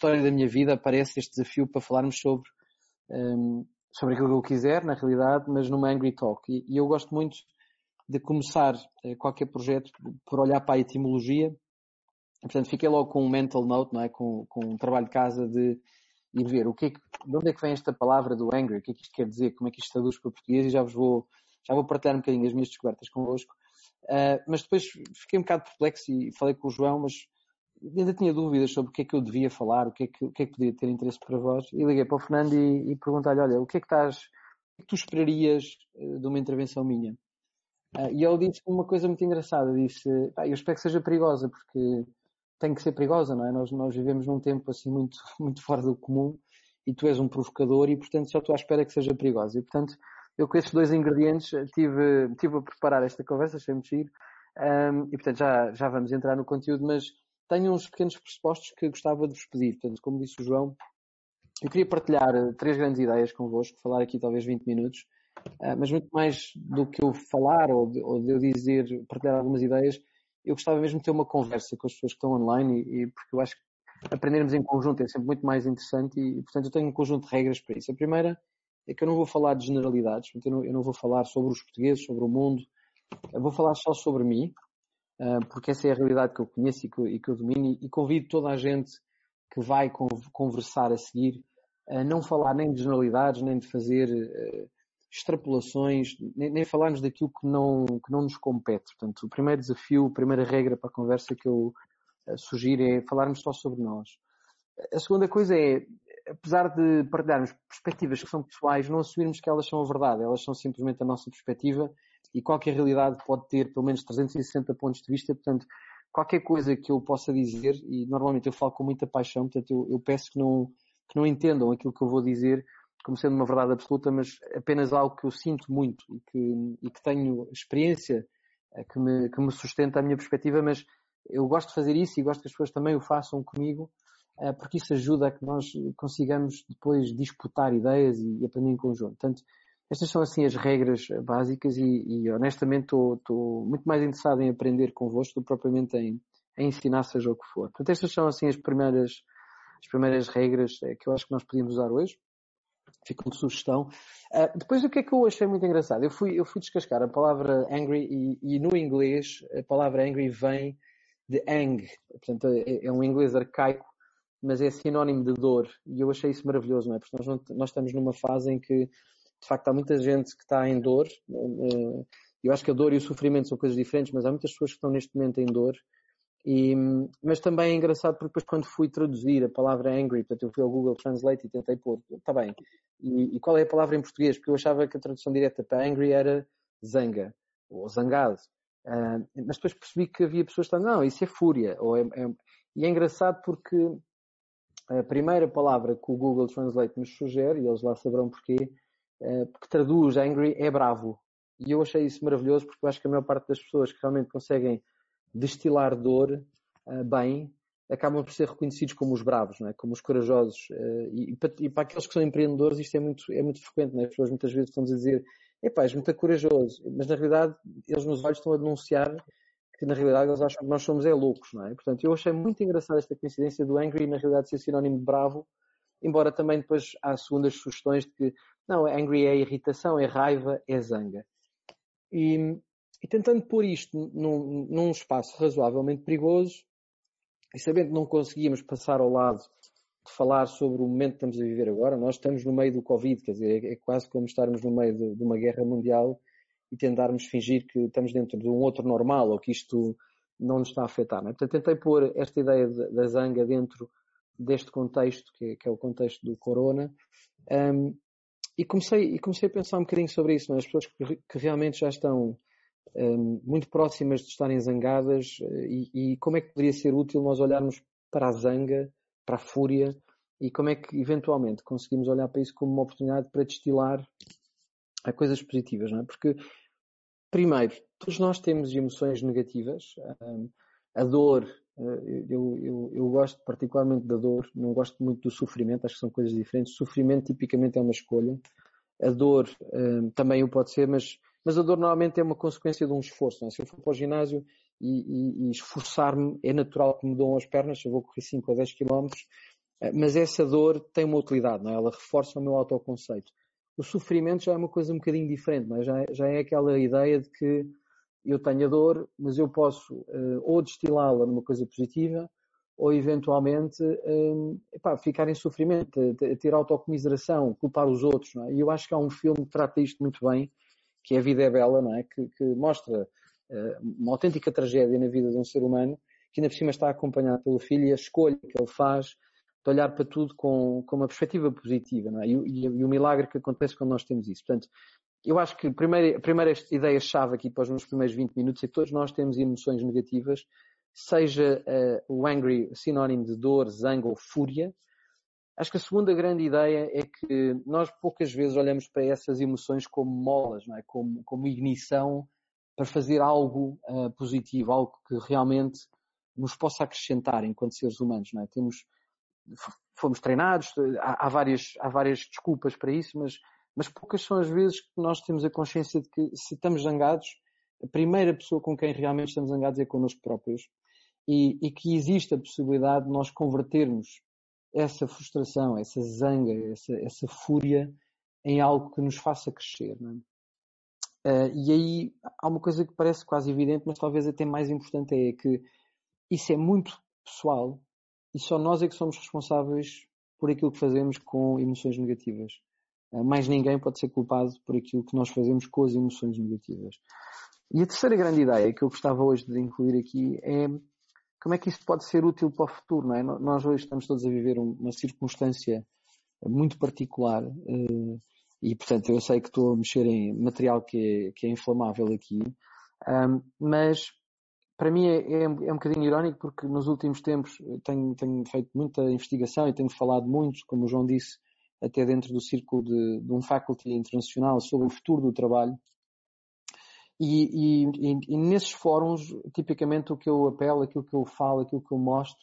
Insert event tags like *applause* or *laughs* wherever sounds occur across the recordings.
história da minha vida aparece este desafio para falarmos sobre, um, sobre aquilo que eu quiser, na realidade, mas numa Angry Talk. E, e eu gosto muito de começar uh, qualquer projeto por olhar para a etimologia. Portanto, fiquei logo com um mental note, não é? Com, com um trabalho de casa de ir ver o que é que, de onde é que vem esta palavra do angry, o que é que isto quer dizer, como é que isto traduz para português e já vos vou, já vou partilhar um bocadinho as minhas descobertas convosco. Uh, mas depois fiquei um bocado perplexo e falei com o João, mas ainda tinha dúvidas sobre o que é que eu devia falar, o que é que, o que, é que podia ter interesse para vós. E liguei para o Fernando e, e perguntei-lhe, olha, o que é que estás, o que é que tu esperarias uh, de uma intervenção minha? Uh, e ele disse uma coisa muito engraçada, disse, ah, eu espero que seja perigosa, porque tem que ser perigosa, não é? Nós, nós vivemos num tempo assim muito, *laughs* muito fora do comum e tu és um provocador e portanto só estou à espera que seja perigosa. E portanto, eu com estes dois ingredientes tive, tive a preparar esta conversa, achei me giro. Um, e portanto já, já vamos entrar no conteúdo, mas tenho uns pequenos pressupostos que gostava de vos pedir. Portanto, como disse o João, eu queria partilhar eh, três grandes ideias convosco, falar aqui talvez 20 minutos, uh, mas muito mais do que eu falar ou de, ou de eu dizer, partilhar algumas ideias, eu gostava mesmo de ter uma conversa com as pessoas que estão online e, e porque eu acho que aprendermos em conjunto é sempre muito mais interessante e, portanto, eu tenho um conjunto de regras para isso. A primeira é que eu não vou falar de generalidades, eu não, eu não vou falar sobre os portugueses, sobre o mundo, eu vou falar só sobre mim, porque essa é a realidade que eu conheço e que, e que eu domino e, e, convido toda a gente que vai conversar a seguir a não falar nem de generalidades, nem de fazer uh, extrapolações, nem, nem falarmos daquilo que não, que não nos compete. Portanto, o primeiro desafio, a primeira regra para a conversa que eu uh, sugiro é falarmos só sobre nós. A segunda coisa é, apesar de partilharmos perspectivas que são pessoais, não assumirmos que elas são a verdade, elas são simplesmente a nossa perspectiva e qualquer realidade pode ter pelo menos 360 pontos de vista, portanto, qualquer coisa que eu possa dizer, e normalmente eu falo com muita paixão, portanto, eu, eu peço que não, que não entendam aquilo que eu vou dizer como sendo uma verdade absoluta, mas apenas algo que eu sinto muito e que, e que tenho experiência eh, que me, que me sustenta a minha perspectiva, mas eu gosto de fazer isso e gosto que as pessoas também o façam comigo, eh, porque isso ajuda a que nós consigamos depois disputar ideias e aprender em conjunto. Portanto, estas são assim as regras básicas e, e honestamente estou, muito mais interessado em aprender convosco do que propriamente em, em ensinar seja o que for. Portanto, estas são assim as primeiras, as primeiras regras eh, que eu acho que nós podíamos usar hoje. Fica como sugestão. Uh, depois, o que é que eu achei muito engraçado? Eu fui, eu fui descascar a palavra angry e, e no inglês a palavra angry vem de ang. Portanto, é, é, um inglês arcaico, mas é sinónimo de dor. E eu achei isso maravilhoso, não é? Porque nós, nós estamos numa fase em que, de facto, há muita gente que está em dor. Uh, eu acho que a dor e o sofrimento são coisas diferentes, mas há muitas pessoas que estão neste momento em dor e, mas também é engraçado porque depois quando fui traduzir a palavra angry, portanto eu fui ao Google Translate e tentei pôr, está bem, e, e, qual é a palavra em português? Porque eu achava que a tradução direta para angry era zanga, ou zangado. Uh, mas depois percebi que havia pessoas que estavam, não, isso é fúria. Ou é, é... E é engraçado porque a primeira palavra que o Google Translate nos sugere, e eles lá saberão porquê, uh, porque traduz angry é bravo. E eu achei isso maravilhoso porque eu acho que a maior parte das pessoas que realmente conseguem destilar dor uh, bem, acabam por ser reconhecidos como os bravos, não é? como os corajosos. Uh, e, e, para, e, para, aqueles que são empreendedores isto é muito, é muito frequente, não é? as pessoas muitas vezes estão a dizer epá, és muito corajoso, mas na realidade eles nos olhos estão a denunciar que na realidade eles acham que nós somos é loucos, não é? Portanto, eu achei muito engraçada esta coincidência do angry na realidade ser sinónimo de bravo, embora também depois há segundas sugestões de que não, angry é irritação, é raiva, é zanga. E, e tentando pôr isto num, num espaço razoavelmente perigoso, e sabendo que não conseguíamos passar ao lado de falar sobre o momento que estamos a viver agora, nós estamos no meio do Covid, quer dizer, é, é quase como estarmos no meio de, de, uma guerra mundial e tentarmos fingir que estamos dentro de um outro normal ou que isto não nos está a afetar. Não é? Portanto, tentei pôr esta ideia de, da zanga dentro deste contexto, que, que, é o contexto do corona, um, e, comecei, e comecei a pensar um bocadinho sobre isso, não é? as pessoas que, que realmente já estão um, muito próximas de estarem zangadas eh, e, e, como é que poderia ser útil nós olharmos para a zanga, para a fúria e como é que eventualmente conseguimos olhar para isso como uma oportunidade para destilar a coisas positivas, não é? Porque, primeiro, todos nós temos emoções negativas. Um, a dor, eu, eu, eu gosto particularmente da dor, não gosto muito do sofrimento, acho que são coisas diferentes. O sofrimento tipicamente é uma escolha. A dor um, também o pode ser, mas mas a dor normalmente é uma consequência de um esforço. É? Se eu for para o ginásio e, e, e esforçar-me, é natural que me dão as pernas, se eu vou correr 5 ou 10 km, Uh, mas essa dor tem uma utilidade, não é? Ela reforça o meu autoconceito. O sofrimento já é uma coisa um bocadinho diferente, não é? Já, já é aquela ideia de que eu tenho a dor, mas eu posso uh, ou destilá-la numa coisa positiva, ou eventualmente um, epá, ficar em sofrimento, ter autocomiseração, culpar os outros. É? E eu acho que há um filme que trata isto muito bem, que é A Vida é Bela, não é? que, que mostra uh, uma autêntica tragédia na vida de um ser humano, que ainda por cima está acompanhado pelo filho e a escolha que ele faz de olhar para tudo com, com uma perspectiva positiva. Não é? e, e, e o milagre que acontece quando nós temos isso. Portanto, eu acho que a primeira, primeira ideia-chave aqui para os meus primeiros 20 minutos é que todos nós temos emoções negativas seja uh, o angry sinónimo de dor, zango ou fúria. Acho que a segunda grande ideia é que nós poucas vezes olhamos para essas emoções como molas, não é? como, como ignição para fazer algo uh, positivo, algo que realmente nos possa acrescentar enquanto seres humanos. Não é? Temos, fomos treinados, há, há, várias, há várias desculpas para isso, mas, mas poucas são as vezes que nós temos a consciência de que se estamos zangados, a primeira pessoa com quem realmente estamos zangados é connosco próprios e, e, que existe a possibilidade de nós convertermos essa frustração, essa zanga, essa, essa fúria em algo que nos faça crescer. É? Uh, e aí há uma coisa que parece quase evidente, mas talvez até mais importante é que isso é muito pessoal e só nós é que somos responsáveis por aquilo que fazemos com emoções negativas. Uh, mais ninguém pode ser culpado por aquilo que nós fazemos com as emoções negativas. E a terceira grande ideia que eu gostava hoje de incluir aqui é como é que isso pode ser útil para o futuro, não é? Nós hoje estamos todos a viver uma circunstância muito particular eh, e, portanto, eu sei que estou a mexer em material que é, que é inflamável aqui, mas para mim é, é, é, um bocadinho irónico porque nos últimos tempos tenho, tenho, feito muita investigação e tenho falado muito, como o João disse, até dentro do círculo de, de um faculty internacional sobre o futuro do trabalho e, e, e, nesses fóruns, tipicamente o que eu apelo, aquilo que eu falo, aquilo que eu mostro,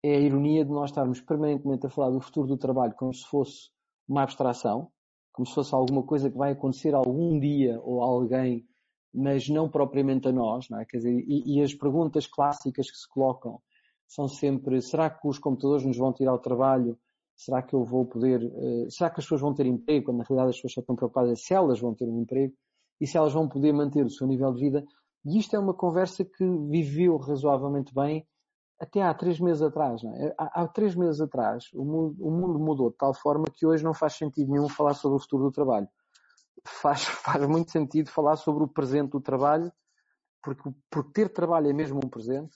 é a ironia de nós estarmos permanentemente a falar do futuro do trabalho como se fosse uma abstração, como se fosse alguma coisa que vai acontecer algum dia ou alguém, mas não propriamente a nós, não é? Quer dizer, e, e as perguntas clássicas que se colocam são sempre: será que os computadores nos vão tirar o trabalho? Será que eu vou poder? Uh, será que as pessoas vão ter emprego? Quando na realidade as pessoas só estão preocupadas se elas vão ter um emprego e se elas vão poder manter o seu nível de vida. E isto é uma conversa que viveu razoavelmente bem até há três meses atrás. É? Há, há, três meses atrás o mundo, o mundo, mudou de tal forma que hoje não faz sentido nenhum falar sobre o futuro do trabalho. Faz, *laughs* faz muito sentido falar sobre o presente do trabalho, porque, porque ter trabalho é mesmo um presente.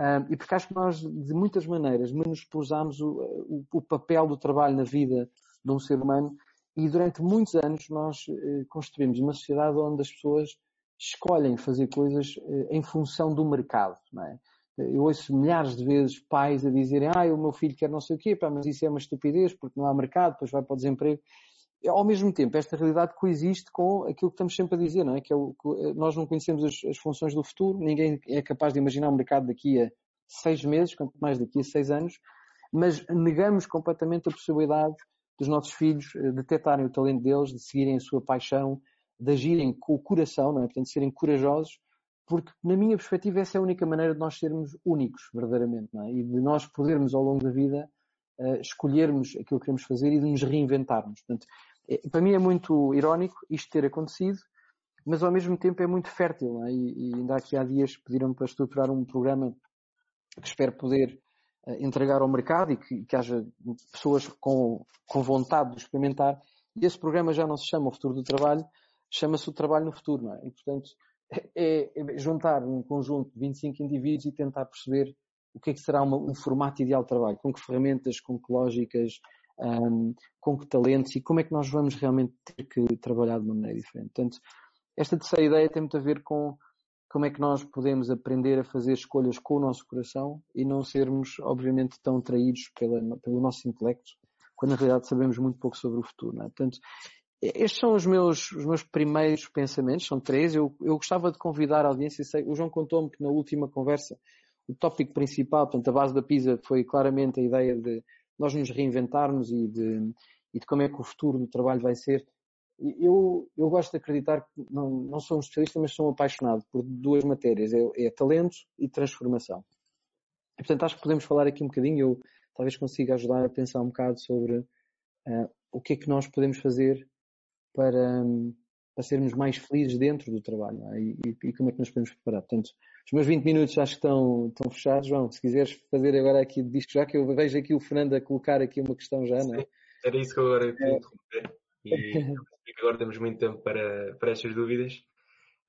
Um, e porque acho que nós, de muitas maneiras, menosprezamos o, o, o papel do trabalho na vida de um ser humano e durante muitos anos nós eh, construímos uma sociedade onde as pessoas escolhem fazer coisas eh, em função do mercado, não é? Eu ouço milhares de vezes pais a dizerem ah, o meu filho quer não sei o quê, pá, mas isso é uma estupidez porque não há mercado, depois vai para o desemprego. Ao mesmo tempo, esta realidade coexiste com aquilo que estamos sempre a dizer, não é? Que, é o, que eh, nós não conhecemos as, as, funções do futuro, ninguém é capaz de imaginar o mercado daqui a seis meses, quanto mais daqui a seis anos, mas negamos completamente a possibilidade dos nossos filhos eh, detectarem o talento deles, de seguirem a sua paixão, de agirem com o coração, não é? portanto, serem corajosos, porque, na minha perspectiva, essa é a única maneira de nós sermos únicos, verdadeiramente, não é? e de nós podermos, ao longo da vida, uh, escolhermos aquilo que queremos fazer e de nos reinventarmos. Portanto, é, para mim é muito irónico isto ter acontecido, mas ao mesmo tempo é muito fértil. É? E, e, ainda aqui há dias pediram para estruturar um programa que espero poder entregar ao mercado e que, que haja pessoas com, com vontade de experimentar. E esse programa já não se chama o futuro do trabalho, chama-se o trabalho no futuro, não é? E, portanto, é, é, juntar um conjunto de 25 indivíduos e tentar perceber o que é que será uma, um formato ideal de trabalho, com que ferramentas, com que lógicas, um, com que talentos e como é que nós vamos realmente ter que trabalhar de uma maneira diferente. Portanto, esta terceira ideia tem muito a ver com como é que nós podemos aprender a fazer escolhas com o nosso coração e não sermos, obviamente, tão traídos pela, pelo nosso intelecto, quando na realidade sabemos muito pouco sobre o futuro. Não é? Portanto, estes são os meus, os meus primeiros pensamentos, são três. Eu, eu gostava de convidar a audiência, sei, o João contou-me que na última conversa o tópico principal, portanto, a base da PISA foi claramente a ideia de nós nos reinventarmos e de, e de como é que o futuro do trabalho vai ser. Eu, eu gosto de acreditar que não, não sou um especialista, mas sou um apaixonado por duas matérias, é, é talento e transformação. E, portanto, acho que podemos falar aqui um bocadinho. Eu talvez consiga ajudar a pensar um bocado sobre uh, o que é que nós podemos fazer para, para sermos mais felizes dentro do trabalho é? e, e, e, como é que nos podemos preparar. Portanto, os meus 20 minutos acho que estão, estão fechados. João, se quiseres fazer agora aqui disco, já que eu vejo aqui o Fernando a colocar aqui uma questão já, não é? Era isso que eu agora queria interromper. E agora temos muito tempo para, para estas dúvidas.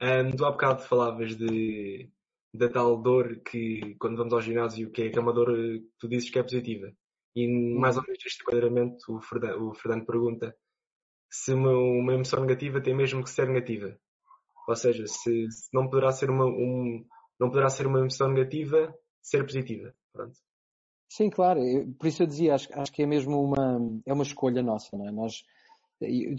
Um, tu há bocado falavas de, da tal dor que, quando vamos ao ginásio, que é, que é uma dor que tu dizes que é positiva. E mais ou menos este enquadramento, o Fernando, o Fernando pergunta se uma, uma, emoção negativa tem mesmo que ser negativa. Ou seja, se, se não poderá ser uma, um, não poderá ser uma emoção negativa ser positiva. Pronto. Sim, claro. Por isso eu dizia, acho, acho que é mesmo uma, é uma escolha nossa, não é? Nós,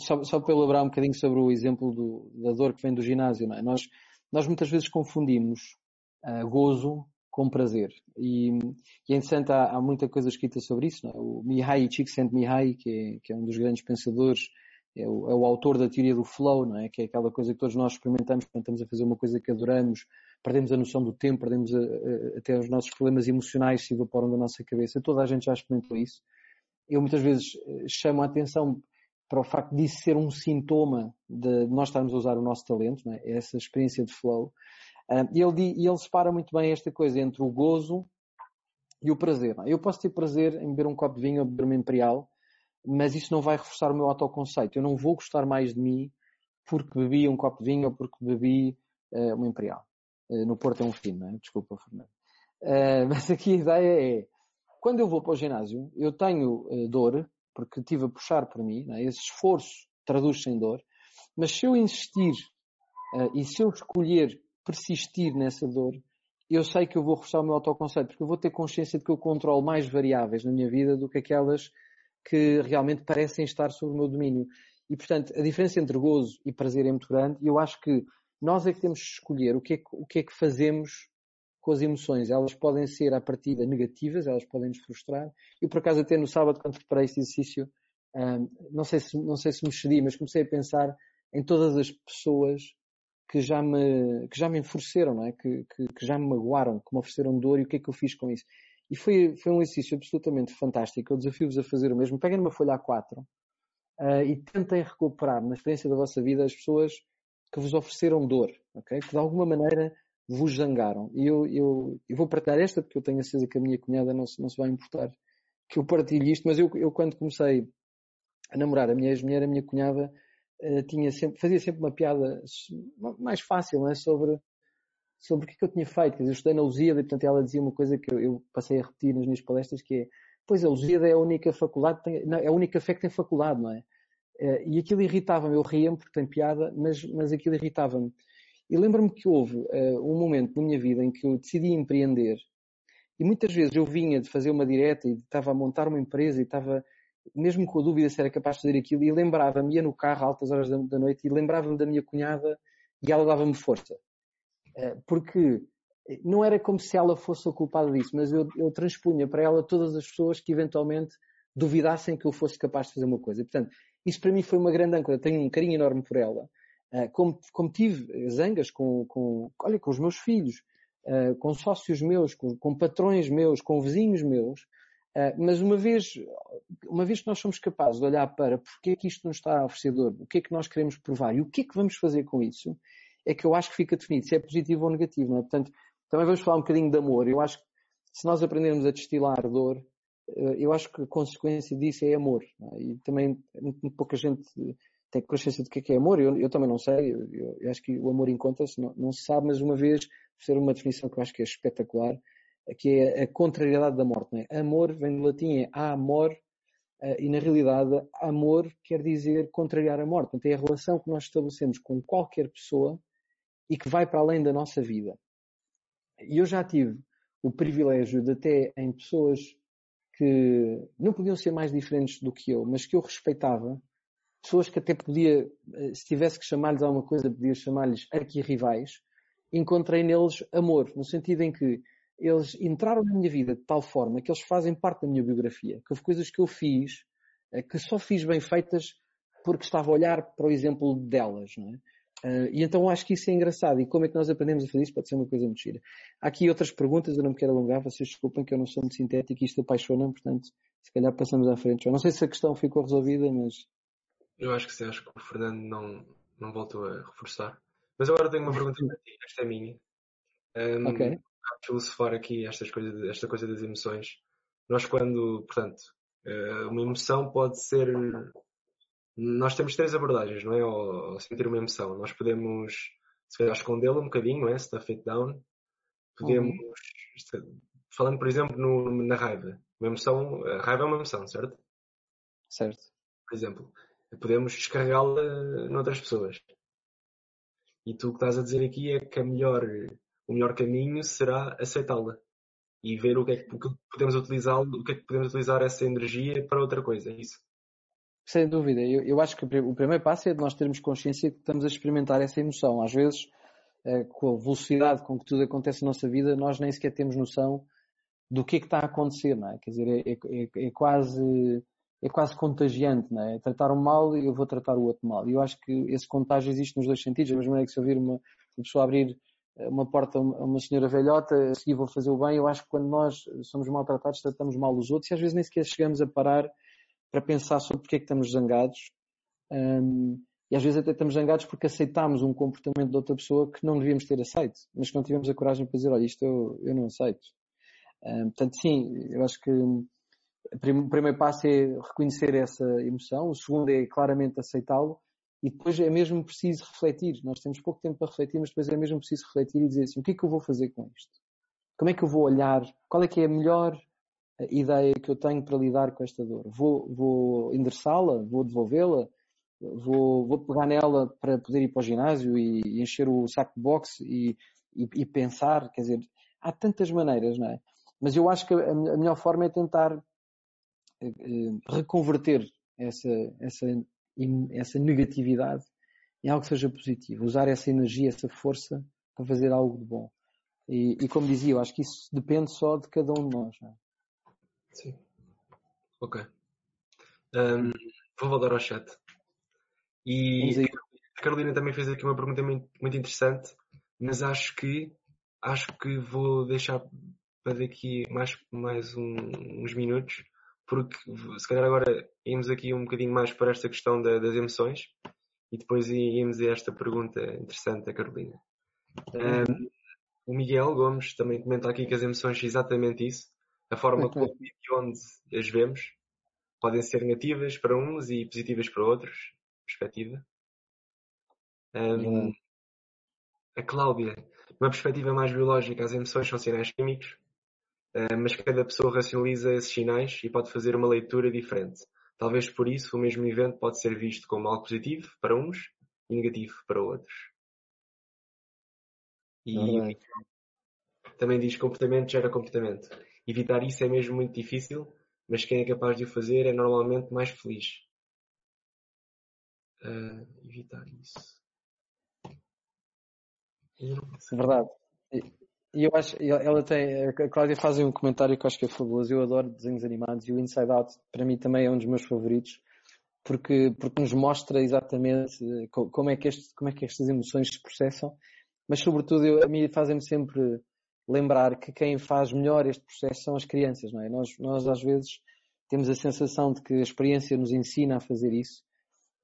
só, só para elaborar um bocadinho sobre o exemplo do, da dor que vem do ginásio, não é? Nós, nós muitas vezes confundimos uh, gozo com prazer. E, e é interessante, há, há, muita coisa escrita sobre isso. Não é? O Mihai Csikszentmihalyi, que é, que é um dos grandes pensadores, é o, é o, autor da teoria do flow, não é? Que é aquela coisa que todos nós experimentamos quando estamos a fazer uma coisa que adoramos, perdemos a noção do tempo, perdemos a, a, até os nossos problemas emocionais se evaporam da nossa cabeça. Toda a gente já experimentou isso. Eu muitas vezes eh, chamo a atenção para o facto disso ser um sintoma de nós estarmos a usar o nosso talento, é? é? essa experiência de flow. E ele, ele separa muito bem esta coisa entre o gozo e o prazer. É? Eu posso ter prazer em beber um copo de vinho ou beber uma imperial, mas isso não vai reforçar o meu autoconceito. Eu não vou gostar mais de mim porque bebi um copo de vinho ou porque bebi uh, uma imperial. Uh, no Porto é um fino, não é? Desculpa, Fernando. Uh, *laughs* mas aqui a ideia é, quando eu vou para o ginásio, eu tenho dor, porque estive a puxar por mim, é? esse esforço traduz-se em dor, mas se eu insistir e se eu escolher persistir nessa dor, eu sei que eu vou reforçar o meu autoconceito, porque eu vou ter consciência de que eu controlo mais variáveis na minha vida do que aquelas que realmente parecem estar sob o meu domínio. E, portanto, a diferença entre gozo e prazer é muito grande e eu acho que nós é que temos de escolher o que é que, o que, é que fazemos com as emoções. Elas podem ser, à partida, negativas, elas podem nos frustrar. Eu, por acaso, até no sábado, quando preparei esse exercício, um, não, sei se, não sei se me cedi, mas comecei a pensar em todas as pessoas que já me, que já me enfureceram, não é? Que, que, que, já me magoaram, que me ofereceram dor e o que é que eu fiz com isso. E foi, foi um exercício absolutamente fantástico. Eu desafio-vos a fazer o mesmo. Peguem numa folha A4 uh, e tentem recuperar na experiência da vossa vida as pessoas que vos ofereceram dor, ok? Que de alguma maneira vos zangaram. E eu, eu, eu vou partilhar esta porque eu tenho a certeza que a minha cunhada não se, não se vai importar que eu partilhe isto, mas eu, eu quando comecei a namorar a minha ex-mulher, a minha cunhada uh, tinha sempre, fazia sempre uma piada mais fácil, não é? Sobre, sobre o que, é que eu tinha feito. Quer dizer, eu estudei na Lusíada e, portanto, ela dizia uma coisa que eu, eu, passei a repetir nas minhas palestras, que é, pois a Lusíada é a única faculdade, tem, não, é a única fé que tem faculdade, não é? Uh, e aquilo irritava-me, eu ria-me porque tem piada, mas, mas aquilo irritava-me. E lembro-me que houve uh, um momento na minha vida em que eu decidi empreender e muitas vezes eu vinha de fazer uma direta e estava a montar uma empresa e estava mesmo com a dúvida se era capaz de fazer aquilo e lembrava-me, ia no carro a altas horas da, da noite e lembrava-me da minha cunhada e ela dava-me força. Uh, porque não era como se ela fosse a culpada disso, mas eu, eu transpunha para ela todas as pessoas que eventualmente duvidassem que eu fosse capaz de fazer uma coisa. Portanto, isso para mim foi uma grande âncora. Tenho um carinho enorme por ela. Ah, como, como, tive zangas com, com, olha, com os meus filhos, com sócios meus, com, com, patrões meus, com vizinhos meus, mas uma vez, uma vez que nós somos capazes de olhar para porque é que isto nos está a oferecer dor, o que é que nós queremos provar e o que é que vamos fazer com isso, é que eu acho que fica definido se é positivo ou negativo, não é? Portanto, também vamos falar um bocadinho de amor. Eu acho que se nós aprendermos a destilar dor, eu acho que a consequência disso é amor. É? E também muito pouca gente tem consciência do que é, que é amor. Eu, eu também não sei, eu, eu, acho que o amor encontra-se, não, não, se sabe, mas uma vez, ser uma definição que eu acho que é espetacular, que é a contrariedade da morte. É? Amor vem do latim, é amor, eh, e na realidade, amor quer dizer contrariar a morte. Portanto, é a relação que nós estabelecemos com qualquer pessoa e que vai para além da nossa vida. E eu já tive o privilégio de até em pessoas que não podiam ser mais diferentes do que eu, mas que eu respeitava, pessoas que até podia, eh, se tivesse que chamar-lhes alguma coisa, podia chamar-lhes arquirrivais, encontrei neles amor, no sentido em que eles entraram na minha vida de tal forma que eles fazem parte da minha biografia, que houve coisas que eu fiz, eh, que só fiz bem feitas porque estava a olhar para o exemplo delas, não é? Uh, e então acho que isso é engraçado. E como é que nós aprendemos a fazer isso? Pode ser uma coisa muito gira. Há aqui outras perguntas, eu não me quero alongar, vocês desculpem que eu não sou muito sintético e isto apaixona-me, portanto, se calhar passamos à frente. Eu não sei se a questão ficou resolvida, mas. Eu acho que sim, acho que o Fernando não, não voltou a reforçar. Mas agora tenho uma pergunta para ti, esta é minha. Um, ok. Filosofar aqui estas coisas, esta coisa das emoções. Nós quando, portanto, eh, uma emoção pode ser nós temos três abordagens, não é? Ao, ao sentir uma emoção. Nós podemos, se calhar, escondê-la um bocadinho, não é? Stuff it down. Podemos, uhum. falando, por exemplo, no, na raiva. Uma emoção, a raiva é uma emoção, certo? Certo. Por exemplo, podemos descarregá-la noutras pessoas. E tu o que estás a dizer aqui é que melhor, o melhor caminho será aceitá-la e ver o que é que, podemos utilizar, o que é que podemos utilizar essa energia para outra coisa, é isso? Sem dúvida. Eu, eu acho que o primeiro passo é de nós termos consciência de que estamos a experimentar essa emoção. Às vezes, eh, com a velocidade com que tudo acontece na nossa vida, nós nem sequer temos noção do que é que está a acontecer, não é? Quer dizer, é, é, é, é quase é quase contagiante, não é? Tratar um mal e eu vou tratar o outro mal. E eu acho que esse contágio existe nos dois sentidos. Da mesma maneira que se eu vir uma, uma pessoa abrir eh, uma porta a uma senhora velhota, a seguir vou fazer o bem, eu acho que quando nós somos maltratados tratamos mal os outros e às vezes nem sequer chegamos a parar para pensar sobre porque é que estamos zangados. Um, e às vezes até estamos zangados porque aceitámos um comportamento de outra pessoa que não devíamos ter aceito, mas que não tivemos a coragem para dizer, olha, isto eu, eu não aceito. Um, portanto, sim, eu acho que o primeiro passo é reconhecer essa emoção, o segundo é claramente aceitá-lo, e depois é mesmo preciso refletir. Nós temos pouco tempo para refletir, mas depois é mesmo preciso refletir e dizer assim, o que é que eu vou fazer com isto? Como é que eu vou olhar? Qual é que é a melhor ideia que eu tenho para lidar com esta dor? Vou, vou endereçá-la? Vou devolvê-la? Vou, vou pegar nela para poder ir para o ginásio e, e encher o saco de boxe e, e, e, pensar? Quer dizer, há tantas maneiras, não é? Mas eu acho que a, a melhor forma é tentar eh, eh, reconverter essa, essa, essa negatividade em algo que seja positivo. Usar essa energia, essa força para fazer algo de bom. E, e, como dizia, eu acho que isso depende só de cada um de nós. É? Sim. Ok. Um, vou voltar ao chat. E a Carolina também fez aqui uma pergunta muito, muito interessante, mas acho que acho que vou deixar para daqui mais, mais um, uns minutos, porque se calhar agora íamos aqui um bocadinho mais para esta questão da, das emoções e depois íamos a esta pergunta interessante da Carolina. Um, o Miguel Gomes também comenta aqui que as emoções são exatamente isso, a forma como e onde as vemos podem ser negativas para uns e positivas para outros. Perspectiva. Um, a Cláudia, numa perspectiva mais biológica, as emoções são sinais químicos, uh, mas cada pessoa racionaliza esses sinais e pode fazer uma leitura diferente. Talvez por isso o mesmo evento pode ser visto como algo positivo para uns e negativo para outros. E também diz comportamento gera comportamento. Evitar isso é mesmo muito difícil, mas quem é capaz de o fazer é normalmente mais feliz. Uh, evitar isso. Verdade. E eu acho, ela tem, a Cláudia faz um comentário que eu acho que é fabuloso. Eu adoro desenhos animados e o Inside Out para mim também é um dos meus favoritos porque, porque nos mostra exatamente como é, que este, como é que estas emoções se processam, mas sobretudo eu, a mim fazem-me sempre lembrar que quem faz melhor este processo são as crianças, não é? Nós, nós às vezes temos a sensação de que a experiência nos ensina a fazer isso,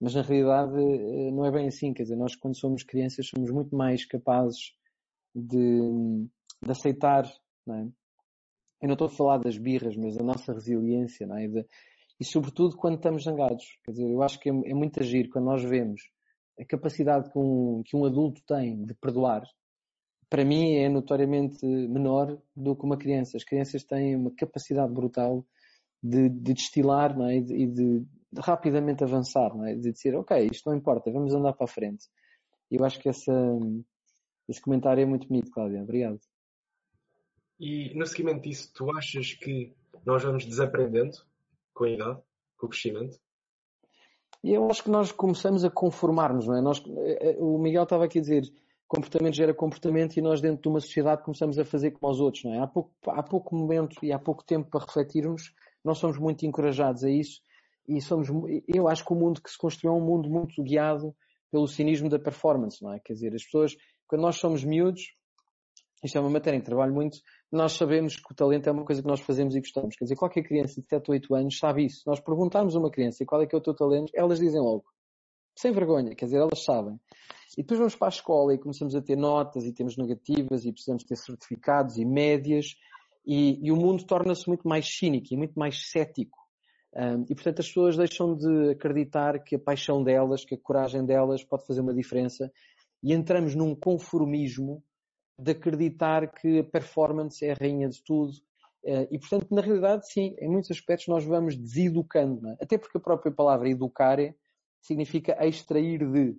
mas na realidade eh, não é bem assim, quer dizer, nós quando somos crianças somos muito mais capazes de, de aceitar, não é? Eu não estou a falar das birras, mas da nossa resiliência, não é? De, e sobretudo quando estamos zangados. Quer dizer, eu acho que é, é muito agir quando nós vemos a capacidade que um, que um adulto tem de perdoar, para mim é notoriamente menor do que uma criança. As crianças têm uma capacidade brutal de, de destilar não é? e, de, de, de, rapidamente avançar, não é? de dizer, ok, isto não importa, vamos andar para a frente. Eu acho que essa, esse comentário é muito bonito, Cláudia. Obrigado. E no seguimento disso, tu achas que nós vamos desaprendendo com a idade, com o crescimento? Eu acho que nós começamos a conformar-nos, não é? Nós, eh, eh, o Miguel estava aqui a dizer, comportamento gera comportamento e nós dentro de uma sociedade começamos a fazer como os outros, não é? Há pouco, há pouco momento e há pouco tempo para refletirmos, nós somos muito encorajados a isso e somos, eu acho que o mundo que se construiu é um mundo muito guiado pelo cinismo da performance, não é? Quer dizer, as pessoas, quando nós somos miúdos, isto é uma matéria em que trabalho muito, nós sabemos que o talento é uma coisa que nós fazemos e gostamos. Quer dizer, qualquer criança de 7 ou 8 anos sabe isso. Nós perguntarmos a uma criança qual é que é o teu talento, elas dizem logo. Sem vergonha, quer dizer, elas sabem. E depois vamos para a escola e começamos a ter notas e temos negativas e precisamos ter certificados e médias e, e o mundo torna-se muito mais cínico e muito mais cético. Um, e portanto as pessoas deixam de acreditar que a paixão delas, que a coragem delas pode fazer uma diferença e entramos num conformismo de acreditar que a performance é a rainha de tudo. Uh, e portanto, na realidade, sim, em muitos aspectos nós vamos deseducando, é? até porque a própria palavra educar significa extrair de.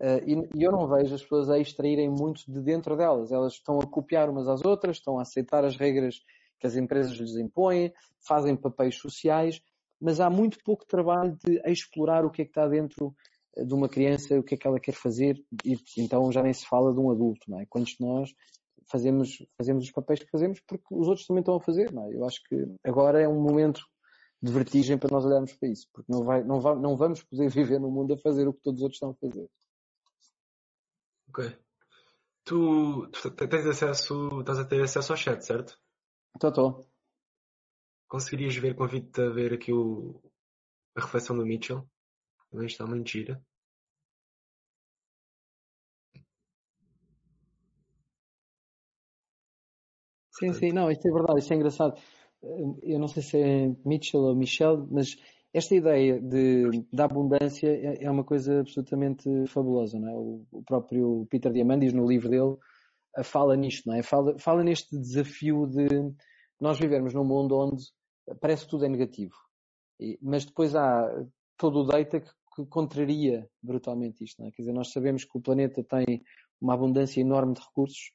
Uh, e, e, eu não vejo as pessoas a extraírem muito de dentro delas. Elas estão a copiar umas às outras, estão a aceitar as regras que as empresas lhes impõem, fazem papéis sociais, mas há muito pouco trabalho de explorar o que é que está dentro eh, de uma criança, o que é que ela quer fazer, e então já nem se fala de um adulto, não é? Quantos de nós fazemos, fazemos os papéis que fazemos porque os outros também estão a fazer, não é? Eu acho que agora é um momento de vertigem para nós olharmos para isso, porque não, vai, não, vai, não vamos poder *laughs* viver no mundo a fazer o que todos os outros estão a fazer. Ok. Tu, tu tens acesso, estás a ter acesso ao chat, certo? Estou, estou. Conseguirias ver, convido-te a ver aqui o, a reflexão do Mitchell. Também está uma mentira. Sim, sim, não, isto é verdade, isto é engraçado. Eu não sei se é Mitchell ou Michel, mas esta ideia de, da abundância é, é uma coisa absolutamente fabulosa, não é? O, próprio Peter Diamandis, no livro dele, fala nisto, não é? Fala, fala neste desafio de nós vivermos num mundo onde parece que tudo é negativo. Mas depois há todo o data que, que contraria brutalmente isto, não é? Quer dizer, nós sabemos que o planeta tem uma abundância enorme de recursos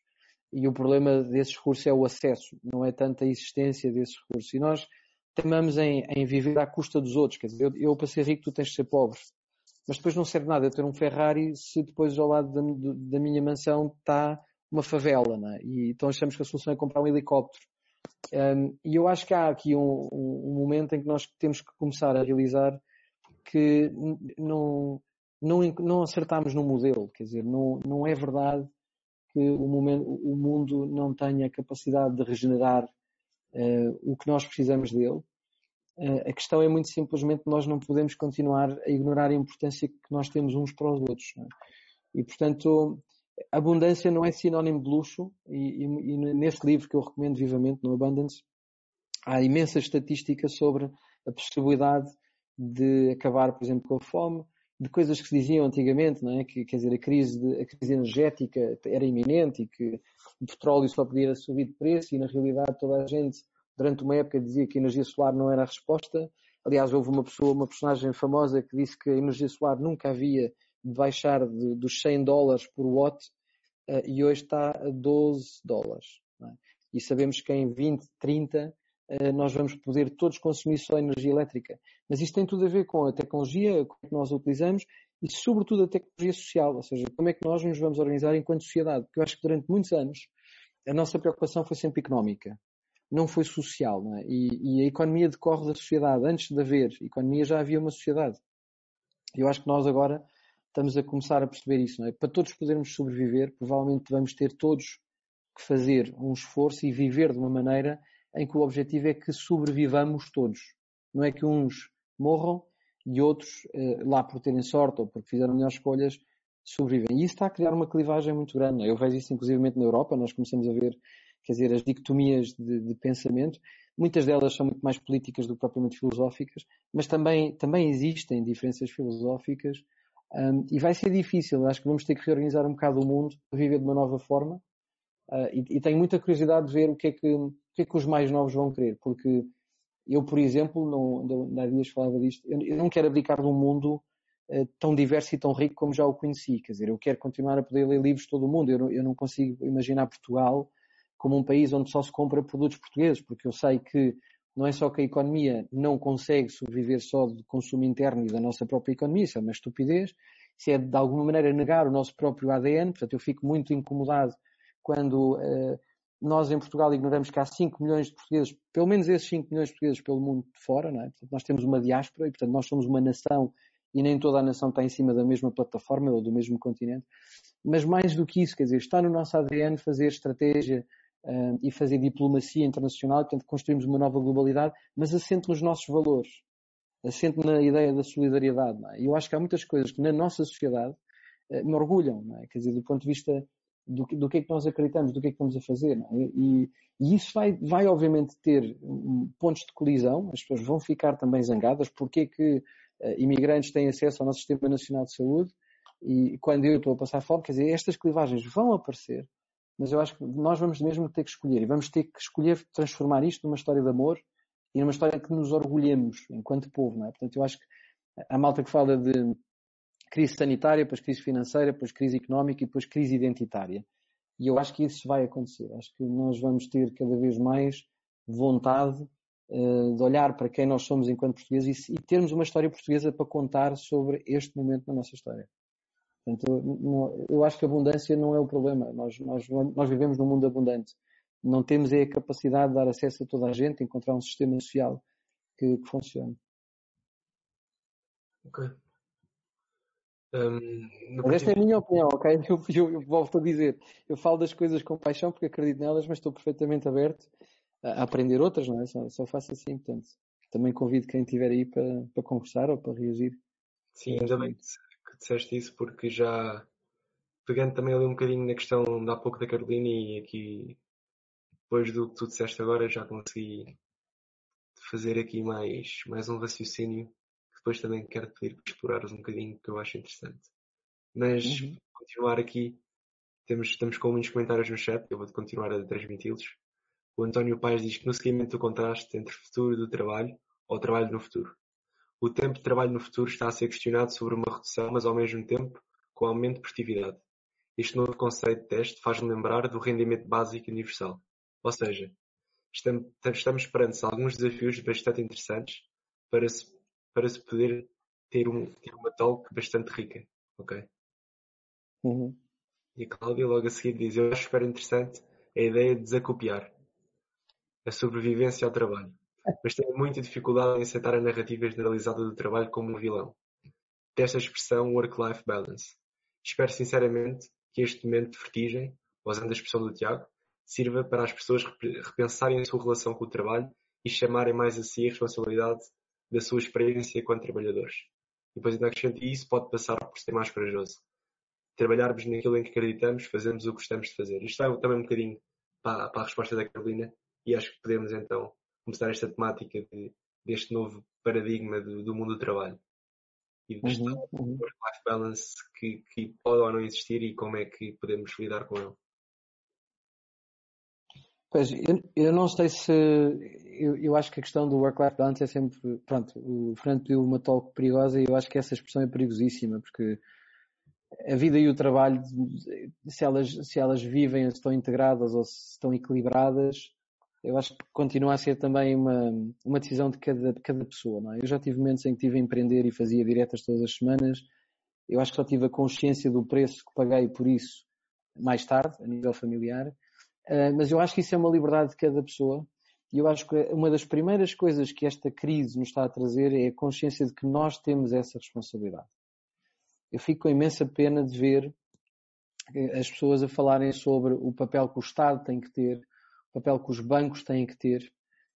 e o problema desses recursos é o acesso, não é tanto a existência desses recursos. E nós temamos em, em viver à custa dos outros. Quer dizer, eu, eu para ser rico tu tens de ser pobre. Mas depois não serve nada eu ter um Ferrari se depois ao lado da, da minha mansão está uma favela, é? E então achamos que a solução é comprar um helicóptero. Um, e eu acho que há aqui um, um, momento em que nós temos que começar a realizar que não, não, não acertamos no modelo, quer dizer, não, não é verdade que o, momento, o mundo não tenha capacidade de regenerar uh, o que nós precisamos dele. Uh, a questão é muito simplesmente nós não podemos continuar a ignorar a importância que nós temos uns para os outros. É? E, portanto, abundância não é sinónimo de luxo e, e, e, nesse livro que eu recomendo vivamente, no Abundance, há imensa estatística sobre a possibilidade de acabar, por exemplo, com a fome, de coisas que se diziam antigamente, não é? Que, quer dizer, a crise, de, a crise energética era iminente e que o petróleo só podia subir de preço e na realidade toda a gente durante uma época dizia que a energia solar não era a resposta. Aliás, houve uma pessoa, uma personagem famosa que disse que a energia solar nunca havia de baixar de, dos 100 dólares por watt uh, e hoje está a 12 dólares. É? E sabemos que em 20, 30 uh, nós vamos poder todos consumir só energia elétrica. Mas isto tem tudo a ver com a tecnologia, como é que nós utilizamos e sobretudo a tecnologia social, ou seja, como é que nós nos vamos organizar enquanto sociedade. Porque eu acho que durante muitos anos a nossa preocupação foi sempre económica, não foi social. Não é? e, e, a economia decorre da sociedade. Antes de haver economia já havia uma sociedade. Eu acho que nós agora estamos a começar a perceber isso, não é? Para todos podermos sobreviver, provavelmente vamos ter todos que fazer um esforço e viver de uma maneira em que o objetivo é que sobrevivamos todos. Não é que uns morram e outros, eh, lá por terem sorte ou porque fizeram melhores escolhas, sobrevivem. E isso está a criar uma clivagem muito grande. É? Eu vejo isso inclusivamente na Europa, nós começamos a ver, quer dizer, as dicotomias de, de pensamento. Muitas delas são muito mais políticas do que propriamente filosóficas, mas também, também existem diferenças filosóficas um, e vai ser difícil, acho que vamos ter que reorganizar um bocado o mundo viver de uma nova forma. Uh, e, e, tenho muita curiosidade de ver o que, é que, que é que os mais novos vão querer, porque eu, por exemplo, não, há dias falava disto, eu, não quero abdicar de um mundo uh, tão diverso e tão rico como já o conheci. Quer dizer, eu quero continuar a poder ler livros de todo o mundo. Eu, eu não consigo imaginar Portugal como um país onde só se compra produtos portugueses, porque eu sei que não é só que a economia não consegue sobreviver só de consumo interno e da nossa própria economia, isso é uma estupidez, isso é de alguma maneira negar o nosso próprio ADN, portanto eu fico muito incomodado quando uh, nós em Portugal ignoramos que há 5 milhões de portugueses, pelo menos esses 5 milhões de portugueses pelo mundo de fora, não é? Portanto, nós temos uma diáspora e portanto nós somos uma nação e nem toda a nação está em cima da mesma plataforma ou do mesmo continente. Mas mais do que isso, quer dizer, está no nosso ADN fazer estratégia uh, e fazer diplomacia internacional, portanto, construímos uma nova globalidade, mas assente nos nossos valores, assente na ideia da solidariedade. É? E eu acho que há muitas coisas que na nossa sociedade uh, me orgulham, é? quer dizer, do ponto de vista do, do que é que nós acreditamos, do que é que estamos a fazer. É? E, e, isso vai, vai, obviamente, ter pontos de colisão, as pessoas vão ficar também zangadas, porque é que uh, imigrantes têm acesso ao nosso Sistema Nacional de Saúde e quando eu estou a passar fome, quer dizer, estas clivagens vão aparecer, mas eu acho que nós vamos mesmo ter que escolher e vamos ter que escolher transformar isto numa história de amor e numa história que nos orgulhemos enquanto povo, não é? Portanto, eu acho que a malta que fala de crise sanitária, depois crise financeira, depois crise económica e depois crise identitária. E eu acho que isso vai acontecer. Acho que nós vamos ter cada vez mais vontade uh, de olhar para quem nós somos enquanto portugueses e, termos uma história portuguesa para contar sobre este momento na nossa história. Portanto, eu acho que a abundância não é o problema. Nós, nós, nós vivemos num mundo abundante. Não temos é a capacidade de dar acesso a toda a gente, encontrar um sistema social que, que funcione. Ok. Um, mas esta é a minha opinião, ok? *laughs* Eu, eu, eu, volto a dizer, eu falo das coisas com paixão porque acredito nelas, mas estou perfeitamente aberto a, a aprender outras, não é? Só, só, faço assim, portanto. Também convido quem estiver aí para, para conversar ou para reagir. Sim, ainda bem que disseste isso porque já pegando também ali um bocadinho na questão de há pouco da Carolina e aqui depois do que tu disseste agora já consegui fazer aqui mais, mais um raciocínio depois também quero pedir para explorares um bocadinho que eu acho interessante. Mas, uhum. continuar aqui, temos, estamos com muitos comentários no chat, eu vou continuar a transmiti-los. O António Paes diz que no seguimento do contraste entre futuro do trabalho ou trabalho no futuro. O tempo de trabalho no futuro está a ser questionado sobre uma redução, mas ao mesmo tempo com aumento de produtividade. Este novo conceito de teste faz-me lembrar do rendimento básico universal. Ou seja, estamos, estamos perante alguns desafios bastante interessantes para se para se poder ter, um, ter uma talk bastante rica. Ok? Uhum. E a Cláudia logo a seguir diz: Eu acho super interessante a ideia de desacopiar a sobrevivência ao trabalho, mas tenho muita dificuldade em aceitar a narrativa generalizada do trabalho como um vilão. Desta expressão work-life balance. Espero sinceramente que este momento de vertigem, usando a expressão do Tiago, sirva para as pessoas repensarem a sua relação com o trabalho e chamarem mais a si a responsabilidade da sua experiência enquanto trabalhadores. E depois ainda acrescento, e isso pode passar por ser mais corajoso. Trabalharmos naquilo em que acreditamos, fazermos o que gostamos de fazer. Isto é também um bocadinho para, para a resposta da Carolina e acho que podemos então começar esta temática de, deste novo paradigma do, do mundo do trabalho e do uhum, uhum. work-life balance que, que pode ou não existir e como é que podemos lidar com ele. Pois, eu, eu não sei se. Eu, eu, acho que a questão do work-life balance é sempre. Pronto, o Fernando pediu uma talk perigosa e eu acho que essa expressão é perigosíssima, porque a vida e o trabalho, se elas, se elas vivem, se estão integradas ou se estão equilibradas, eu acho que continua a ser também uma, uma decisão de cada, de cada pessoa. Não é? Eu já tive momentos em que tive a empreender e fazia diretas todas as semanas. Eu acho que só tive a consciência do preço que paguei por isso mais tarde, a nível familiar. Uh, mas eu acho que isso é uma liberdade de cada pessoa. E eu acho que uma das primeiras coisas que esta crise nos está a trazer é a consciência de que nós temos essa responsabilidade. Eu fico com imensa pena de ver as pessoas a falarem sobre o papel que o Estado tem que ter, o papel que os bancos têm que ter.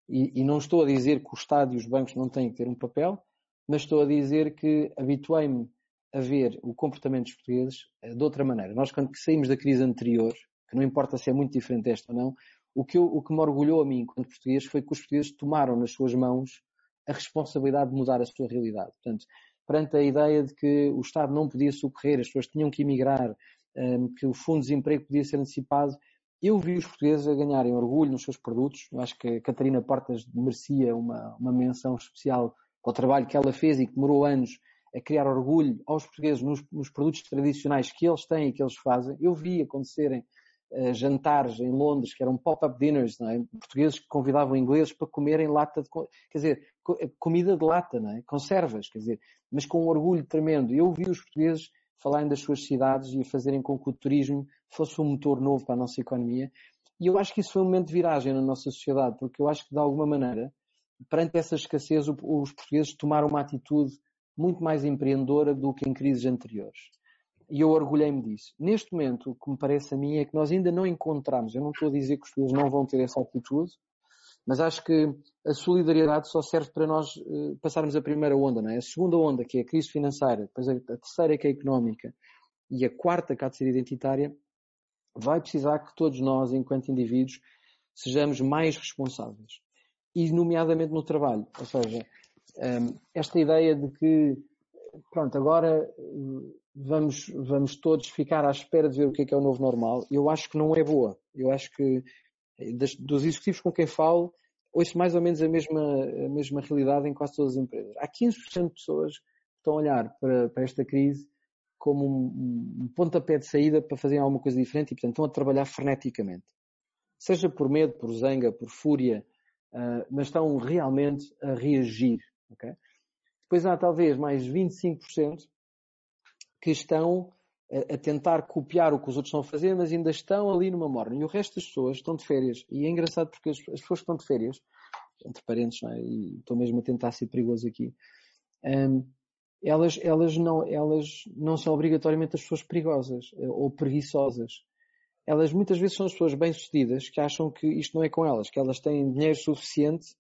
E, e não estou a dizer que o Estado e os bancos não têm que ter um papel, mas estou a dizer que habituei-me a ver o comportamento dos portugueses eh, de outra maneira. Nós, quando saímos da crise anterior, que não importa se é muito diferente desta ou não, o que, eu, o que me orgulhou a mim, enquanto português, foi que os portugueses tomaram nas suas mãos a responsabilidade de mudar a sua realidade. Portanto, perante a ideia de que o Estado não podia socorrer, as pessoas tinham que emigrar, um, que o fundo de desemprego podia ser antecipado, eu vi os portugueses a ganharem orgulho nos seus produtos. Eu acho que a Catarina Portas merecia uma, uma menção especial para o trabalho que ela fez e que demorou anos a criar orgulho aos portugueses nos, nos produtos tradicionais que eles têm e que eles fazem. Eu vi acontecerem jantares em Londres, que eram pop-up dinners, é? portugueses que convidavam ingleses para comerem lata de, quer dizer, eh, comida de lata, não é? conservas, quer dizer, mas com um orgulho tremendo. Eu vi os portugueses falarem das suas cidades e fazerem com que o turismo fosse um motor novo para a nossa economia. E eu acho que isso foi um momento de viragem na nossa sociedade, porque eu acho que de alguma maneira, perante essa escassez, os portugueses tomaram uma atitude muito mais empreendedora do que em crises anteriores. E eu orgulhei-me disso. Neste momento, o que me parece a mim é que nós ainda não encontramos, eu não estou a dizer que os estudos não vão ter essa atitude, mas acho que a solidariedade só serve para nós uh, passarmos a primeira onda, não é? A segunda onda, que é a crise financeira, depois a, a terceira, que é a económica, e a quarta, que há de ser identitária, vai precisar que todos nós, enquanto indivíduos, sejamos mais responsáveis. E, nomeadamente, no trabalho. Ou seja, um, ehm, esta ideia de que, pronto, agora eh, vamos, vamos todos ficar à espera de ver o que é que é o novo normal, eu acho que não é boa. Eu acho que das, dos executivos com quem falo, ouço mais ou menos a mesma, a mesma realidade em quase todas as empresas. Há 15% de pessoas que estão a olhar para, para esta crise como um, um, pontapé de saída para fazerem alguma coisa diferente e, portanto, estão a trabalhar freneticamente. Seja por medo, por zanga, por fúria, uh, mas estão realmente a reagir. Okay? Depois há talvez mais 25% que estão a, tentar copiar o que os outros estão a fazer, mas ainda estão ali numa morna. E o resto das pessoas estão de férias. E é engraçado porque as, as pessoas que estão de férias, entre parentes, é? e estou mesmo a tentar ser perigoso aqui, um, elas, elas, não, elas não são obrigatoriamente as pessoas perigosas eh, ou preguiçosas. Elas muitas vezes são as pessoas bem-sucedidas que acham que isto não é com elas, que elas têm dinheiro suficiente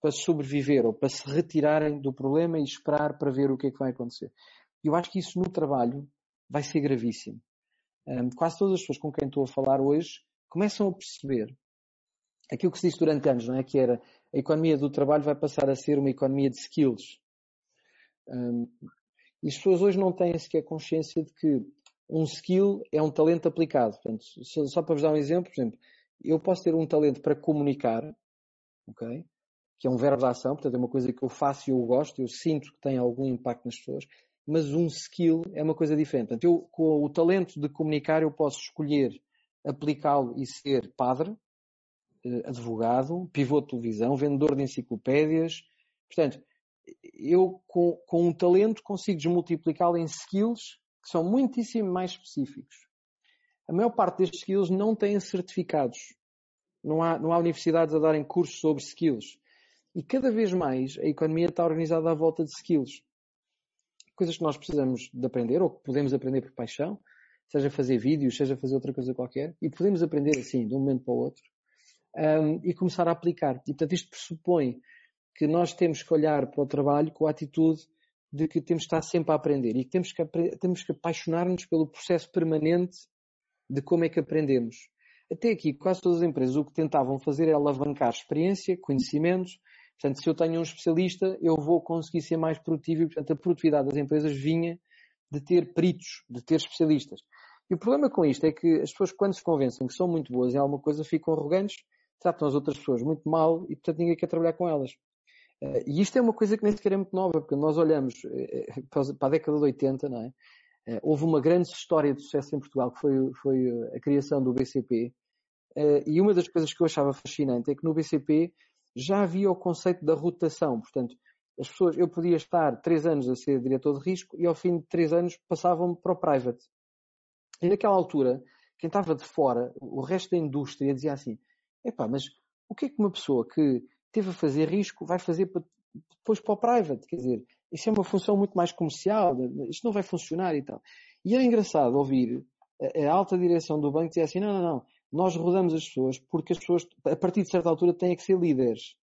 para sobreviver ou para se retirarem do problema e esperar para ver o que é que vai acontecer. Eu acho que isso no trabalho vai ser gravíssimo. Um, quase todas as pessoas com quem estou a falar hoje começam a perceber aquilo que se disse durante anos, não é? Que era a economia do trabalho vai passar a ser uma economia de skills. Um, e as pessoas hoje não têm sequer consciência de que um skill é um talento aplicado. Portanto, só para vos dar um exemplo, por exemplo, eu posso ter um talento para comunicar, ok? Que é um verbo de ação, portanto é uma coisa que eu faço e eu gosto, eu sinto que tem algum impacto nas pessoas mas um skill é uma coisa diferente. Portanto, eu, com o talento de comunicar, eu posso escolher aplicá-lo e ser padre, eh, advogado, pivô de televisão, vendedor de enciclopédias. Portanto, eu com, com um talento consigo desmultiplicá-lo em skills que são muitíssimo mais específicos. A maior parte destes skills não têm certificados. Não há, não há universidades a darem cursos sobre skills. E cada vez mais a economia está organizada à volta de skills coisas que nós precisamos de aprender ou que podemos aprender por paixão, seja fazer vídeos, seja fazer outra coisa qualquer, e podemos aprender assim, de um momento para o outro, um, e começar a aplicar. E portanto isto pressupõe que nós temos que olhar para o trabalho com a atitude de que temos que estar sempre a aprender e que temos que, temos que apaixonar-nos pelo processo permanente de como é que aprendemos. Até aqui, quase todas as empresas o que tentavam fazer é alavancar experiência, conhecimentos, Portanto, se eu tenho um especialista, eu vou conseguir ser mais produtivo e, portanto, a produtividade das empresas vinha de ter peritos, de ter especialistas. E o problema com isto é que as pessoas, quando se convencem que são muito boas em alguma coisa, ficam arrogantes, tratam as outras pessoas muito mal e, portanto, ninguém quer trabalhar com elas. Eh, e isto é uma coisa que nem sequer é muito nova, porque nós olhamos eh, eh, para a década de 80, não é? Houve uma grande história de sucesso em Portugal, que foi, foi a criação do BCP. E uma das coisas que eu achava fascinante é que no BCP já havia o conceito da rotação. Portanto, as pessoas, eu podia estar três anos a ser diretor de risco e ao fim de três anos passavam para o private. E naquela altura, quem estava de fora, o resto da indústria dizia assim, epá, mas o que é que uma pessoa que teve a fazer risco vai fazer depois para o private? Quer dizer, isso é uma função muito mais comercial, isto não vai funcionar e tal. E é engraçado ouvir a, a alta direção do banco dizer assim, não, não, não, nós rodamos as pessoas porque as pessoas, a partir de certa altura, têm que ser líderes.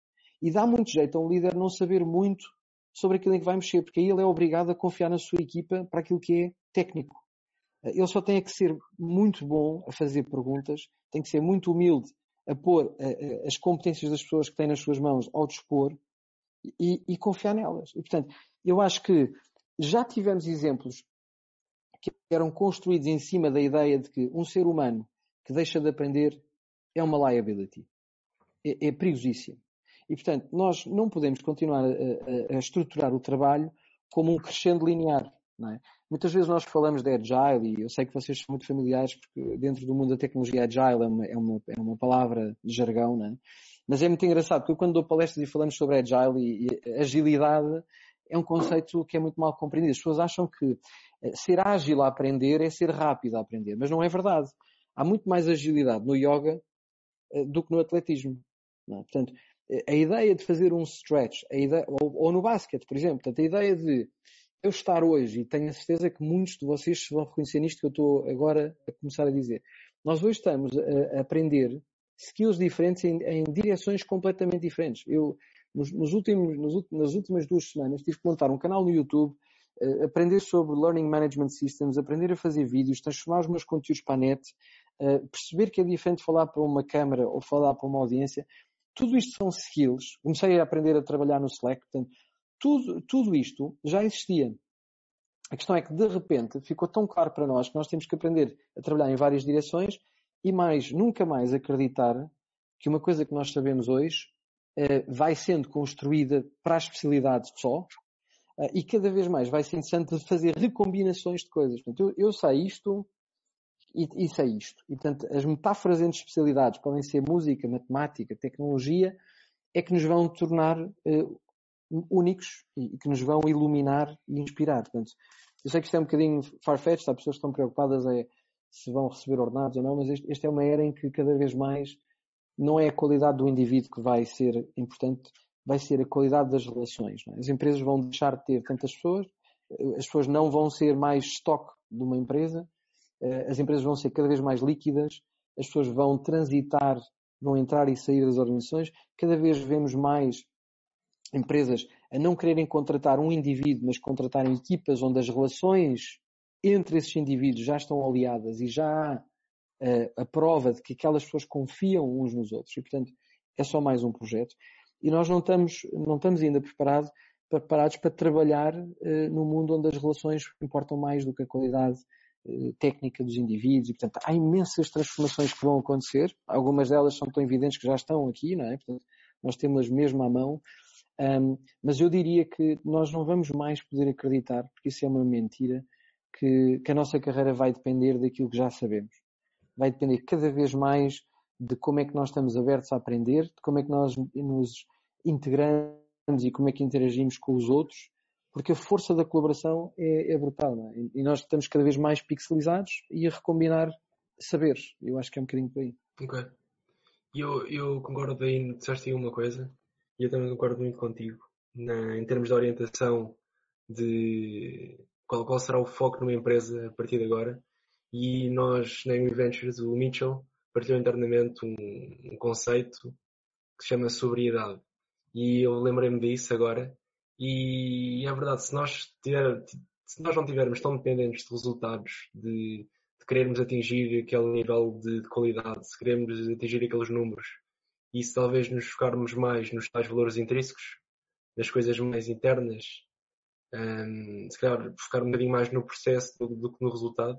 E dá muito jeito a um líder não saber muito sobre aquilo em que vai mexer, porque aí ele é obrigado a confiar na sua equipa para aquilo que é técnico. Ele só tem que ser muito bom a fazer perguntas, tem que ser muito humilde a pôr as competências das pessoas que têm nas suas mãos ao dispor e, e confiar nelas. E, portanto, eu acho que já tivemos exemplos que eram construídos em cima da ideia de que um ser humano que deixa de aprender é uma liability. É, é perigosíssimo. E, portanto, nós não podemos continuar a, a, estruturar o trabalho como um crescendo linear. É? Muitas vezes nós falamos de agile e eu sei que vocês são muito familiares porque dentro do mundo da tecnologia agile é uma, é uma, é uma palavra de jargão, é? mas é muito engraçado porque eu quando dou palestras e falamos sobre agile e, e agilidade é um conceito que é muito mal compreendido. As pessoas acham que eh, ser ágil a aprender é ser rápido a aprender, mas não é verdade há muito mais agilidade no yoga uh, do que no atletismo. É? Portanto, a ideia de fazer um stretch, ideia, ou, ou, no basquete, por exemplo, portanto, a ideia de eu estar hoje, e tenho a certeza que muitos de vocês vão reconhecer nisto que eu estou agora a começar a dizer. Nós hoje estamos a, aprender skills diferentes em, em, direções completamente diferentes. Eu, nos, nos últimos, nos, nas últimas duas semanas, tive que montar um canal no YouTube, uh, aprender sobre Learning Management Systems, aprender a fazer vídeos, transformar os meus conteúdos para a net, perceber que é diferente falar para uma câmara ou falar para uma audiência. Tudo isto são skills. Comecei a aprender a trabalhar no Slack, portanto, tudo, tudo isto já existia. A questão é que, de repente, ficou tão claro para nós que nós temos que aprender a trabalhar em várias direções e mais, nunca mais acreditar que uma coisa que nós sabemos hoje eh, vai sendo construída para a especialidade só eh, e cada vez mais vai ser interessante fazer recombinações de coisas. Portanto, eu, eu sei isto e, e sei isto. E, portanto, as metáforas entre especialidades podem ser música, matemática, tecnologia, é que nos vão tornar uh, únicos e que nos vão iluminar e inspirar. Portanto, eu sei que isto é um bocadinho farfetched, há pessoas que estão preocupadas é se vão receber ordenados ou não, mas este, esta é uma era em que cada vez mais não é a qualidade do indivíduo que vai ser importante, vai ser a qualidade das relações. É? As empresas vão deixar de ter tantas pessoas, as pessoas não vão ser mais estoque de uma empresa, eh, as empresas vão ser cada vez mais líquidas, as pessoas vão transitar, vão entrar e sair das organizações, cada vez vemos mais empresas a não quererem contratar um indivíduo, mas contratarem equipas onde as relações entre esses indivíduos já estão aliadas e já há uh, a prova de que aquelas pessoas confiam uns nos outros. E, portanto, é só mais um projeto. E nós não estamos, não estamos ainda preparados, preparados para trabalhar uh, num mundo onde as relações importam mais do que a qualidade técnica dos indivíduos. E, portanto, há imensas transformações que vão acontecer. Algumas delas são tão evidentes que já estão aqui, não é? Portanto, nós temos mesmo à mão. Um, mas eu diria que nós não vamos mais poder acreditar, porque isso é uma mentira, que, que a nossa carreira vai depender daquilo que já sabemos. Vai depender cada vez mais de como é que nós estamos abertos a aprender, de como é que nós nos integramos e como é que interagimos com os outros, porque a força da colaboração é, é brutal, é? E nós estamos cada vez mais pixelizados e a recombinar saberes. Eu acho que é um bocadinho por aí. Ok. Eu, eu concordo aí, disseste aí uma coisa, e eu também concordo muito contigo, na, em termos de orientação de qual, qual, será o foco numa empresa a partir de agora. E nós, na New Ventures, o Mitchell partilhou internamente um, um conceito que se chama sobriedade. E eu lembrei-me disso agora. E é verdade, se nós, tiver, se nós não tivermos tão dependentes de resultados, de, de querermos atingir aquele nível de, de, qualidade, se queremos atingir aqueles números, e se talvez nos focarmos mais nos tais valores intrínsecos, nas coisas mais internas, um, se calhar focar um bocadinho mais no processo do, do, que no resultado.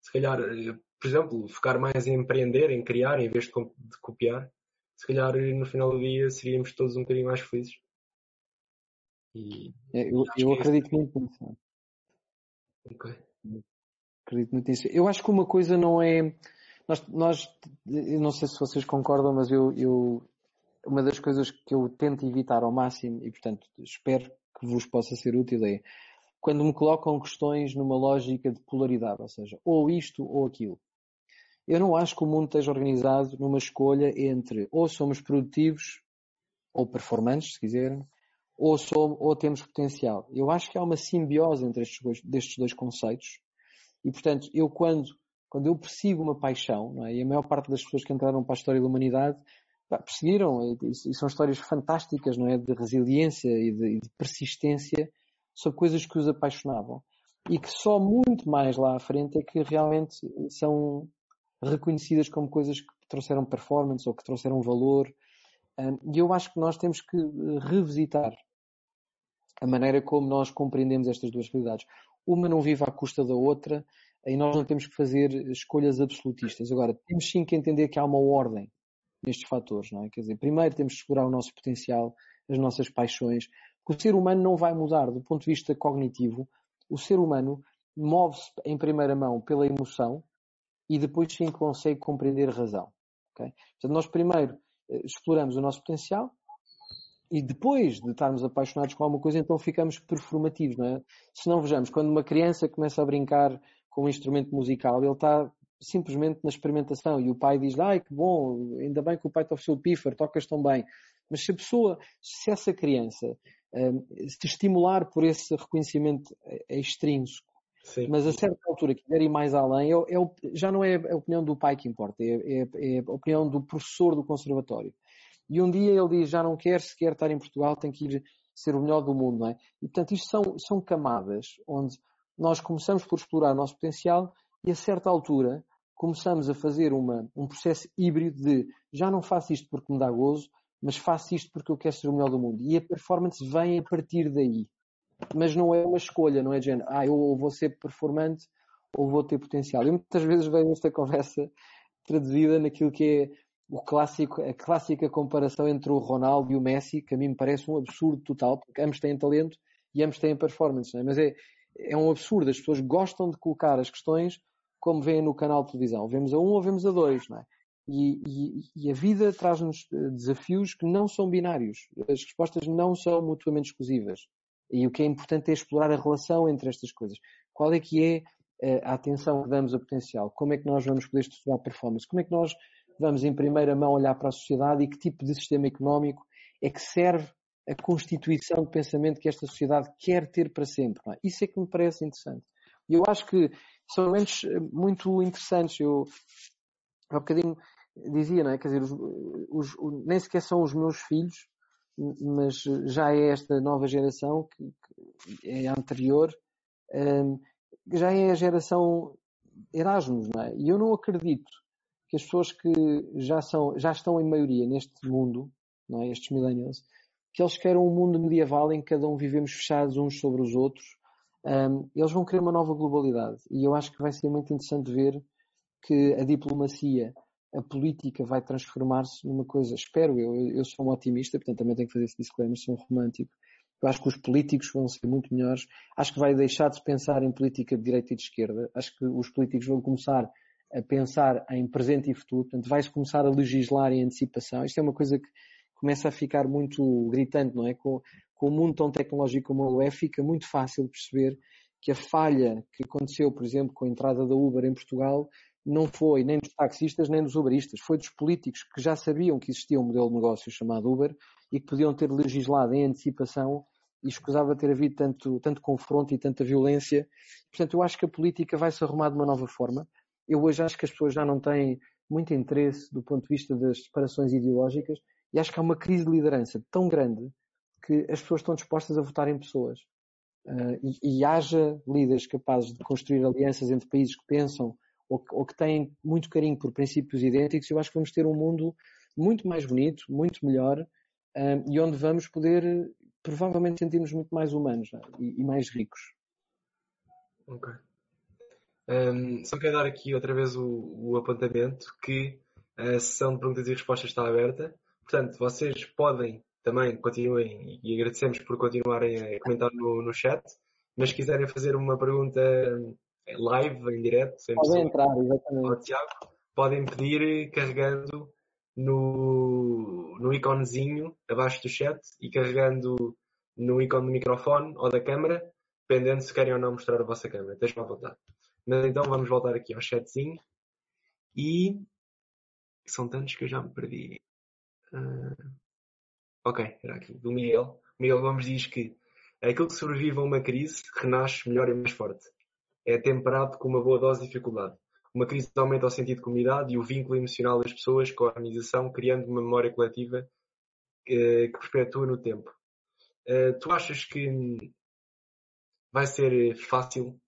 Se calhar, eh, por exemplo, focar mais em empreender, em criar, em vez de, de copiar. Se calhar no final do dia seríamos todos um bocadinho mais felizes. E, é, eu, eu é acredito é muito nisso. Ok. Acredito muito nisso. Eu acho que uma coisa não é. Nós, nós eu não sei se vocês concordam, mas eu, eu, uma das coisas que eu tento evitar ao máximo, e portanto espero que vos possa ser útil é quando me colocam questões numa lógica de polaridade, ou seja, ou isto ou aquilo. Eu não acho que o mundo esteja organizado numa escolha entre ou somos produtivos ou performantes, se quiserem, ou, somos, ou temos potencial. Eu acho que há uma simbiose entre estes dois, destes dois conceitos e, portanto, eu quando, quando eu persigo uma paixão, é? e a maior parte das pessoas que entraram para a história da humanidade perseguiram, e, são histórias fantásticas, não é? De resiliência e de, de persistência sobre coisas que os apaixonavam. E que só muito mais lá à frente é que realmente são reconhecidas como coisas que trouxeram performance ou que trouxeram valor. E eu acho que nós temos que revisitar a maneira como nós compreendemos estas duas realidades. Uma não vive à custa da outra e nós não temos que fazer escolhas absolutistas. Agora, temos sim que entender que há uma ordem nestes fatores, não é? Quer dizer, primeiro temos que explorar o nosso potencial, as nossas paixões, o ser humano não vai mudar do ponto de vista cognitivo. O ser humano move-se em primeira mão pela emoção e depois sim consegue compreender a razão. Okay? Portanto, nós primeiro eh, exploramos o nosso potencial e depois de estarmos apaixonados com alguma coisa, então ficamos performativos, não é? Se não vejamos, quando uma criança começa a brincar com um instrumento musical, ele está simplesmente na experimentação e o pai diz, ai que bom, ainda bem que o pai te ofereceu o pífaro, tocas tão bem. Mas se a pessoa, se essa criança um, se estimular por esse reconhecimento é, é extrínseco, Sim. mas a certa altura quiser ir mais além, é, é, já não é a opinião do pai que importa, é, é, é a opinião do professor do conservatório. E um dia ele diz, já não quer sequer estar em Portugal, tem que ir ser o melhor do mundo, não é? E portanto isto são, são camadas onde nós começamos por explorar o nosso potencial e a certa altura começamos a fazer uma, um processo híbrido de já não faço isto porque me dá gozo, mas faço isto porque eu quero ser o melhor do mundo. E a performance vem a partir daí. Mas não é uma escolha, não é de género, ah, eu vou ser performante ou vou ter potencial. Eu muitas vezes vejo esta conversa traduzida naquilo que é o clássico, a clássica comparação entre o Ronaldo e o Messi, que a mim me parece um absurdo total, porque ambos têm talento e ambos têm performance, é? mas é, é um absurdo. As pessoas gostam de colocar as questões como veem no canal de televisão. Vemos a um ou vemos a dois, não é? E, e, e a vida traz-nos eh, desafios que não são binários. As respostas não são mutuamente exclusivas. E o que é importante é explorar a relação entre estas coisas. Qual é que é eh, a atenção que damos a potencial? Como é que nós vamos poder estudar performance? Como é que nós vamos em primeira mão olhar para a sociedade e que tipo de sistema económico é que serve a constituição de pensamento que esta sociedade quer ter para sempre? É? Isso é que me parece interessante. E eu acho que são elementos eh, muito interessantes. Eu há bocadinho dizia, não é? Quer dizer, os, os, nem sequer são os meus filhos, mas já é esta nova geração que, que é anterior, um, já é a geração Erasmus, não é? E eu não acredito que as pessoas que já são, já estão em maioria neste mundo, não é? Estes millennials, que eles querem um mundo medieval em que cada um vivemos fechados uns sobre os outros, um, eles vão querer uma nova globalidade. E eu acho que vai ser muito interessante ver que a diplomacia, a política vai transformar-se numa coisa, espero eu, eu sou um otimista, portanto também tenho que fazer esse disclaimer, sou um romântico. Eu acho que os políticos vão ser muito melhores. Acho que vai deixar de pensar em política de direita e de esquerda. Acho que os políticos vão começar a pensar em presente e futuro. Portanto, vai-se começar a legislar em antecipação. Isto é uma coisa que começa a ficar muito gritante, não é? Com, com o mundo tão tecnológico como ele é, fica muito fácil perceber que a falha que aconteceu, por exemplo, com a entrada da Uber em Portugal, não foi nem dos taxistas nem dos uberistas, foi dos políticos que já sabiam que existia um modelo de negócio chamado Uber e que podiam ter legislado em antecipação e escusava ter havido tanto, tanto confronto e tanta violência. Portanto, eu acho que a política vai se arrumar de uma nova forma. Eu hoje acho que as pessoas já não têm muito interesse do ponto de vista das separações ideológicas e acho que há uma crise de liderança tão grande que as pessoas estão dispostas a votar em pessoas. Uh, e, e, haja líderes capazes de construir alianças entre países que pensam ou que, ou que têm muito carinho por princípios idênticos, eu acho que vamos ter um mundo muito mais bonito, muito melhor uh, e onde vamos poder provavelmente sentir-nos muito mais humanos é? e, e, mais ricos. Ok. Um, só quero dar aqui outra vez o, o apontamento que a sessão de perguntas e respostas está aberta. Portanto, vocês podem também continuem e agradecemos por continuarem a comentar no, no chat. Mas se quiserem fazer uma pergunta live, em direto, podem entrar, exatamente. Tiago, podem pedir carregando no, no iconezinho abaixo do chat e carregando no ícone do microfone ou da câmera, dependendo se querem ou não mostrar a vossa câmera. Deixem-me à vontade. Mas então vamos voltar aqui ao chatzinho e são tantos que eu já me perdi. Uh... Ok, era aqui, do Miguel. Miguel Gomes diz que aquilo que sobrevive a uma crise renasce melhor e mais forte. É temperado com uma boa dose de dificuldade. Uma crise aumenta o sentido de comunidade e o vínculo emocional das pessoas com a organização, criando uma memória coletiva que, que perpetua no tempo. Uh, tu achas que vai ser fácil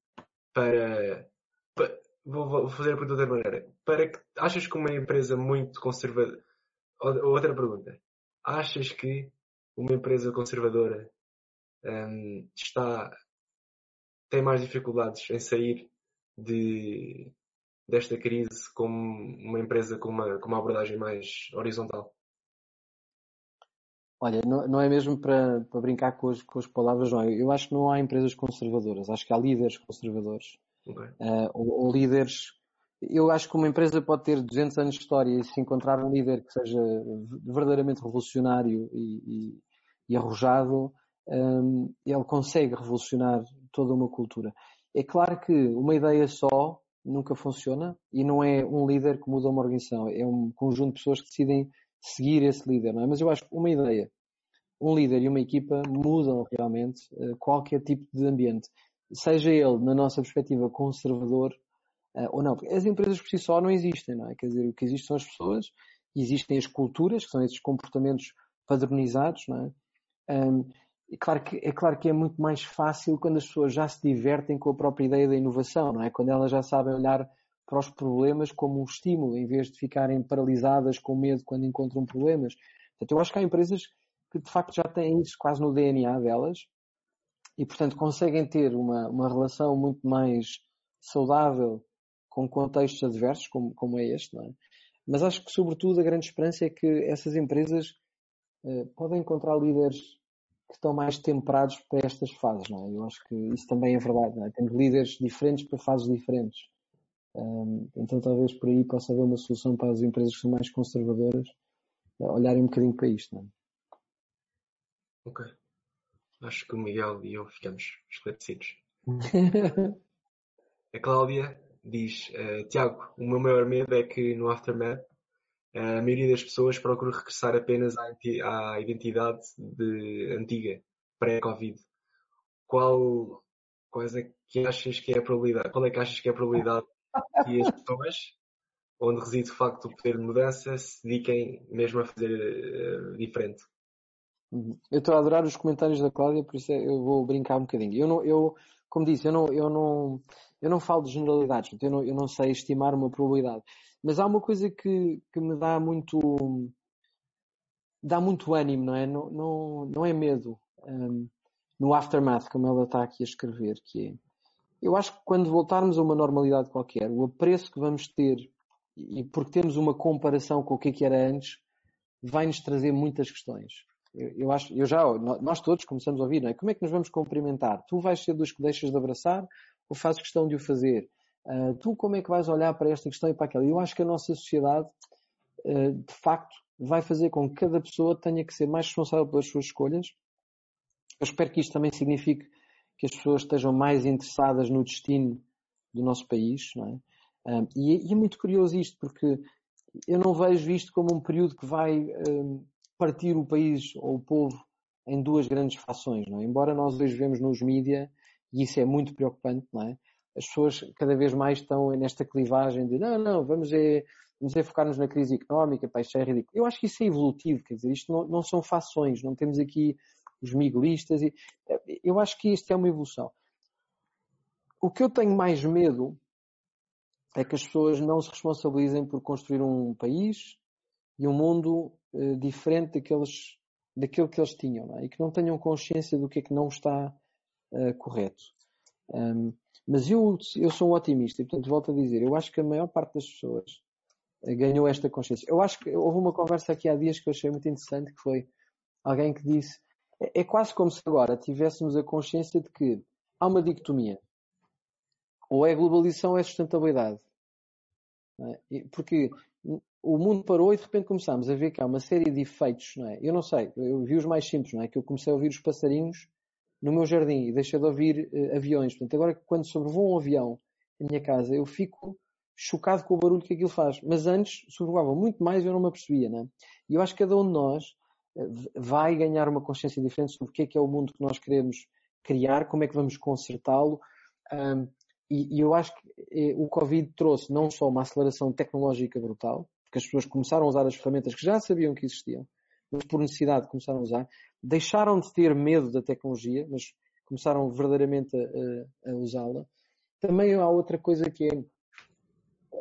para, para vou, fazer a pergunta de outra maneira. Para que, achas que uma empresa muito conservadora. Outra pergunta. Achas que uma empresa conservadora um, está tem mais dificuldades em sair de, desta crise como uma empresa com uma, com uma abordagem mais horizontal? Olha, não, não é mesmo para, para brincar com, as, com as palavras, não. Eu acho que não há empresas conservadoras, acho que há líderes conservadores. Okay. Uh, ou, ou, líderes eu acho que uma empresa pode ter 200 anos de história e se encontrar um líder que seja verdadeiramente revolucionário e, e, e arrojado, um, ele consegue revolucionar toda uma cultura. É claro que uma ideia só nunca funciona e não é um líder que muda uma organização, é um conjunto de pessoas que decidem seguir esse líder, não é? Mas eu acho que uma ideia, um líder e uma equipa mudam realmente uh, qualquer tipo de ambiente, seja ele, na nossa perspectiva, conservador uh, ou não. Porque as empresas por si só não existem, não é? Quer dizer, o que existe são as pessoas, existem as culturas, que são esses comportamentos padronizados, não é? Um, é claro, que, é claro que é muito mais fácil quando as pessoas já se divertem com a própria ideia da inovação, não é? Quando elas já sabem olhar para os problemas como um estímulo, em vez de ficarem paralisadas com medo quando encontram problemas. Portanto, eu acho que há empresas que de facto já têm isso quase no DNA delas e, portanto, conseguem ter uma, uma relação muito mais saudável com contextos adversos, como, como é este, não é? Mas acho que, sobretudo, a grande esperança é que essas empresas uh, podem encontrar líderes que estão mais temperados para estas fases, não é? Eu acho que isso também é verdade, não é? Temos líderes diferentes para fases diferentes. Um, então talvez por aí possa haver uma solução para as empresas que são mais conservadoras olharem um bocadinho para isto, não é? Ok. Acho que o Miguel e eu ficamos esclarecidos. *laughs* a Cláudia diz, uh, Tiago, o meu maior medo é que no Aftermath a maioria das pessoas procura regressar apenas à, à identidade de, antiga, pré-Covid. Qual, quais é que achas que é a probabilidade? Qual é que achas que é a probabilidade que as pessoas, onde reside de facto o poder de mudança, se dediquem mesmo a fazer uh, diferente? Uhum. Eu estou a adorar os comentários da Cláudia, por isso é, eu vou brincar um bocadinho. Eu não, eu, como disse, eu não, eu não, eu não falo de generalidades, eu não, eu não sei estimar uma probabilidade. Mas há uma coisa que, que me dá muito dá muito ânimo, não é? Não, não, não é medo. Um, no aftermath, como ela está aqui a escrever, que é eu acho que quando voltarmos a uma normalidade qualquer, o apreço que vamos ter, e porque temos uma comparação com o que, é era antes, vai-nos trazer muitas questões. Eu, eu, acho, eu já, nós todos começamos a ouvir, não é? Como é que nos vamos cumprimentar? Tu vais ser dos que deixas de abraçar ou fazes questão de o fazer? Uh, tu como é que vais olhar para esta questão e para aquela? Eu acho que a nossa sociedade, uh, de facto, vai fazer com que cada pessoa tenha que ser mais responsável pelas suas escolhas. Eu espero que isto também signifique que as pessoas estejam mais interessadas no destino do nosso país, não é? Uh, e, e, é muito curioso isto, porque eu não vejo isto como um período que vai partir o país ou o povo em duas grandes fações, não é? Embora nós hoje vemos nos mídias, e isso é muito preocupante, não é? as pessoas cada vez mais estão nesta clivagem de não, não, vamos é, vamos é focar-nos na crise económica, pá, isto é ridículo. Eu acho que isso é evolutivo, quer dizer, isto não, não são fações, não temos aqui os miguelistas e eu acho que isto é uma evolução. O que eu tenho mais medo é que as pessoas não se responsabilizem por construir um país e um mundo uh, diferente daqueles, daquilo que eles tinham, é? e que não tenham consciência do que é que não está uh, correto. Um, mas eu, eu sou um otimista e, portanto, volto a dizer, eu acho que a maior parte das pessoas eh, ganhou esta consciência. Eu acho que houve uma conversa aqui há dias que eu achei muito interessante, que foi alguém que disse, é, é quase como se agora tivéssemos a consciência de que há uma dicotomia. Ou é globalização ou é sustentabilidade. É? Porque o mundo parou e de repente começámos a ver que há uma série de efeitos, não é? Eu não sei, eu vi os mais simples, não é? Que eu comecei a ouvir os passarinhos no meu jardim e deixei de ouvir uh, aviões. Portanto, agora quando sobrevoa um avião na minha casa, eu fico chocado com o barulho que aquilo faz. Mas antes sobrevoava muito mais e eu não me apercebia, né? E eu acho que cada um de nós vai ganhar uma consciência diferente sobre o que é que é o mundo que nós queremos criar, como é que vamos consertá-lo. Um, e, e, eu acho que eh, o Covid trouxe não só uma aceleração tecnológica brutal, porque as pessoas começaram a usar as ferramentas que já sabiam que existiam, mas por necessidade começaram a usar, deixaram de ter medo da tecnologia, mas começaram verdadeiramente a, a usá-la. Também há outra coisa que é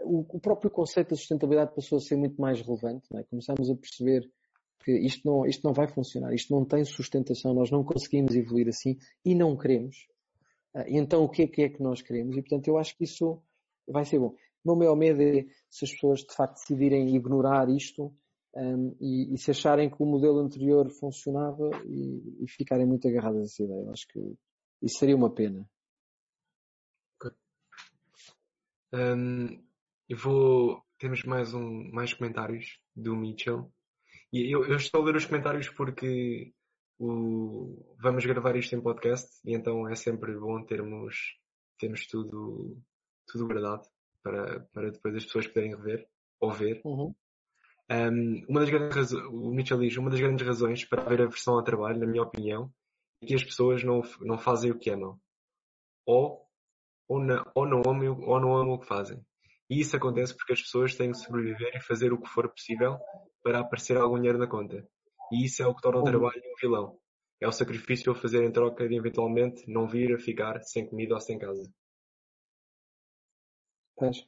o, o, próprio conceito da sustentabilidade passou a ser muito mais relevante. É? Começamos a perceber isto não, isto não vai funcionar, isto não tem sustentação, nós não conseguimos evoluir assim e não queremos. Ah, então o que é que é que nós queremos? E portanto eu acho que isso vai ser bom. O meu maior medo é se as pessoas de facto decidirem ignorar isto um, e, e, se acharem que o modelo anterior funcionava e, e, ficarem muito agarradas a essa ideia. Eu acho que isso seria uma pena. Okay. Um, eu vou. Temos mais, um, mais comentários do Mitchell. E eu, eu estou a ler os comentários porque o, vamos gravar isto em podcast e então é sempre bom termos, termos tudo, tudo guardado para, para depois as pessoas poderem rever ou ver. Uhum. Um, uma das grandes razões, o Mitchell diz, uma das grandes razões para haver aversão ao trabalho, na minha opinião, é que as pessoas não, não fazem o que amam. Ou, ou, não, ou, não amam, ou não amam o que fazem. E isso acontece porque as pessoas têm que sobreviver e fazer o que for possível para aparecer algum dinheiro na conta. E isso é o que torna o trabalho um vilão. É o sacrifício a fazer em troca de eventualmente não vir a ficar sem comida ou sem casa. Pois.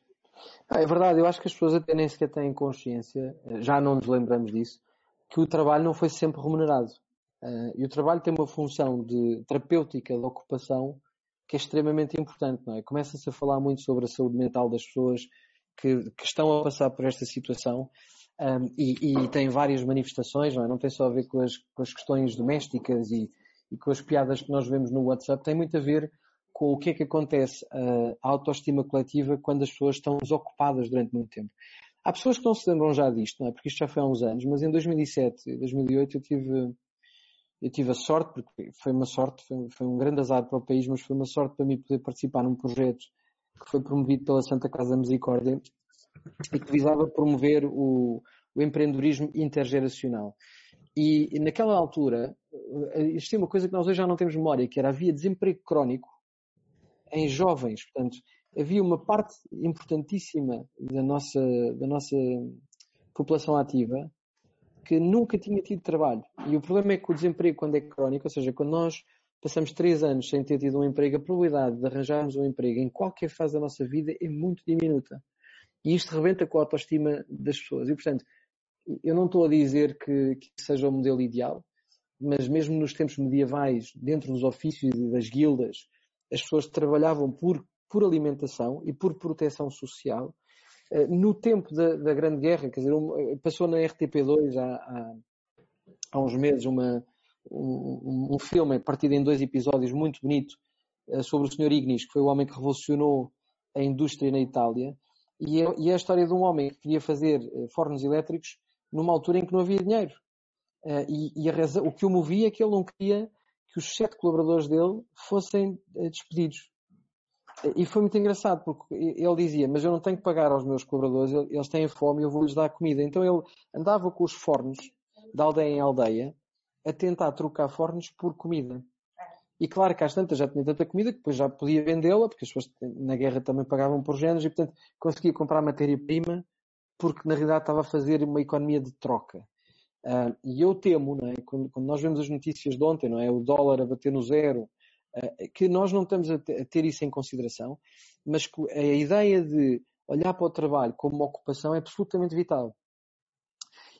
Ah, é verdade, eu acho que as pessoas até nem sequer têm consciência, já não nos lembramos disso, que o trabalho não foi sempre remunerado. Uh, e o trabalho tem uma função de terapêutica de ocupação que é extremamente importante, não é? Começa-se a falar muito sobre a saúde mental das pessoas que, que estão a passar por esta situação um, e, e, tem várias manifestações, não é? Não tem só a ver com as, com as questões domésticas e, e, com as piadas que nós vemos no WhatsApp, tem muito a ver com o que é que acontece a autoestima coletiva quando as pessoas estão desocupadas durante muito tempo. Há pessoas que não se lembram já disto, não é? Porque isto já foi há uns anos, mas em 2007 e 2008 eu tive, eu tive a sorte, porque foi uma sorte, foi, foi um grande azar para o país, mas foi uma sorte para mim poder participar num projeto que foi promovido pela Santa Casa Misericórdia e que visava promover o, o empreendedorismo intergeracional. E, e, naquela altura existia uma coisa que nós hoje já não temos memória, que era havia desemprego crónico em jovens. Portanto, havia uma parte importantíssima da nossa, da nossa população ativa que nunca tinha tido trabalho. E o problema é que o desemprego, quando é crónico, ou seja, quando nós passamos três anos sem ter tido um emprego, a probabilidade de arranjarmos um emprego em qualquer fase da nossa vida é muito diminuta. E isto rebenta com a autoestima das pessoas. E, portanto, eu não estou a dizer que, que seja o modelo ideal, mas mesmo nos tempos medievais, dentro dos ofícios e das guildas, as pessoas trabalhavam por, por alimentação e por proteção social. Eh, no tempo da, da Grande Guerra, quer dizer, passou na RTP2 há, há, há uns meses uma, um, um, filme partido em dois episódios muito bonito eh, sobre o Sr. Ignis, que foi o homem que revolucionou a indústria na Itália. E é, e é a história de um homem que queria fazer eh, fornos elétricos numa altura em que não havia dinheiro. E, e o que o movia é que ele não queria que os sete colaboradores dele fossem eh, despedidos. E foi muito engraçado, porque ele dizia, mas eu não tenho que pagar aos meus colaboradores, eles têm fome eu vou-lhes dar comida. Então ele andava com os fornos, de aldeia em aldeia, a tentar trocar fornos por comida. E claro que às tantas já tinha tanta comida que depois já podia vendê-la, porque as pessoas na guerra também pagavam por géneros e portanto conseguia comprar matéria-prima porque na realidade estava a fazer uma economia de troca. Uh, e eu temo, é? quando, quando, nós vemos as notícias de ontem, não é? o dólar a bater no zero, que nós não estamos a, a, ter isso em consideração, mas a ideia de olhar para o trabalho como uma ocupação é absolutamente vital.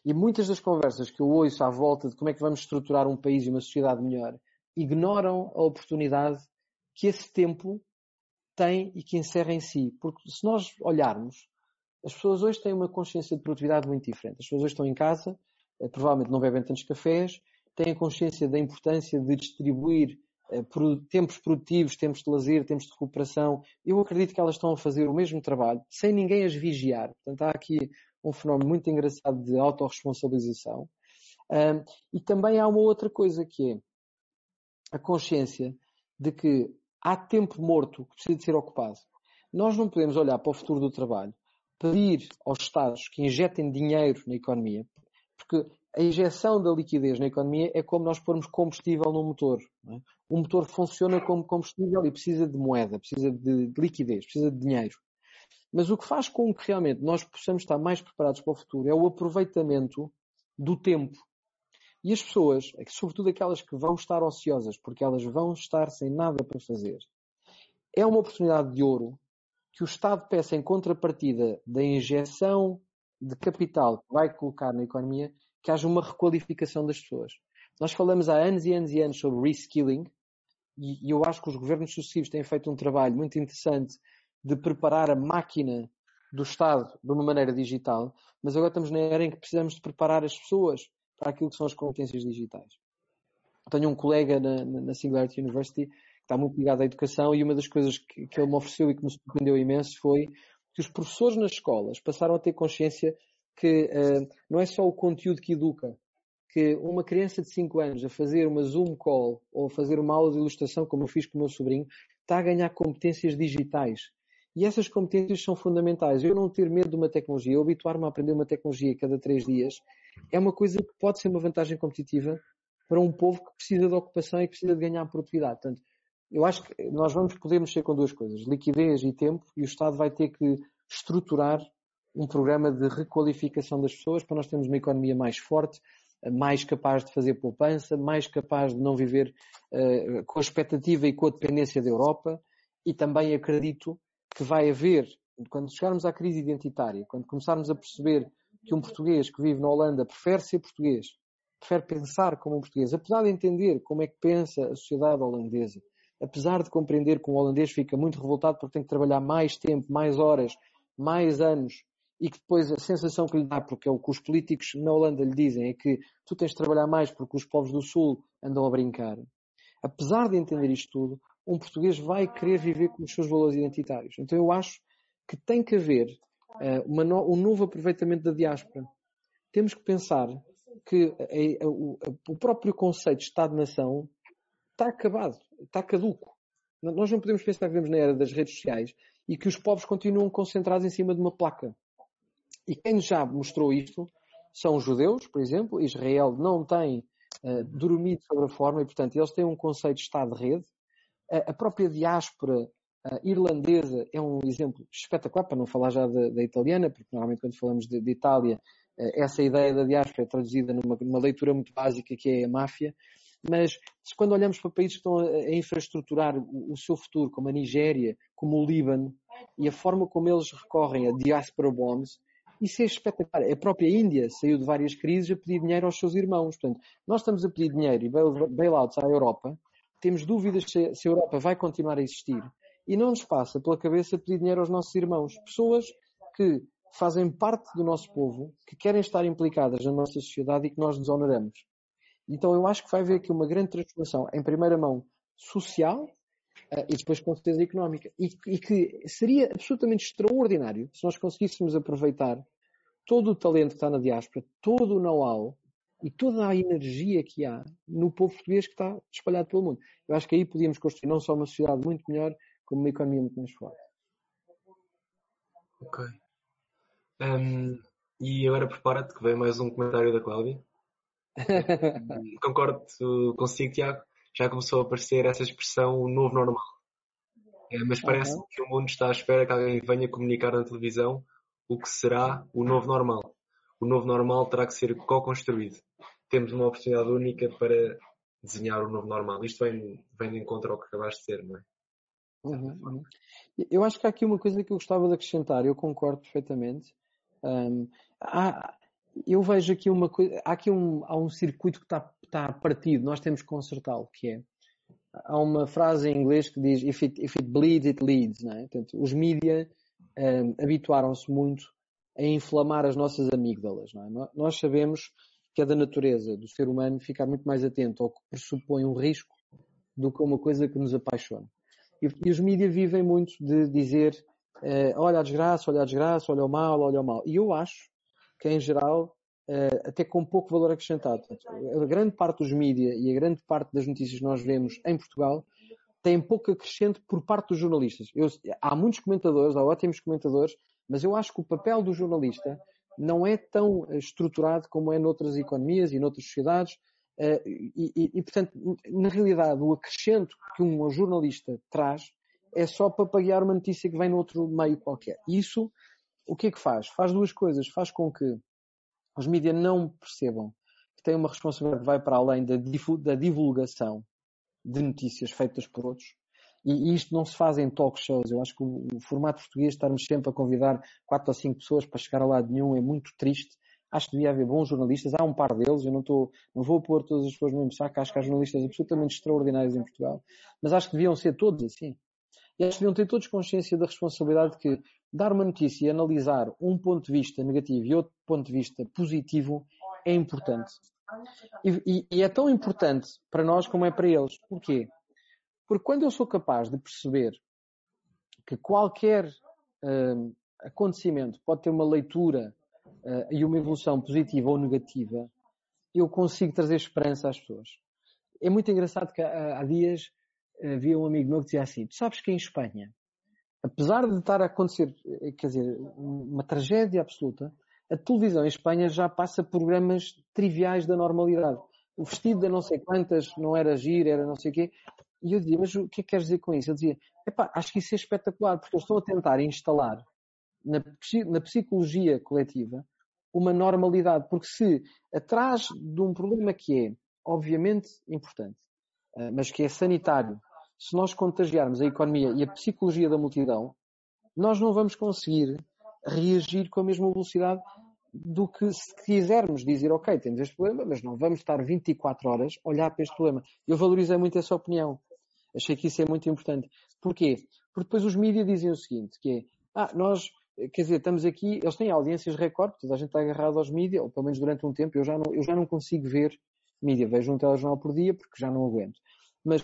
E muitas das conversas que eu ouço à volta de como é que vamos estruturar um país e uma sociedade melhor ignoram a oportunidade que esse tempo tem e que encerra em si. Porque se nós olharmos, as pessoas hoje têm uma consciência de produtividade muito diferente. As pessoas hoje estão em casa, eh, provavelmente não bebem tantos cafés, têm consciência da importância de distribuir eh, tempos produtivos, tempos de lazer, tempos de recuperação. Eu acredito que elas estão a fazer o mesmo trabalho, sem ninguém as vigiar. Portanto, há aqui um fenómeno muito engraçado de autorresponsabilização. e também há uma outra coisa que é a consciência de que há tempo morto que precisa de ser ocupado. Nós não podemos olhar para o futuro do trabalho, pedir aos Estados que injetem dinheiro na economia, porque a injeção da liquidez na economia é como nós pormos combustível no motor. É? O motor funciona como combustível e precisa de moeda, precisa de, de liquidez, precisa de dinheiro. Mas o que faz com que realmente nós possamos estar mais preparados para o futuro é o aproveitamento do tempo. E as pessoas, é sobretudo aquelas que vão estar ociosas, porque elas vão estar sem nada para fazer, é uma oportunidade de ouro que o Estado peça em contrapartida da injeção de capital que vai colocar na economia, que haja uma requalificação das pessoas. Nós falamos há anos e anos e anos sobre reskilling, e eu acho que os governos sucessivos têm feito um trabalho muito interessante de preparar a máquina do Estado de uma maneira digital, mas agora estamos na era em que precisamos de preparar as pessoas para aquilo que são as competências digitais. Tenho um colega na, na Singularity University que está muito ligado à educação e uma das coisas que, que ele me ofereceu e que me surpreendeu imenso foi que os professores nas escolas passaram a ter consciência que uh, não é só o conteúdo que educa, que uma criança de 5 anos a fazer uma Zoom call ou fazer uma aula de ilustração, como eu fiz com o meu sobrinho, está a ganhar competências digitais. E essas competências são fundamentais. Eu não ter medo de uma tecnologia, eu habituar-me a aprender uma tecnologia cada três dias, é uma coisa que pode ser uma vantagem competitiva para um povo que precisa de ocupação e que precisa de ganhar produtividade. Portanto, eu acho que nós vamos poder mexer com duas coisas, liquidez e tempo, e o Estado vai ter que estruturar um programa de requalificação das pessoas para nós termos uma economia mais forte, mais capaz de fazer poupança, mais capaz de não viver uh, com a expectativa e com a dependência da Europa, e também acredito que vai haver, quando chegarmos à crise identitária, quando começarmos a perceber que um português que vive na Holanda prefere ser português, prefere pensar como um português, apesar de entender como é que pensa a sociedade holandesa, apesar de compreender que um holandês fica muito revoltado porque tem que trabalhar mais tempo, mais horas, mais anos, e que depois a sensação que lhe dá, porque é o que os políticos na Holanda lhe dizem, é que tu tens de trabalhar mais porque os povos do Sul andam a brincar. Apesar de entender isto tudo, um português vai querer viver com os seus valores identitários. Então eu acho que tem que haver uh, no, um novo aproveitamento da diáspora. Temos que pensar que a, a, a, o próprio conceito de Estado-nação está acabado, está caduco. Nós não podemos pensar que vivemos na era das redes sociais e que os povos continuam concentrados em cima de uma placa. E quem já mostrou isto são os judeus, por exemplo. Israel não tem uh, dormido sobre a forma e, portanto, eles têm um conceito de Estado de rede. Uh, a própria diáspora uh, irlandesa é um exemplo espetacular, para não falar já da, da italiana, porque normalmente quando falamos de, de Itália, essa ideia da diáspora é traduzida numa, numa leitura muito básica que é a máfia. Mas quando olhamos para países que estão a infraestruturar o, o seu futuro, como a Nigéria, como o Líbano, e a forma como eles recorrem a diaspora bombs, isso é espetacular. A própria Índia saiu de várias crises a pedir dinheiro aos seus irmãos. Portanto, nós estamos a pedir dinheiro e bailouts à Europa, temos dúvidas se, a Europa vai continuar a existir e não nos passa pela cabeça pedir dinheiro aos nossos irmãos. Pessoas que fazem parte do nosso povo, que querem estar implicadas na nossa sociedade e que nós desonoramos. Então eu acho que vai haver aqui uma grande transformação, em primeira mão, social e depois com certeza económica. E, e, que seria absolutamente extraordinário se nós conseguíssemos aproveitar todo o talento que está na diáspora, todo o know-how e toda a energia que há no povo português que está espalhado pelo mundo. Eu acho que aí podíamos construir não só uma sociedade muito melhor, como uma economia muito mais forte. Ok. Um, e agora prepara-te que vem mais um comentário da Cláudia. *laughs* Concordo consigo, Tiago. Já começou a aparecer essa expressão o novo normal. É, mas parece uhum. que o mundo está à espera que alguém venha comunicar na televisão o que será o novo normal. O novo normal terá que ser co-construído. Temos uma oportunidade única para desenhar o novo normal. Isto vem, vem de encontro ao que acabaste de dizer, não é? Uhum, uhum. Eu acho que há aqui uma coisa que eu gostava de acrescentar, eu concordo perfeitamente. Um, há, eu vejo aqui uma coisa, há aqui um, há um circuito que está, está partido, nós temos que consertá-lo, que é, há uma frase em inglês que diz if it, if it bleeds, it leads, não é? Portanto, os mídia um, habituaram-se muito a inflamar as nossas amígdalas, não é? Nós sabemos que é da natureza do ser humano ficar muito mais atento ao que pressupõe um risco do que uma coisa que nos apaixona. E, e os mídias vivem muito de dizer uh, olha a desgraça, olha a desgraça, olha o mal, olha o mal. E eu acho que em geral, uh, até com pouco valor acrescentado. A grande parte dos mídias e a grande parte das notícias que nós vemos em Portugal tem pouco acrescente por parte dos jornalistas. Eu, há muitos comentadores, há ótimos comentadores, mas eu acho que o papel do jornalista não é tão estruturado como é noutras economias e noutras sociedades. Uh, e, e, e, portanto, na realidade, o acrescento que um jornalista traz é só para pagar uma notícia que vem no outro meio qualquer. Isso o que é que faz? Faz duas coisas. Faz com que os mídias não percebam que têm uma responsabilidade que vai para além da, divulgação de notícias feitas por outros. E isto não se faz em talk shows. Eu acho que o, o formato português, estarmos sempre a convidar quatro ou cinco pessoas para chegar a lado nenhum, é muito triste. Acho que devia haver bons jornalistas. Há um par deles. Eu não, estou, não vou pôr todas as pessoas no mesmo saco. Acho que há jornalistas absolutamente extraordinários em Portugal. Mas acho que deviam ser todos assim. E acho que deviam ter todos consciência da responsabilidade de que dar uma notícia e analisar um ponto de vista negativo e outro ponto de vista positivo é importante. E, e, e é tão importante para nós como é para eles. Porquê? Porque quando eu sou capaz de perceber que qualquer uh, acontecimento pode ter uma leitura uh, e uma evolução positiva ou negativa, eu consigo trazer esperança às pessoas. É muito engraçado que há, há dias havia um amigo meu que dizia assim: Tu sabes que em Espanha apesar de estar a acontecer, quer dizer, uma tragédia absoluta, a televisão em Espanha já passa programas triviais da normalidade. O vestido de não sei quantas não era giro, era não sei o quê. E eu dizia, mas o que é que queres dizer com isso? Eu dizia, epá, acho que isso é espetacular, porque eles estão a tentar instalar na, na psicologia coletiva uma normalidade. Porque se atrás de um problema que é, obviamente, importante, eh, mas que é sanitário, se nós contagiarmos a economia e a psicologia da multidão, nós não vamos conseguir reagir com a mesma velocidade do que se quisermos dizer, ok, temos este problema, mas não vamos estar 24 horas a olhar para este problema. Eu valorizei muito essa opinião. Achei que isso é muito importante. Porquê? Porque depois os mídias dizem o seguinte, que é, ah, nós, quer dizer, estamos aqui, eles têm audiências recorde, toda a gente está agarrado aos mídias, ou pelo menos durante um tempo, eu já não, eu já não consigo ver mídia, vejo um telejornal por dia porque já não aguento. Mas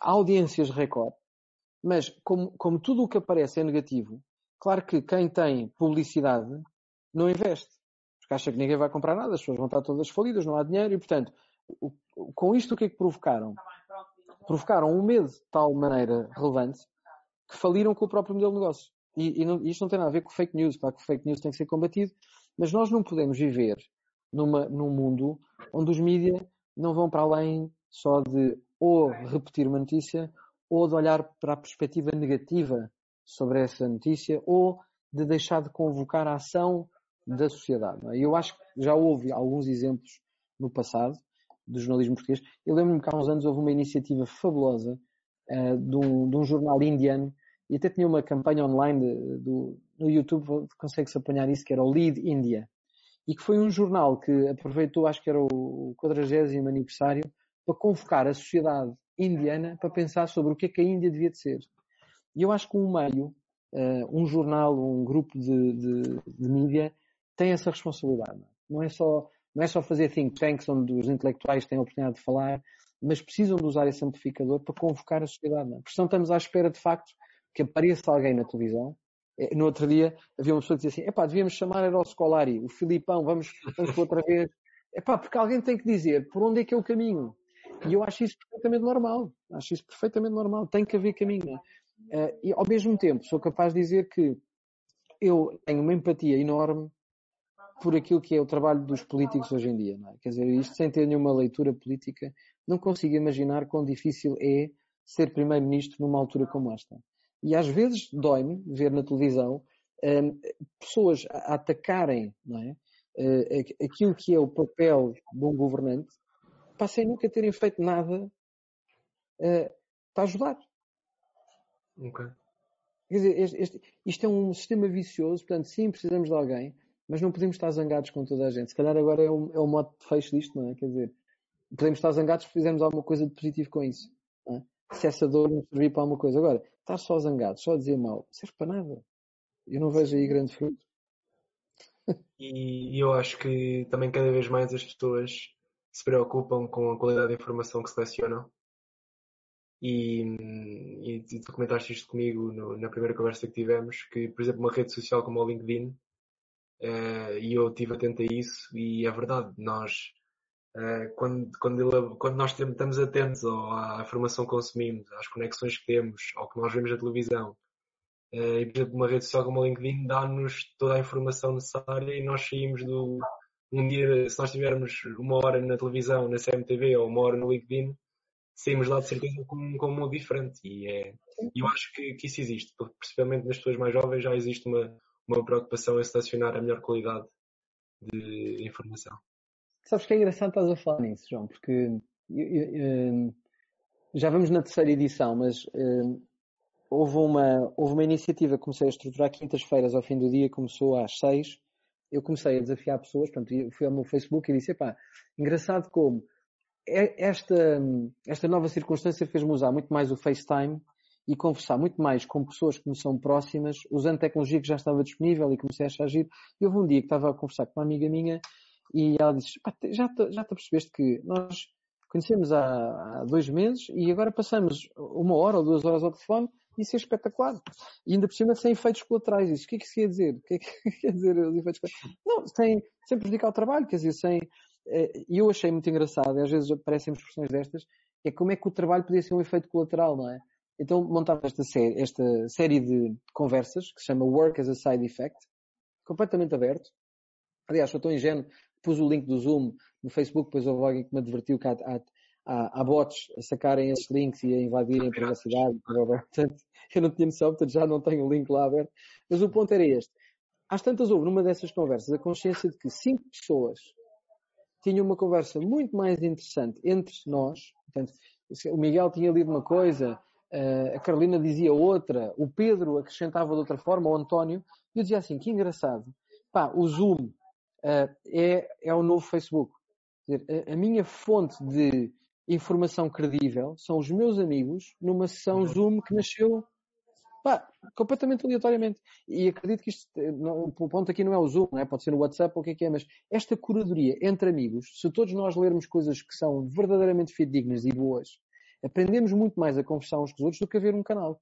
audiências recorde, mas como, como tudo o que aparece é negativo, claro que quem tem publicidade não investe. Porque acha que ninguém vai comprar nada, as pessoas vão estar todas falidas, não há dinheiro e, portanto, o, com isto o que é que provocaram? Provocaram um medo de tal maneira relevante que faliram com o próprio modelo de negócio. E, e não, isto não tem nada a ver com fake news, claro que fake news tem que ser combatido, mas nós não podemos viver numa, num mundo onde os mídias não vão para além só de ou repetir uma notícia ou de olhar para a perspectiva negativa sobre essa notícia ou de deixar de convocar a ação da sociedade. É? Eu acho que já houve alguns exemplos no passado do jornalismo português. Eu lembro-me que há uns anos houve uma iniciativa fabulosa uh, de, um, de, um, jornal indiano e até tinha uma campanha online de, do, no YouTube, consegue-se apanhar isso, que era o Lead India. E que foi um jornal que aproveitou, acho que era o 40 aniversário, para convocar a sociedade indiana para pensar sobre o que é que a Índia devia de ser. E eu acho que um meio, uh, um jornal, um grupo de, de, de mídia tem essa responsabilidade. Não é só, não é só fazer think tanks onde os intelectuais têm a oportunidade de falar, mas precisam de usar esse amplificador para convocar a sociedade. Não? É? Porque senão estamos à espera de facto que apareça alguém na televisão. Eh, no outro dia havia uma pessoa que dizia assim, epá, devíamos chamar era o Scolari, o Filipão, vamos, vamos outra vez. *laughs* Epá, porque alguém tem que dizer por onde é que é o caminho. E eu acho isso perfeitamente normal. Acho isso perfeitamente normal. Tem que haver caminho. Uh, e ao mesmo tempo sou capaz de dizer que eu tenho uma empatia enorme por aquilo que é o trabalho dos políticos hoje em dia. É? Quer dizer, isto sem ter nenhuma leitura política, não consigo imaginar quão difícil é ser primeiro-ministro numa altura como esta. E às vezes dói-me ver na televisão um, pessoas a atacarem é? Uh, aquilo que é o papel de um governante, sem nunca terem feito nada uh, para ajudar. Okay. Quer dizer, este, este, isto é um sistema vicioso, portanto, sim, precisamos de alguém, mas não podemos estar zangados com toda a gente. Se calhar agora é o, é o modo de fecho disto, não é? Quer dizer, podemos estar zangados se fizermos alguma coisa de positivo com isso. É? Se essa dor nos servir para alguma coisa. Agora, estar só zangado, só a dizer mal, serve para nada. Eu não vejo aí grande fruto. E eu acho que também cada vez mais as pessoas se preocupam com a qualidade da informação que selecionam. E, e, tu comentaste isto comigo no, na primeira conversa que tivemos, que, por exemplo, uma rede social como o LinkedIn Uh, e eu estive atento a isso e é verdade, nós uh, quando, quando, ele, quando, nós estamos atentos à informação que consumimos, às conexões que temos, ao que nós vemos na televisão, uh, e por exemplo uma rede social como o LinkedIn dá-nos toda a informação necessária e nós saímos do um dia, se nós tivermos uma hora na televisão, na CMTV ou uma hora no LinkedIn, saímos lá de certeza com, com um mundo diferente e é, eu acho que, que isso existe, principalmente nas pessoas mais jovens já existe uma uma preocupação em selecionar a melhor qualidade de informação. Sabes que é engraçado estás a falar nisso, João, porque eu, eu, já vamos na terceira edição, mas houve, uma, houve uma iniciativa que comecei a estruturar quintas-feiras ao fim do dia, começou às seis. Eu comecei a desafiar pessoas, portanto, fui ao meu Facebook e disse, epá, engraçado como esta, esta nova circunstância fez-me usar muito mais o FaceTime e conversar muito mais com pessoas que me são próximas, usando tecnologia que já estava disponível e comecei a agir. E houve um dia que estava a conversar com uma amiga minha e ela disse, já te, já te percebeste que nós conhecemos há, há, dois meses e agora passamos uma hora ou duas horas ao telefone isso é espetacular. E ainda por cima sem efeitos colaterais. Isso, o que é que isso quer dizer? O que é que *laughs* quer dizer os efeitos colaterais? Não, sem, sem prejudicar o trabalho, quer dizer, sem... Eh, e eu achei muito engraçado, e às vezes aparecem expressões destas, é como é que o trabalho podia ser um efeito colateral, não é? Então montava esta série, esta série de conversas que se chama Work as a Side Effect, completamente aberto. Aliás, sou tão ingênuo, pus o link do Zoom no Facebook, depois houve alguém que me advertiu que há, há, há, há bots a sacarem esses links e a invadirem a privacidade. Portanto, eu não tinha noção, portanto já não tenho o link lá aberto. Mas o ponto era este. Às tantas houve numa dessas conversas a consciência de que cinco pessoas tinham uma conversa muito mais interessante entre nós. Portanto, o Miguel tinha lido uma coisa, a Carolina dizia outra, o Pedro acrescentava de outra forma, o António, e eu dizia assim, que engraçado. Pá, o Zoom uh, é, é o novo Facebook. Dizer, a, a, minha fonte de informação credível são os meus amigos numa sessão uhum. Zoom que nasceu pá, completamente aleatoriamente. E acredito que isto, eh, não, o ponto aqui não é o Zoom, é? pode ser no WhatsApp ou o que é que é, mas esta curadoria entre amigos, se todos nós lermos coisas que são verdadeiramente fidedignas e boas, aprendemos muito mais a conversar uns com os outros do que a ver um canal.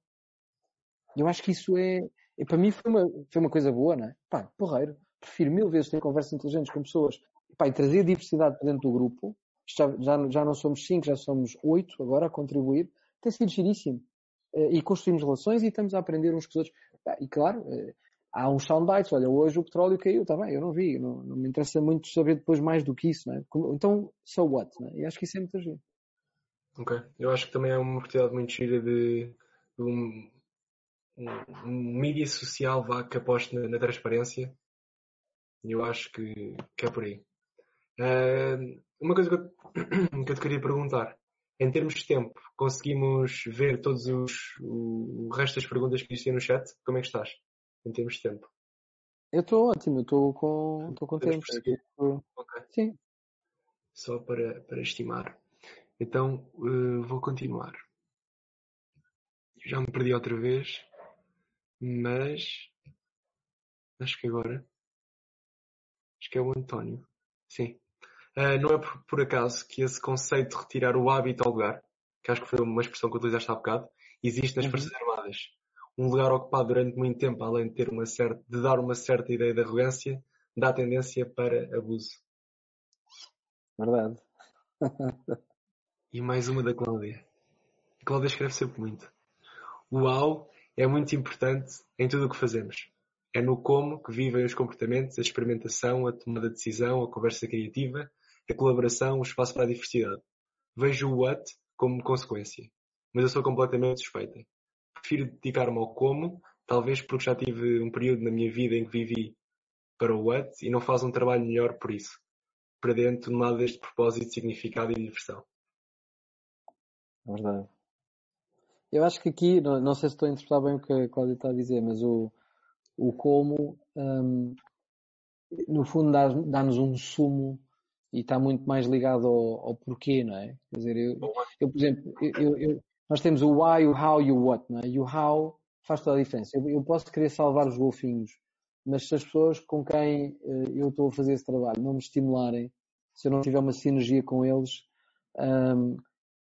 Eu acho que isso é, para mim foi uma, foi uma coisa boa, não é? Pá, porreiro. Prefiro mil vezes ter conversas inteligentes com pessoas pá, e trazer diversidade para dentro do grupo. Já, já, já não somos cinco, já somos oito agora a contribuir. Tem sido giríssimo. Eh, e construímos relações e estamos a aprender uns com os outros. E claro, eh, há uns soundbites, olha, hoje o petróleo caiu, está bem, eu não vi, não, não, me interessa muito saber depois mais do que isso, não é? Então, so what, não é? E acho que isso é muito agir. Ok, eu acho que também é uma oportunidade muito gira de, de um, um, um mídia social vá, que aposte na, na transparência. E eu acho que, que, é por aí. Uh, uma coisa que eu, *clears throat* que eu te queria perguntar. Em termos de tempo, conseguimos ver todos os o, o resto das perguntas que existiam no chat? Como é que estás? Em termos de tempo? Eu estou ótimo, estou com, estou com tempo. Okay. Sim. Só para, para estimar. Então, uh, vou continuar. Já me perdi outra vez mas acho que agora acho que é o António. Sim. Uh, não é por, por, acaso que esse conceito de retirar o hábito ao lugar, que acho que foi uma expressão que utilizaste há bocado, existe nas uhum. Forças Armadas. Um lugar ocupado durante muito tempo, além de ter uma certa, de dar uma certa ideia de arrogância, dá tendência para abuso. Verdade. e mais uma da Cláudia. A Cláudia escreve sempre muito. Uau, é muito importante em tudo o que fazemos. É no como que vivem os comportamentos, a experimentação, a tomada de decisão, a conversa criativa, a colaboração, o espaço para a diversidade. Vejo o what como consequência, mas eu sou completamente suspeita. Prefiro dedicar-me ao como, talvez porque já tive um período na minha vida em que vivi para o what e não faz um trabalho melhor por isso. Para dentro, nada deste propósito, significado e diversão. Verdade. Eu acho que aqui, não, não sei se estou a interpretar bem o que a Cláudia está a dizer, mas o, o como, um, no fundo, dá-nos um sumo e está muito mais ligado ao, ao, porquê, não é? Quer dizer, eu, eu por exemplo, eu, eu, nós temos o why, o how e o what, não é? E o how faz toda a diferença. Eu, posso querer salvar os golfinhos, mas se as pessoas com quem uh, eu estou a fazer esse trabalho não me estimularem, se eu não tiver uma sinergia com eles, um,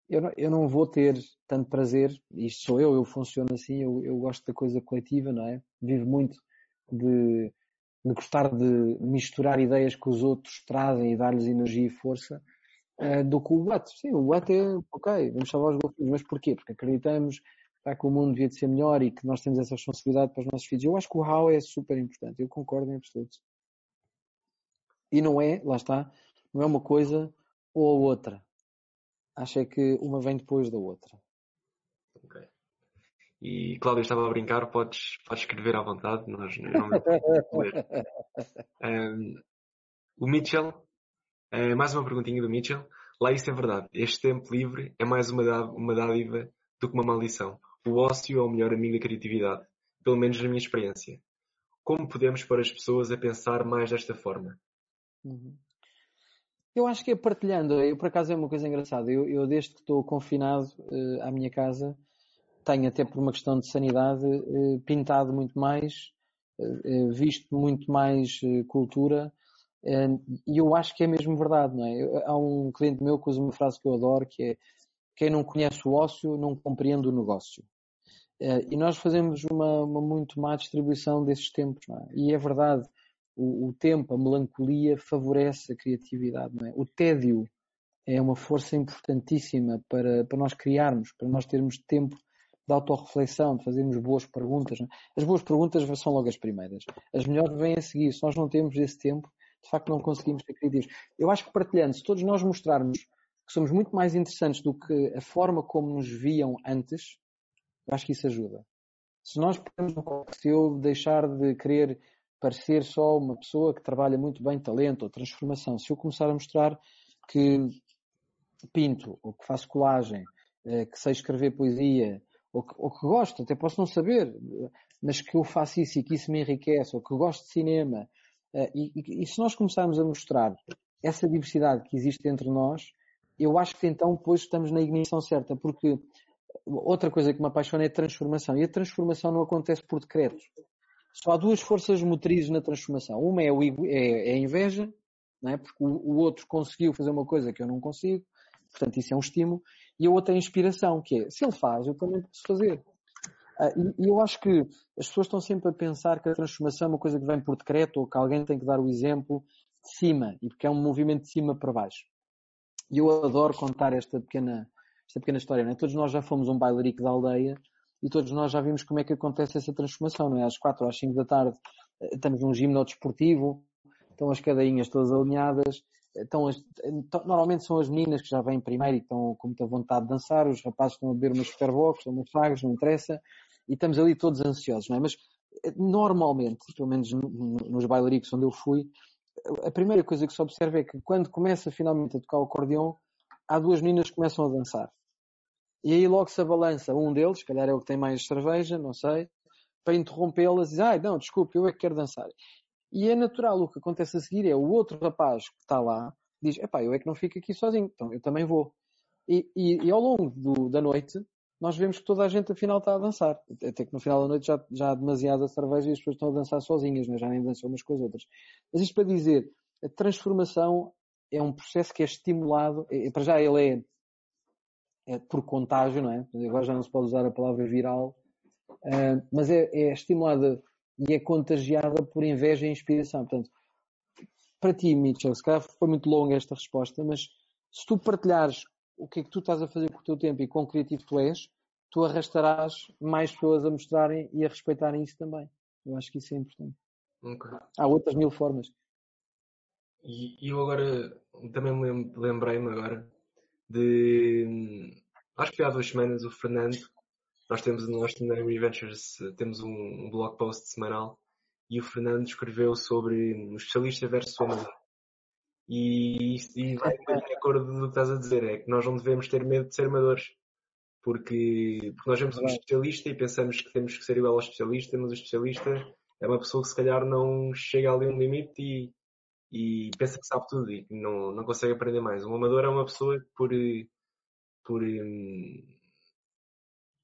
eu não, eu não vou ter tanto prazer, isto sou eu, eu funciono assim, eu, eu gosto da coisa coletiva, não é? Vivo muito de, de gostar de misturar ideias que os outros trazem e dar-lhes energia e força, uh, do que o what. Sim, o what é, ok, vamos salvar os golfinhos, mas porquê? Porque acreditamos que o mundo devia de ser melhor e que nós temos essa responsabilidade para os nossos filhos. Eu acho que o how é super importante, eu concordo em absoluto. E não é, lá está, não é uma coisa ou a outra Acho é que uma vem depois da outra. E Cláudia estava a brincar, podes, podes escrever à vontade, nós não um, *laughs* O Mitchell, uh, mais uma perguntinha do Mitchell. Lá isso é verdade. Este tempo livre é mais uma, uma dádiva do que uma maldição. O ócio é o melhor amigo da criatividade, pelo menos na minha experiência. Como podemos pôr as pessoas a pensar mais desta forma? Uhum. Eu acho que é partilhando. Eu, por acaso, é uma coisa engraçada. Eu, eu desde que estou confinado uh, à minha casa, tenho até por uma questão de sanidade uh, pintado muito mais, uh, visto muito mais cultura. E eu acho que é mesmo verdade, não é? Há um cliente meu que usa uma frase que eu adoro, que é quem não conhece o ócio não compreende o negócio. E nós fazemos uma, uma muito má distribuição desses tempos, não é? E é verdade o, o, tempo, a melancolia favorece a criatividade. Não é? O tédio é uma força importantíssima para, para nós criarmos, para nós termos tempo de autorreflexão, de fazermos boas perguntas. Né? As boas perguntas são logo as primeiras. As melhores vêm a seguir. Se nós não temos esse tempo, de facto não conseguimos ser criativos. Eu acho que partilhando, se todos nós mostrarmos que somos muito mais interessantes do que a forma como nos viam antes, eu acho que isso ajuda. Se nós podemos, se eu deixar de querer parecer só uma pessoa que trabalha muito bem talento ou transformação, se eu começar a mostrar que pinto, ou que faço colagem, eh, que sei escrever poesia, ou que, ou que gosto, até posso não saber, mas que eu faço isso e que isso me enriquece, ou que gosto de cinema. Eh, e, e, e se nós começarmos a mostrar essa diversidade que existe entre nós, eu acho que então depois estamos na ignição certa, porque outra coisa que me apaixona é a transformação. E a transformação não acontece por decreto. Só há duas forças motrizes na transformação. Uma é, o, é, é a inveja, não é? porque o, o, outro conseguiu fazer uma coisa que eu não consigo, portanto isso é um estímulo. E a outra é a inspiração, que é, se ele faz, eu também posso fazer. Ah, e, eu acho que as pessoas estão sempre a pensar que a transformação é uma coisa que vem por decreto ou que alguém tem que dar o exemplo de cima, e porque é um movimento de cima para baixo. E eu adoro contar esta pequena, esta pequena história. Não é? Todos nós já fomos um bailarico da aldeia e todos nós já vimos como é que acontece essa transformação. Não é? Às quatro ou às cinco da tarde eh, estamos num gimnasio desportivo, estão as cadainhas todas alinhadas, estão as, então, normalmente são as meninas que já vêm primeiro e estão com muita vontade de dançar, os rapazes estão a beber umas superbox, umas fragos, não interessa, e estamos ali todos ansiosos, não é? Mas eh, normalmente, pelo menos nos bailaricos onde eu fui, a primeira coisa que se observa é que quando começa finalmente a tocar o acordeão, há duas meninas que começam a dançar. E aí logo se abalança um deles, se calhar é o que tem mais cerveja, não sei, para interrompê-las e diz, ai, não, desculpe, eu é que quero dançar. E é natural, o que acontece a seguir é o outro rapaz que está lá, diz, epá, eu é que não fico aqui sozinho, então eu também vou. E, e, e ao longo do, da noite, nós vemos que toda a gente afinal está a dançar. Até que no final da noite já, já há demasiada cerveja e as pessoas estão a dançar sozinhas, né? já nem dançam umas com as outras. Mas isto para dizer, a transformação é um processo que é estimulado, é, para já ele é, é, por contágio, não é? Agora já não se pode usar a palavra viral, uh, mas é, é estimulada e é contagiada por inveja e inspiração. Portanto, para ti, Mitchell, se calhar foi muito longa esta resposta, mas se tu partilhares o que é que tu estás a fazer com o teu tempo e quão criativo tu és, tu arrastarás mais pessoas a mostrarem e a respeitarem isso também. Eu acho que isso é importante. Okay. Há outras mil formas. E eu agora também me lembrei-me agora de acho que há duas semanas o Fernando, nós temos nós na Reventures temos um, um blog post semanal e o Fernando escreveu sobre o especialista versus o amador. E, e vai de acordo do que estás a dizer, é que nós não devemos ter medo de ser amadores. Porque, porque nós vemos um especialista e pensamos que temos que ser igual ao especialista, mas o especialista é uma pessoa que se calhar não chega ali a um limite e, e pensa que sabe tudo e não, não consegue aprender mais. Um amador é uma pessoa que por, por,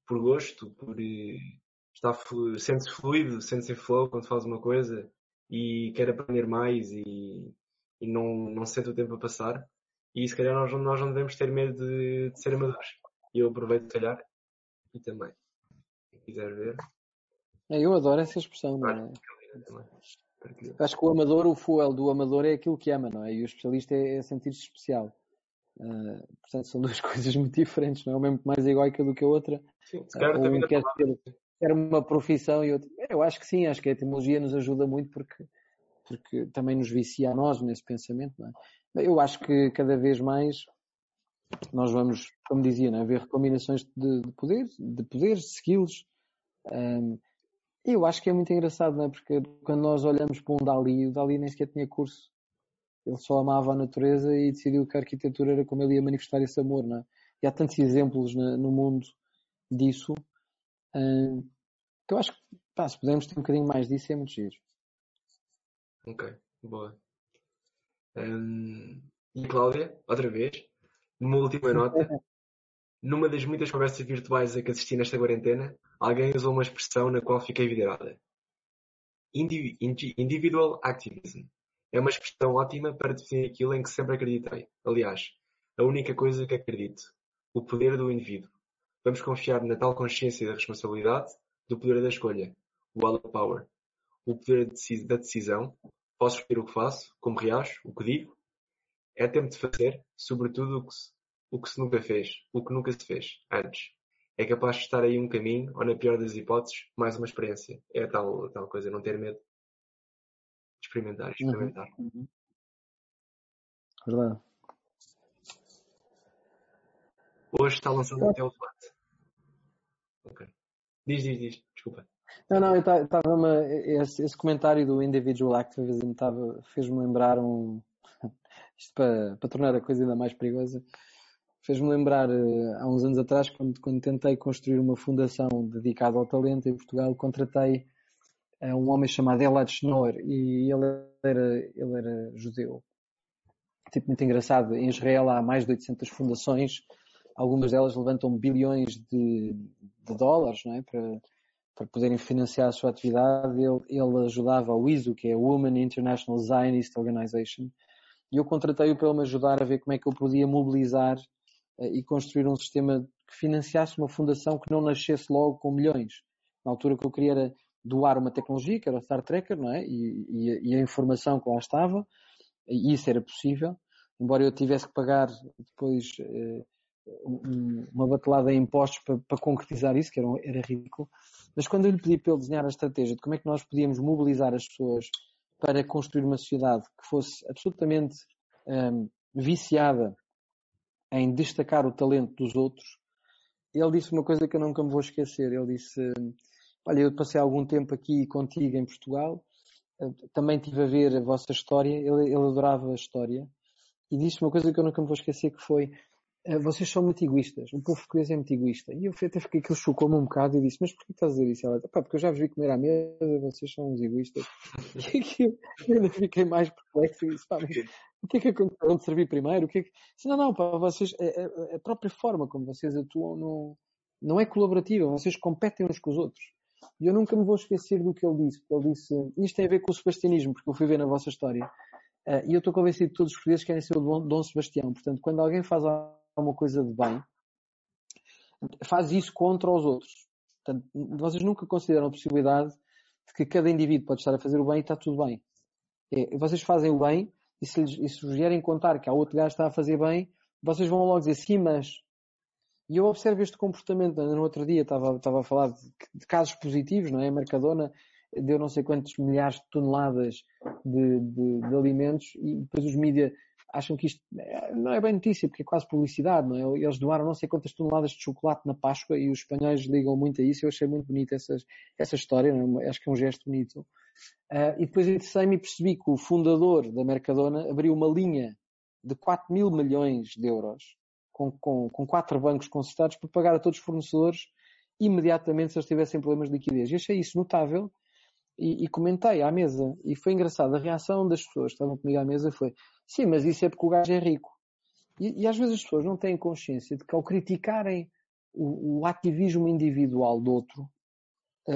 por gosto, por estar sente-se fluido, sente-se em flow quando faz uma coisa e quer aprender mais e e não, não sente o tempo a passar. E se calhar nós, nós não devemos ter medo de, de ser amadores. E eu aproveito, se calhar, e também. Quem quiser ver. É, eu adoro essa expressão, não é? Acho que o amador, o fuel do amador é aquilo que ama, não é? E o especialista é, é sentir-se especial. Uh, portanto, são *laughs* duas coisas muito diferentes, não é? O mesmo mais egoica do que a outra. Sim, se calhar uh, um quer, ter, uma profissão e outro. Eu acho que sim, acho que a etimologia nos ajuda muito porque porque também nos vicia a nós nesse pensamento. É? Eu acho que cada vez mais nós vamos, como dizia, não é? ver recombinações de, de poder, de poderes, skills. Um, eu acho que é muito engraçado, não é? Porque quando nós olhamos para um Dali, o Dali nem sequer tinha curso. Ele só amava a natureza e decidiu que a arquitetura era como ele ia manifestar esse amor, não é? E há tantos exemplos no, no mundo disso. Um, que eu acho que, pá, se pudermos ter um bocadinho mais disso, é muito giro. Ok, boa. Um, e Cláudia, outra vez, numa última nota, *laughs* numa das muitas conversas virtuais a que assisti nesta quarentena, alguém usou uma expressão na qual fiquei vidrada. individual activism. É uma expressão ótima para definir aquilo em que sempre acreditei. Aliás, a única coisa que acredito. O poder do indivíduo. Vamos confiar na tal consciência da responsabilidade, do poder da escolha. O all power o poder da decisão, posso escolher o que faço, como reajo, o que digo. É tempo de fazer, sobretudo, o que, se, o que se nunca fez, o que nunca se fez, antes. é capaz de estar aí um caminho, ou na pior das hipóteses, mais uma experiência. É a tal, a tal coisa, não ter medo experimentar, experimentar. Uhum. Uhum. Verdade. Hoje está lançando até o debate. Ok. Diz, diz, diz. Desculpa. Não, não, estava esse, esse, comentário do individual activism fez-me lembrar um. *laughs* Isto para, para tornar a coisa ainda mais perigosa. Fez-me lembrar eh, há uns anos atrás, quando, quando tentei construir uma fundação dedicada ao talento em Portugal, contratei um homem chamado Elad Schnorr e ele era, ele era judeu. Tipo muito engraçado. Em Israel há mais de 800 fundações algumas delas levantam bilhões de, de dólares não é? para, para poderem financiar a sua atividade. Ele, ele ajudava a WISO, que é a Women International Zionist Organization, e eu contratei-o para ele me ajudar a ver como é que eu podia mobilizar uh, e construir um sistema que financiasse uma fundação que não nascesse logo com milhões. Na altura que eu queria era doar uma tecnologia, que era o Star Tracker, não é? E, e, e a informação que lá estava, e isso era possível, embora eu tivesse que pagar depois uh, uma batelada em impostos para, para concretizar isso, que era, era ridículo. Mas quando eu lhe pedi para ele desenhar a estratégia de como é que nós podíamos mobilizar as pessoas para construir uma sociedade que fosse absolutamente um, viciada em destacar o talento dos outros, ele disse uma coisa que eu nunca me vou esquecer. Ele disse: Olha, eu passei algum tempo aqui contigo em Portugal, hum, também tive a ver a vossa história. Ele, ele adorava a história e disse uma coisa que eu nunca me vou esquecer: que foi eh, vocês são muito egoístas, o povo português é muito egoísta. E eu até fiquei, aquilo chocou-me um bocado e disse, mas porquê estás a dizer isso? Ela pá, porque eu já vos vi comer à mesa, vocês são uns egoístas. *laughs* E eu ainda fiquei mais perplexo e disse, pá, mas o que é que aconteceu de servir primeiro? O que é que... Disse, não, não, pá, vocês, a, a, própria forma como vocês atuam não, não é colaborativa, vocês competem uns com os outros. E eu nunca me vou esquecer do que ele disse. Ele disse, isto tem a ver com o sebastianismo, porque eu fui ver na vossa história. Uh, e eu estou convencido que todos os portugueses querem ser o Dom Sebastião. Portanto, quando alguém faz uma coisa de bem, faz isso contra os outros. Portanto, vocês nunca consideram a possibilidade de que cada indivíduo pode estar a fazer o bem e está tudo bem. É, vocês fazem o bem e se, lhes, e se vierem contar que há outro gajo que está a fazer bem, vocês vão logo dizer sim, mas. E eu observo este comportamento. No outro dia estava, estava a falar de, de casos positivos, não é? A Mercadona deu não sei quantos milhares de toneladas de, de, de alimentos e depois os mídias acham que isto é, não é bem notícia, porque é quase publicidade, não é? Eles doaram não sei quantas toneladas de chocolate na Páscoa e os espanhóis ligam muito a isso. Eu achei muito bonita essa, essa história, é? acho que é um gesto bonito. Uh, e depois interessei-me e percebi que o fundador da Mercadona abriu uma linha de 4 mil milhões de euros com, com, com quatro bancos consultados para pagar a todos os fornecedores imediatamente se eles tivessem problemas de liquidez. E achei isso notável e, e, comentei à mesa. E foi engraçado. A reação das pessoas que estavam comigo à mesa foi: sim, mas isso é porque o gajo é rico. E, e às vezes as pessoas não têm consciência de que ao criticarem o, o ativismo individual do outro,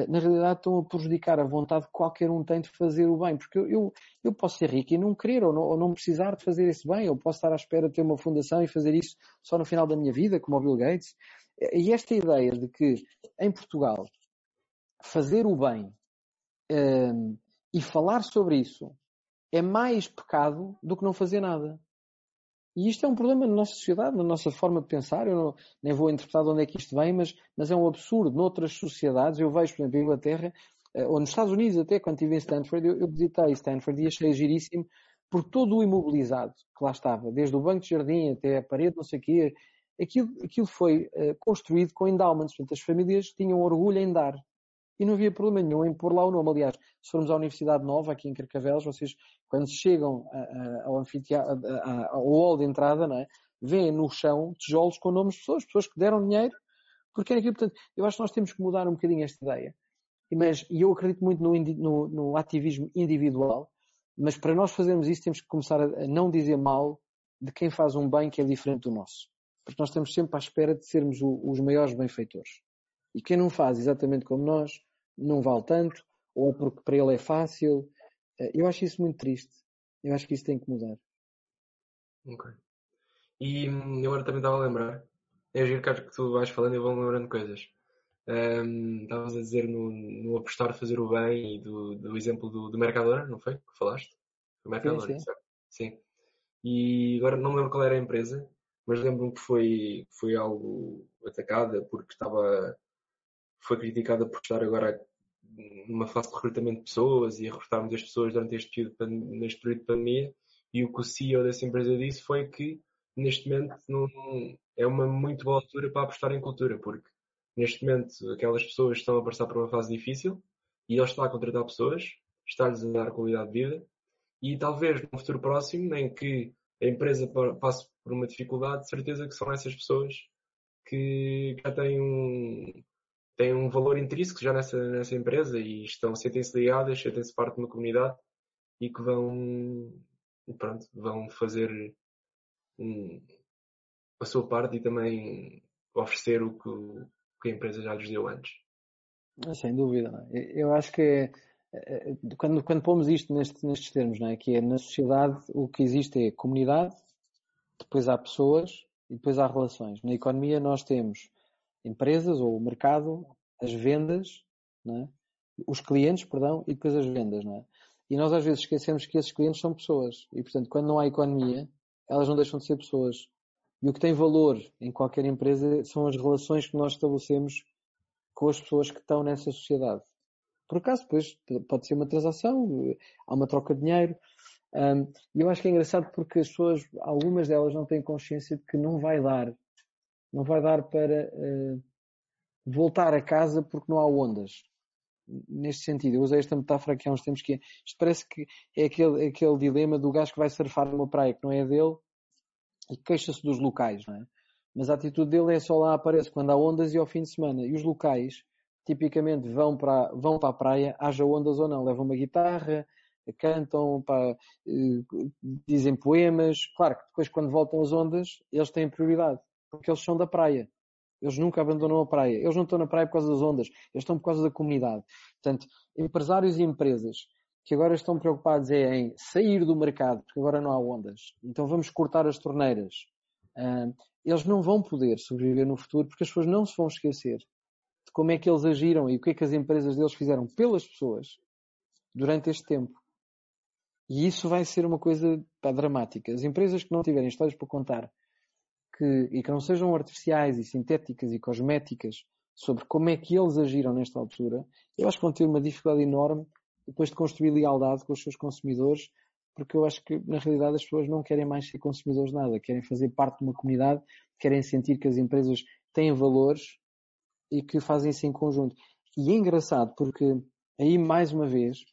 na realidade estão a prejudicar a vontade que qualquer um tem de fazer o bem. Porque eu, eu, posso ser rico e não querer ou não, ou não, precisar de fazer esse bem. Eu posso estar à espera de ter uma fundação e fazer isso só no final da minha vida, como o Bill Gates. E esta ideia de que em Portugal fazer o bem um, e falar sobre isso é mais pecado do que não fazer nada. E isto é um problema na nossa sociedade, na nossa forma de pensar. Eu não, nem vou interpretar de onde é que isto vem, mas, mas é um absurdo. Noutras sociedades, eu vejo, por exemplo, em Inglaterra, eh, ou nos Estados Unidos até, quando estive em Stanford, eu, eu visitei Stanford e achei giríssimo por todo o imobilizado que lá estava, desde o banco de jardim até a parede, não sei o quê, aquilo, aquilo foi uh, construído com endowments. Portanto, as famílias tinham orgulho em dar e não havia problema nenhum em pôr lá o nome. Aliás, se formos à Universidade Nova, aqui em Carcavelos, vocês, quando chegam ao anfiteatro, ao hall de entrada, não é? Vêem no chão tijolos com nomes de pessoas, pessoas que deram dinheiro, porque era aquilo. Portanto, eu acho que nós temos que mudar um bocadinho esta ideia. Mas, e eu acredito muito no, no, no ativismo individual, mas para nós fazermos isso temos que começar a, não dizer mal de quem faz um bem que é diferente do nosso. Porque nós estamos sempre à espera de sermos o, os maiores benfeitores. E quem não faz exatamente como nós, não vale tanto, ou porque para ele é fácil. Eh, eu acho isso muito triste. Eu acho que isso tem que mudar. Ok. E hum, agora também estava a lembrar, é giro que tu vais falando e vou lembrando coisas. Um, estavas a dizer no, no apostar fazer o bem e do, do exemplo do, do Mercadona, não foi? Que falaste? Do Mercadona, sim, sim. sim. E agora não me lembro qual era a empresa, mas lembro-me que foi, foi algo atacada porque estava, foi criticada por estar agora numa fase de recrutamento de pessoas e a recrutar muitas pessoas durante este período, neste período de pandemia. E o que o CEO dessa empresa disse foi que neste momento não, é uma muito boa altura para apostar em cultura, porque neste momento aquelas pessoas estão a passar por uma fase difícil e ele está a contratar pessoas, está-lhes a dar qualidade de vida e talvez num futuro próximo em que a empresa passe por uma dificuldade, de certeza que são essas pessoas que já têm um, têm um valor intrínseco já nessa, nessa empresa e estão, sentem-se ligadas, sentem-se parte de uma comunidade e que vão, pronto, vão fazer um, a sua parte e também oferecer o que, o que a empresa já lhes deu antes. Sem dúvida. É? Eu acho que é, é, quando, quando pomos isto neste, nestes termos, não é? que é na sociedade o que existe é comunidade, depois há pessoas e depois há relações. Na economia nós temos empresas ou o mercado, as vendas, é? os clientes, perdão, e depois as vendas. É? E nós às vezes esquecemos que esses clientes são pessoas. E portanto, quando não há economia, elas não deixam de ser pessoas. E o que tem valor em qualquer empresa são as relações que nós estabelecemos com as pessoas que estão nessa sociedade. Por acaso, depois pode ser uma transação, há uma troca de dinheiro. E eu acho que é engraçado porque as pessoas, algumas delas não têm consciência de que não vai dar. Não vai dar para uh, voltar a casa porque não há ondas. Neste sentido, eu usei esta metáfora aqui há uns tempos que é, isto parece que é aquele, aquele dilema do gajo que vai surfar numa praia que não é dele e queixa-se dos locais, não é? Mas a atitude dele é só lá aparece quando há ondas e ao fim de semana. E os locais, tipicamente, vão para, vão para a praia, haja ondas ou não. Levam uma guitarra, cantam, pá, eh, dizem poemas. Claro que depois, quando voltam as ondas, eles têm prioridade. Porque eles são da praia. Eles nunca abandonam a praia. Eles não estão na praia por causa das ondas. Eles estão por causa da comunidade. Portanto, empresários e empresas que agora estão preocupados é em sair do mercado, porque agora não há ondas. Então vamos cortar as torneiras. Eles não vão poder sobreviver no futuro porque as pessoas não se vão esquecer de como é que eles agiram e o que é que as empresas deles fizeram pelas pessoas durante este tempo. E isso vai ser uma coisa pá, dramática. As empresas que não tiverem histórias para contar que, e que não sejam artificiais e sintéticas e cosméticas sobre como é que eles agiram nesta altura, eu acho que vão ter uma dificuldade enorme depois de construir lealdade com os seus consumidores, porque eu acho que na realidade as pessoas não querem mais ser consumidores de nada, querem fazer parte de uma comunidade, querem sentir que as empresas têm valores e que fazem isso em conjunto. E é engraçado porque aí mais uma vez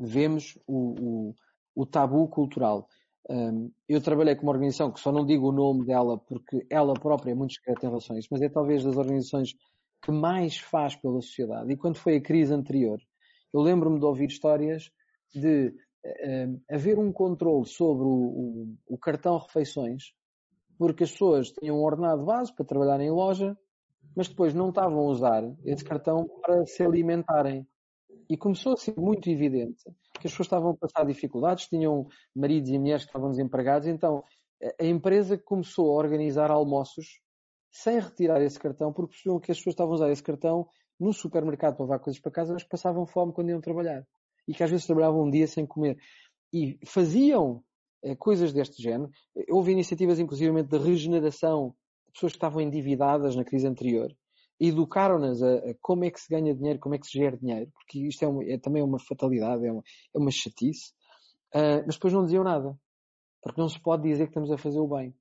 vemos o, o, o tabu cultural. Um, eu trabalhei com uma organização que só não digo o nome dela porque ela própria é muito discreta em relação a isso, mas é talvez das organizações que mais faz pela sociedade. E quando foi a crise anterior, eu lembro-me de ouvir histórias de uh, haver um controle sobre o, o, o, cartão refeições, porque as pessoas tinham um ordenado base para trabalhar em loja, mas depois não estavam a usar esse cartão para se alimentarem. E começou a ser muito evidente que as pessoas estavam a passar dificuldades, tinham maridos e mulheres que estavam desempregados, então a empresa começou a organizar almoços sem retirar esse cartão, porque percebiam que as pessoas estavam a usar esse cartão no supermercado para levar coisas para casa, mas passavam fome quando iam trabalhar. E que às vezes trabalhavam um dia sem comer. E faziam eh, coisas deste género. Houve iniciativas, inclusivamente, de regeneração de pessoas que estavam endividadas na crise anterior. Educaram-nas a, a, como é que se ganha dinheiro, como é que se gera dinheiro, porque isto é, uma, é também uma fatalidade, é uma, é uma chatice. Uh, mas depois não diziam nada. Porque não se pode dizer que estamos a fazer o bem.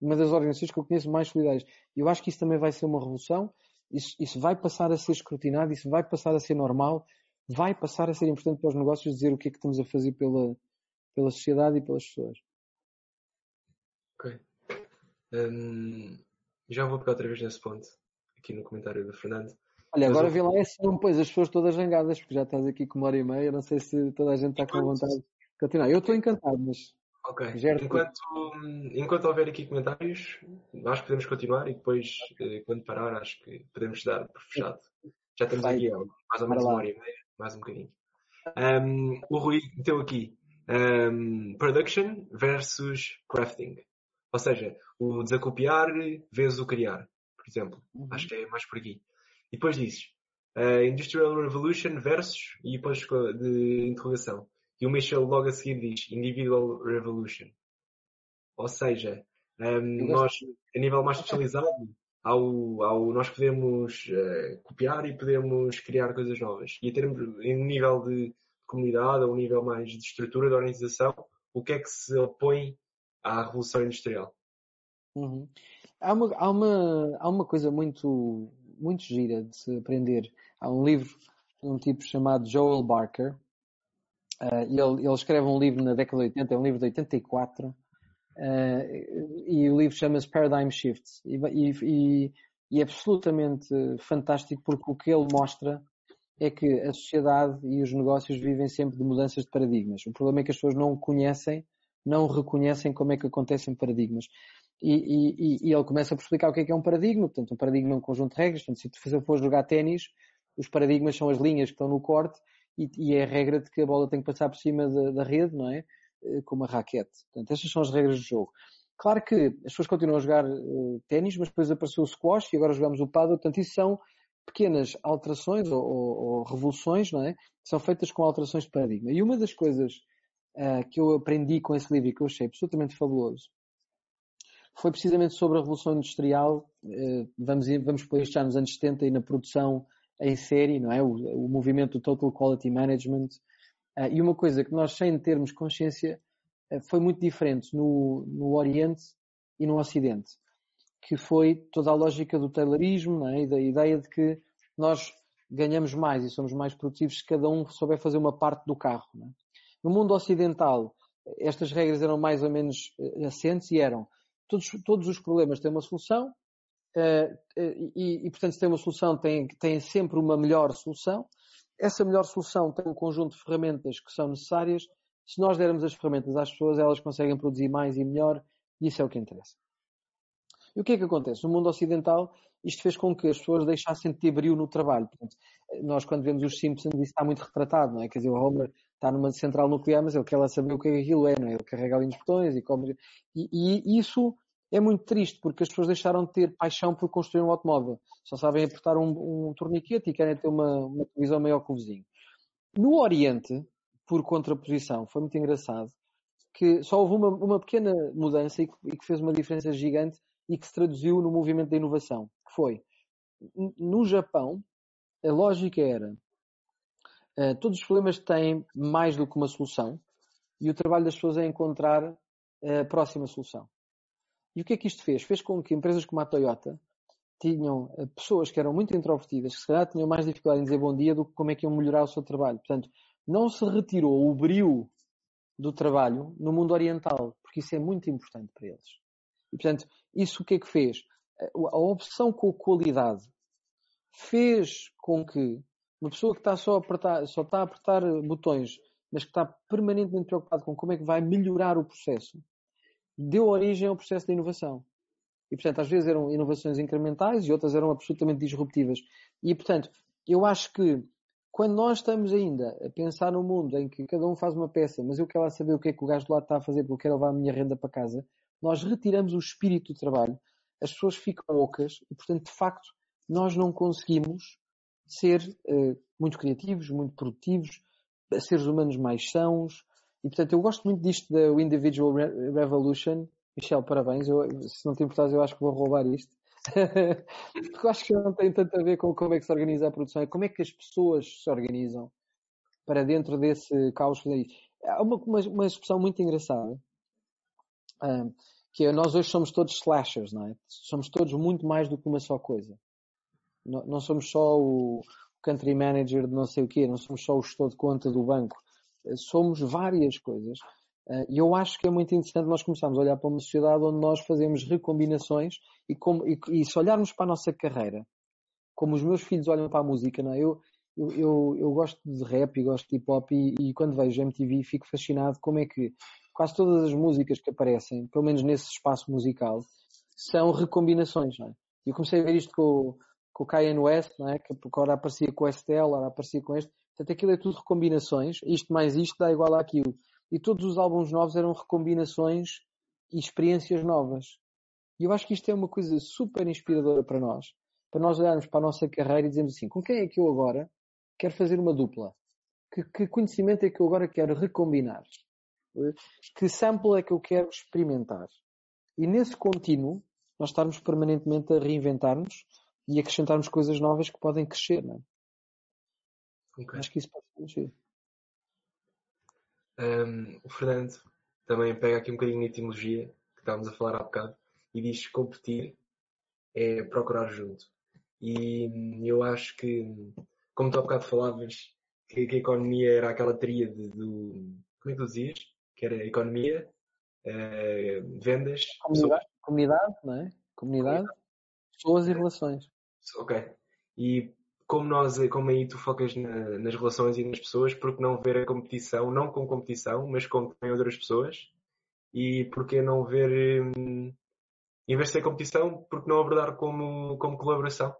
Uma das organizações que eu conheço mais solidárias. E eu acho que isso também vai ser uma revolução isso, isso vai passar a ser escrutinado, isso vai passar a ser normal, vai passar a ser importante para os negócios dizer o que é que estamos a fazer pela, pela sociedade e pelas pessoas. Ok. Um, já vou pegar outra vez nesse ponto, aqui no comentário do Fernando. Olha, agora eu... vê lá se não pões as pessoas todas zangadas, porque já estás aqui com uma hora e meia, não sei se toda a gente está com vontade de continuar. Eu estou encantado, mas Ok. Enquanto, enquanto houver aqui comentários, nós podemos continuar e depois, eh, quando parar, acho que podemos dar por fechado. Já estamos Vai. aqui mais ou menos uma hora e meia, mais um bocadinho. Um, o Rui meteu aqui um, production versus crafting. Ou seja, o desacopiar vezes o criar, por exemplo. Uhum. Acho que é mais por aqui. E depois dizes uh, Industrial Revolution versus e depois de interrogação. E o Michel logo a seguir diz Individual Revolution. Ou seja, Um, nós, a nível mais especializado, ao, ao, nós podemos uh, copiar e podemos criar coisas novas. E em, termos, em nível de comunidade, ou um nível mais de estrutura da organização, o que é que se opõe à Revolução Industrial? Uhum. Há, uma, há, uma, há uma coisa muito, muito gira de se aprender. Há um livro de um tipo chamado Joel Barker, uh, ele, ele escreve um livro na década de 80, é um livro de 84, uh, e o livro chama-se Paradigm Shift. E, e, e, é absolutamente fantástico porque o que ele mostra é que a sociedade e os negócios vivem sempre de mudanças de paradigmas. O problema é que as pessoas não conhecem, não reconhecem como é que acontecem paradigmas. E, e, e, ele começa por explicar o que é que é um paradigma. Portanto, um paradigma é um conjunto de regras. Portanto, se tu for jogar ténis, os paradigmas são as linhas que estão no corte e, e, é a regra de que a bola tem que passar por cima da, da rede, não é? Eh, com uma raquete. Portanto, estas são as regras do jogo. Claro que as pessoas continuam a jogar uh, ténis, mas depois apareceu o squash e agora jogamos o paddle. Portanto, isso são pequenas alterações ou, ou, ou revoluções, não é? São feitas com alterações de paradigma. E uma das coisas uh, que eu aprendi com esse livro e que eu achei absolutamente fabuloso foi precisamente sobre a Revolução Industrial. Uh, vamos, vamos por isto já nos anos 70 e na produção em série, não é? O, o movimento do Total Quality Management. Uh, e uma coisa que nós, sem termos consciência, foi muito diferente no, no Oriente e no Ocidente que foi toda a lógica do taylorismo é? e da ideia de que nós ganhamos mais e somos mais produtivos se cada um souber fazer uma parte do carro. É? No mundo ocidental, estas regras eram mais ou menos eh, assentes e eram todos, todos os problemas têm uma solução uh, e, e, portanto, se tem uma solução, tem sempre uma melhor solução. Essa melhor solução tem um conjunto de ferramentas que são necessárias. Se nós dermos as ferramentas às pessoas, elas conseguem produzir mais e melhor e isso é o que interessa. E o que é que acontece? No mundo ocidental, isto fez com que as pessoas deixassem de ter brilho no trabalho. Portanto, nós, quando vemos os Simpsons, isso está muito retratado, não é? Quer dizer, o Homer está numa central nuclear, mas ele quer lá saber o que é aquilo é, não é? Ele carrega ali nos botões e. E, e isso é muito triste, porque as pessoas deixaram de ter paixão por construir um automóvel. Só sabem apertar um, um torniquete e querem ter uma, uma televisão maior que o vizinho. No Oriente, por contraposição, foi muito engraçado, que só houve uma, uma pequena mudança e que, e que fez uma diferença gigante, e que se traduziu no movimento da inovação, que foi, no Japão, a lógica era, uh, todos os problemas têm mais do que uma solução, e o trabalho das pessoas é encontrar a próxima solução. E o que é que isto fez? Fez com que empresas como a Toyota tinham uh, pessoas que eram muito introvertidas, que se calhar tinham mais dificuldade em dizer bom dia do que como é que iam melhorar o seu trabalho. Portanto, não se retirou o brilho do trabalho no mundo oriental, porque isso é muito importante para eles. E, portanto, isso o que é que fez? A obsessão com a qualidade fez com que uma pessoa que está só a apertar, só está a apertar botões, mas que está permanentemente preocupado com como é que vai melhorar o processo, deu origem ao processo da inovação. E, portanto, às vezes eram inovações incrementais e outras eram absolutamente disruptivas. E, portanto, eu acho que quando nós estamos ainda a pensar no mundo em que cada um faz uma peça, mas eu quero lá saber o que é que o gajo do lado está a fazer porque eu quero levar a minha renda para casa, nós retiramos o espírito do trabalho, as pessoas ficam loucas e, portanto, de facto, nós não conseguimos ser uh, muito criativos, muito produtivos, seres humanos mais sãos. E, portanto, eu gosto muito disto da Individual Revolution. Michel, parabéns. Eu, se não te importares, eu acho que vou roubar isto. *laughs* Porque eu acho que não tem tanto a ver com como é que se organiza a produção, é como é que as pessoas se organizam para dentro desse caos. Há uma, uma, uma expressão muito engraçada que é, nós hoje somos todos slashers, não é? Somos todos muito mais do que uma só coisa. Não, somos só o country manager de não sei o quê, não somos só o gestor de conta do banco. Eh, somos várias coisas. Eh, e eu acho que é muito interessante nós começarmos a olhar para uma sociedade onde nós fazemos recombinações e, como, e, e se olharmos para a nossa carreira, como os meus filhos olham para a música, não é? Eu, eu, eu, eu gosto de rap e gosto de hip hop e, e, quando vejo MTV fico fascinado como é que quase todas as músicas que aparecem, pelo menos nesse espaço musical, são recombinações, não é? Eu comecei a ver isto com, com o Kanye West, não é? Que agora aparecia com o Estelle, agora aparecia com este. Portanto, aquilo é tudo recombinações. Isto mais isto dá igual àquilo. E todos os álbuns novos eram recombinações e experiências novas. E eu acho que isto é uma coisa super inspiradora para nós. Para nós olharmos para a nossa carreira e dizermos assim, com quem é que eu agora quero fazer uma dupla? Que, que conhecimento é que eu agora quero recombinar? Que sample é que eu quero experimentar? E nesse contínuo, nós estarmos permanentemente a reinventar-nos e acrescentarmos coisas novas que podem crescer, não é? okay. Acho que isso pode ser um, o Fernando também pega aqui um bocadinho na etimologia que estávamos a falar há bocado e diz que competir é procurar junto. E eu acho que, como tu há bocado falavas, que, que a economia era aquela tríade do. Como é que tu dizias? Que era economia, uh, vendas. Comunidade, comunidade, não é? Comunidade, comunidade. pessoas e relações. Ok. E como nós, como aí tu focas na, nas relações e nas pessoas, porque não ver a competição, não com competição, mas com também outras pessoas? E porque não ver, hum, em vez de ser competição, porque não abordar como, como colaboração?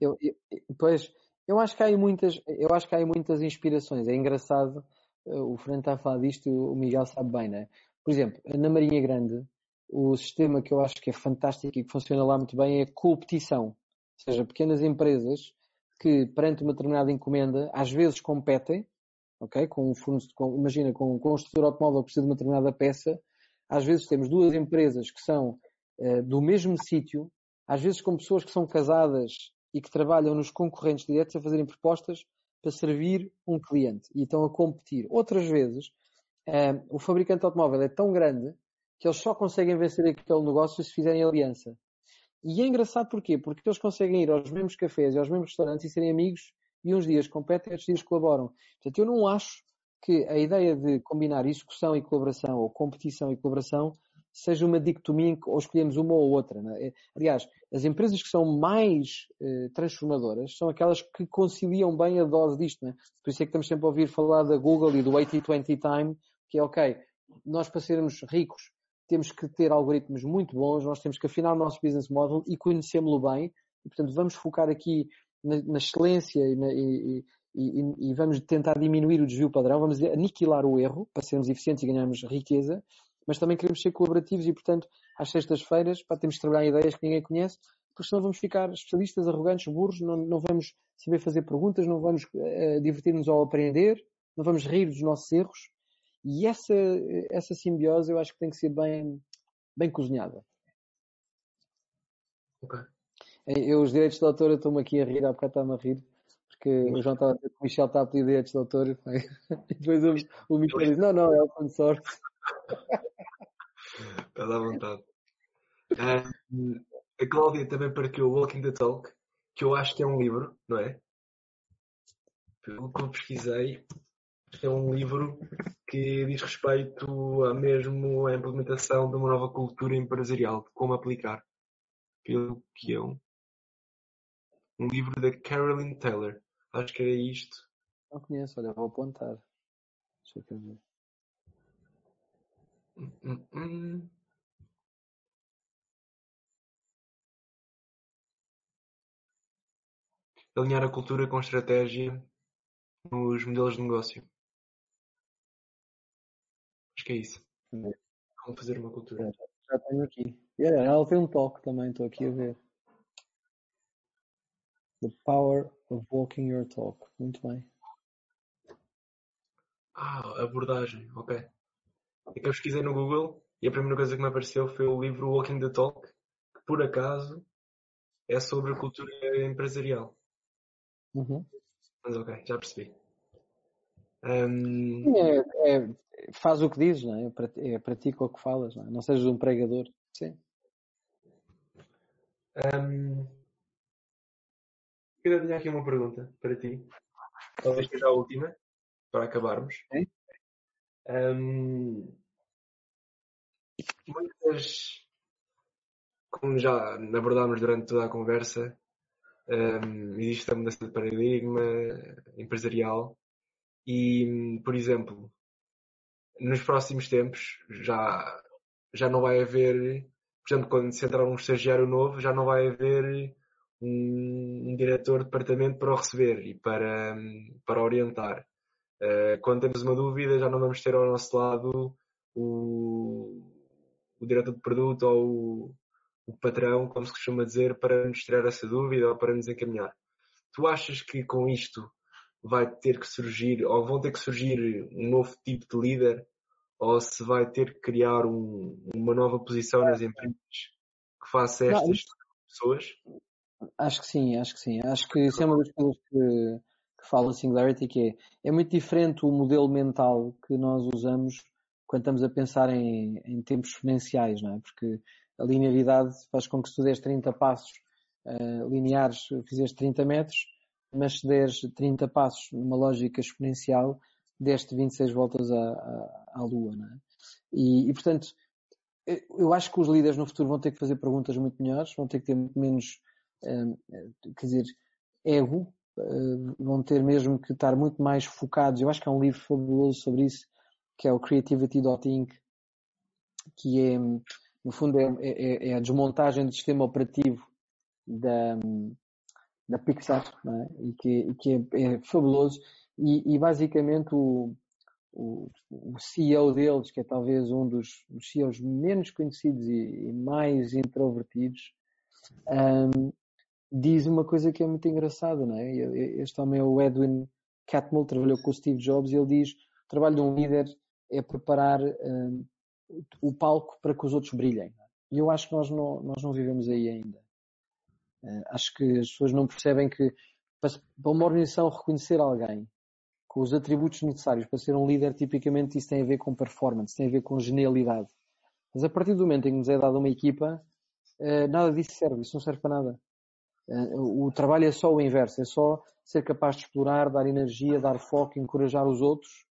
Eu, eu, pois, eu acho que há muitas, eu acho que há muitas inspirações. É engraçado, eh, o Fernando está a falar disto, o Miguel sabe bem, né? Por exemplo, na Marinha Grande, o sistema que eu acho que é fantástico e que funciona lá muito bem é a competição. Ou seja, pequenas empresas que, perante uma determinada encomenda, às vezes competem, ok? Com um fornecedor, imagina, com um construtor automóvel que precisa de uma determinada peça, às vezes temos duas empresas que são uh, do mesmo sítio, às vezes com pessoas que são casadas e que trabalham nos concorrentes diretos a fazerem propostas para servir um cliente e estão a competir. Outras vezes, uh, o fabricante automóvel é tão grande que eles só conseguem vencer aquele negócio se fizerem aliança. E é engraçado porquê? Porque eles conseguem ir aos mesmos cafés e aos mesmos restaurantes e serem amigos e uns dias competem e outros dias colaboram. Portanto, eu não acho que a ideia de combinar execução e colaboração ou competição e colaboração seja uma dicotomia em que ou escolhemos uma ou outra. É? Aliás, as empresas que são mais eh, transformadoras são aquelas que conciliam bem a dose disto. É? Por isso é que estamos sempre a ouvir falar da Google e do 80-20 time, que é ok, nós para sermos ricos temos que ter algoritmos muito bons, nós temos que afinar o nosso business model e conhecê-lo bem. E, portanto, vamos focar aqui na, na excelência e, na, e, e, e, vamos tentar diminuir o desvio padrão, vamos aniquilar o erro para sermos eficientes e ganharmos riqueza, mas também queremos ser colaborativos e, portanto, às sextas-feiras temos que trabalhar ideias que ninguém conhece, porque senão vamos ficar especialistas, arrogantes, burros, não, não vamos saber fazer perguntas, não vamos uh, divertir-nos ao aprender, não vamos rir dos nossos erros e essa, essa simbiose eu acho que tem que ser bem, bem cozinhada. Ok. Eu, os direitos de autor, eu estou-me aqui a rir, há bocado está-me a rir, porque o João estava a dizer que o Michel está a pedir direitos de autor, e *laughs* depois o, o Michel diz, não, não, é o consórcio. *laughs* Está à vontade. Um, a Cláudia também partilhou Walking the Talk, que eu acho que é um livro, não é? Pelo que eu pesquisei, é um livro que diz respeito a mesmo a implementação de uma nova cultura empresarial, de como aplicar. Pelo que é um, um livro da Carolyn Taylor. Acho que era isto. Não conheço, olha, vou apontar. Deixa eu ver. Hum, hum, hum. Alinhar a cultura com estratégia nos modelos de negócio. Acho que é isso. Vamos fazer uma cultura. Já tenho aqui. Olha, ela tem um toque também, estou aqui a ver. The Power of Walking Your Talk. Muito bem. Ah, abordagem, ok. É que eu pesquisei no Google e a primeira coisa que me apareceu foi o livro Walking the Talk, que por acaso é sobre cultura empresarial. Uhum. Mas ok, já percebi. Um... É, é, faz o que dizes, não é? pratica o que falas, não, é? não sejas um pregador. Sim. Um... Queria dar aqui uma pergunta para ti. Talvez seja a última, para acabarmos. É? Um... Muitas, como já abordámos durante toda a conversa, um, existe a mudança de paradigma empresarial e, por exemplo, nos próximos tempos já, já não vai haver, por exemplo, quando se entrar um estagiário novo, já não vai haver um, um diretor de departamento para o receber e para, para orientar. Uh, quando temos uma dúvida, já não vamos ter ao nosso lado o, o diretor de produto ou o, o patrão, como se costuma dizer, para nos tirar essa dúvida ou para nos encaminhar. Tu achas que com isto vai ter que surgir, ou vão ter que surgir um novo tipo de líder, ou se vai ter que criar um, uma nova posição nas empresas que faça estas não, pessoas? Acho que sim, acho que sim. Acho que isso é uma das coisas que, que fala Singularity, que é, é muito diferente o modelo mental que nós usamos quando estamos a pensar em, em tempos exponenciais, não é? Porque a linearidade faz com que se tu des 30 passos uh, lineares, fizeste 30 metros, mas se deres 30 passos numa lógica exponencial, deste 26 voltas à, à, à Lua, não é? E, e, portanto, eu acho que os líderes no futuro vão ter que fazer perguntas muito melhores, vão ter que ter muito menos, uh, quer dizer, ego, uh, vão ter mesmo que estar muito mais focados. Eu acho que há um livro fabuloso sobre isso, que é o Creativity.inc, que é, no fundo, é, é, é, a desmontagem do sistema operativo da, da Pixar, é? e que, e que é, é, fabuloso. E, e basicamente o, o, o, CEO deles, que é talvez um dos, dos CEOs menos conhecidos e, e mais introvertidos, um, diz uma coisa que é muito engraçada, não é? Este homem é o Edwin Catmull, trabalhou com o Steve Jobs, e ele diz o trabalho de um líder é preparar um, o palco para que os outros brilhem. E eu acho que nós não, nós não vivemos aí ainda. Uh, acho que as pessoas não percebem que para, uma organização reconhecer alguém com os atributos necessários para ser um líder, tipicamente isso tem a ver com performance, tem a ver com genialidade. Mas a partir do momento em que nos é dada uma equipa, uh, nada disso serve, isso não serve para nada. Uh, o trabalho é só o inverso, é só ser capaz de explorar, dar energia, dar foco, encorajar os outros,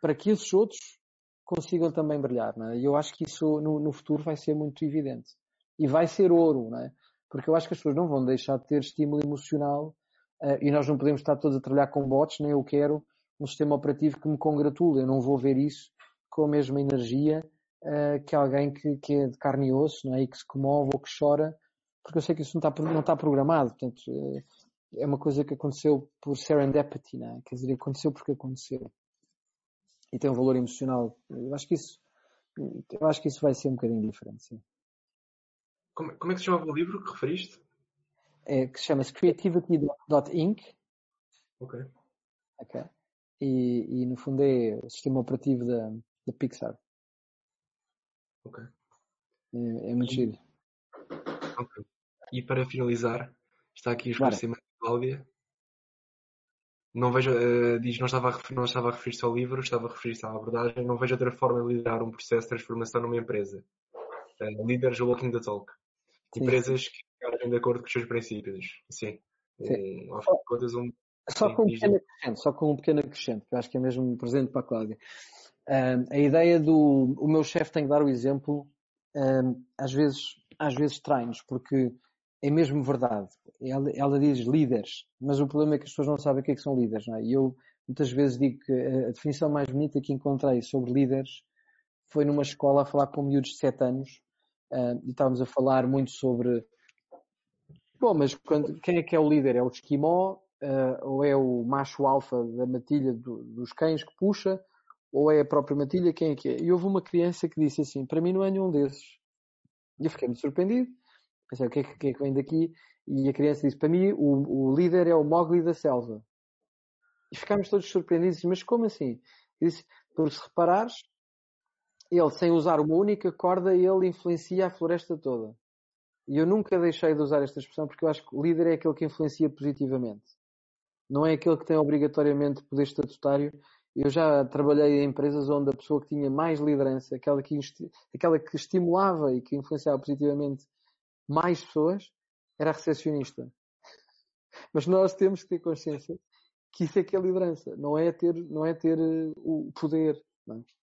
para que esses outros consigam também brilhar. É? E eu acho que isso no, no, futuro vai ser muito evidente. E vai ser ouro, não é? Porque eu acho que as pessoas não vão deixar de ter estímulo emocional uh, e nós não podemos estar todos a trabalhar com bots, nem eu quero um sistema operativo que me congratule. Eu não vou ver isso com a mesma energia uh, que alguém que, que, é de carne e osso, não é? E que se comove ou que chora, porque eu sei que isso não está, não está programado. Portanto, uh, é uma coisa que aconteceu por serendipity, não é? Quer dizer, aconteceu porque aconteceu e tem um valor emocional. Eu acho que isso, eu acho que isso vai ser um bocadinho diferente, sim. Como, como é que se chamava o livro que referiste? É, que chama-se Creativity.inc. Ok. Ok. E, e, no fundo é o sistema operativo da, da Pixar. Ok. É, é muito giro. Ok. E para finalizar, está aqui o esclarecimento de Cláudia não vejo, uh, diz, não estava, a, não estava a referir-se ao livro, estava a referir-se à abordagem, não vejo outra forma de liderar um processo de transformação numa empresa. Uh, líderes walking the talk. Sim. Empresas que agem de acordo com os seus princípios. Sim. Sim. Um, só, contas, um, só, sim, com um pequeno acrescente, só com um pequeno acrescente, que eu acho que é mesmo presente para a Cláudia. Um, a ideia do o meu chefe tem que dar o exemplo, um, às vezes, às vezes trai-nos, porque é mesmo verdade. Ela, ela, diz líderes, mas o problema é que as pessoas não sabem o que, é que são líderes. Não é? E eu muitas vezes digo que a definição mais bonita que encontrei sobre líderes foi numa escola a falar com miúdos de 7 anos uh, e estávamos a falar muito sobre bom, mas quando, quem é que é o líder? É o esquimó uh, ou é o macho alfa da matilha do, dos cães que puxa ou é a própria matilha? Quem é que é? E houve uma criança que disse assim, para mim não é nenhum desses. E eu fiquei muito surpreendido Pensei, o que é que, que, é que vem daqui? E a criança disse, para mim, o, o líder é o Mowgli da selva. E ficámos todos surpreendidos, mas como assim? Disse, por se reparares, ele, sem usar uma única corda, ele influencia a floresta toda. E eu nunca deixei de usar esta expressão porque eu acho que o líder é aquele que influencia positivamente. Não é aquele que tem obrigatoriamente poder estatutário. Eu já trabalhei em empresas onde a pessoa que tinha mais liderança, aquela que, aquela que estimulava e que influenciava positivamente mais pessoas, era recepcionista. *laughs* Mas nós temos que ter consciência que isso é que é liderança, não é ter, não é ter uh, o poder. É?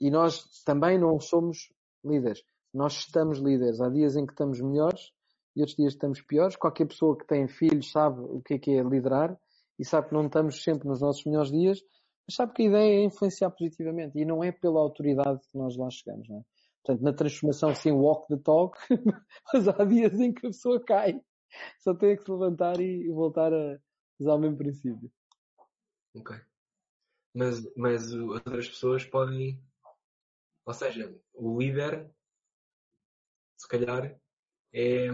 E nós também não somos líderes. Nós estamos líderes. Há dias em que estamos melhores e outros dias estamos piores. Qualquer pessoa que tem filhos sabe o que é que é liderar e sabe que não estamos sempre nos nossos melhores dias, mas sabe que a ideia é influenciar positivamente e não é pela autoridade que nós lá chegamos. Não é? Portanto, na transformação, sim, walk the talk, *laughs* mas há dias em que a pessoa cai. Só tem que se levantar e voltar a usar o mesmo princípio. Ok. Mas, mas as outras pessoas podem. Ou seja, o líder, se calhar, é.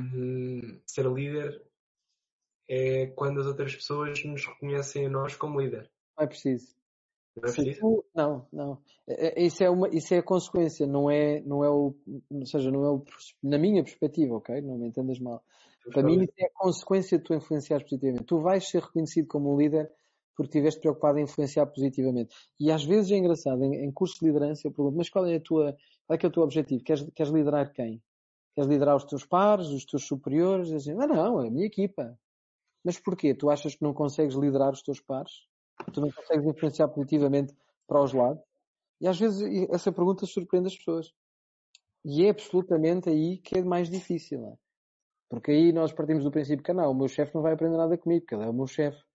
Ser líder é quando as outras pessoas nos reconhecem a nós como líder. Não é preciso. Não é preciso? tu- não, não. É- é- Isso é uma, isso é a consequência, não é, não é o, ou seja, não é o, na minha perspectiva, ok? Não me entendas mal. Para mim, isso é a consequência de tu influenciares positivamente. Tu vais ser reconhecido como um líder porque estiveste preocupado em influenciar positivamente. E às vezes é engraçado, em, em cursos de liderança, eu pergunto, mas qual é, a tua, qual é, que é o teu objetivo? Queres, queres liderar quem? Queres liderar os teus pares, os teus superiores? Dizem, ah, não, é a minha equipa. Mas porquê? Tu achas que não consegues liderar os teus pares? Tu não consegues influenciar positivamente para os lados? E às vezes essa pergunta surpreende as pessoas. E é absolutamente aí que é mais difícil. Não é? Porque aí nós partimos do princípio que não, o meu chefe não vai aprender nada comigo, porque ele é o meu chefe.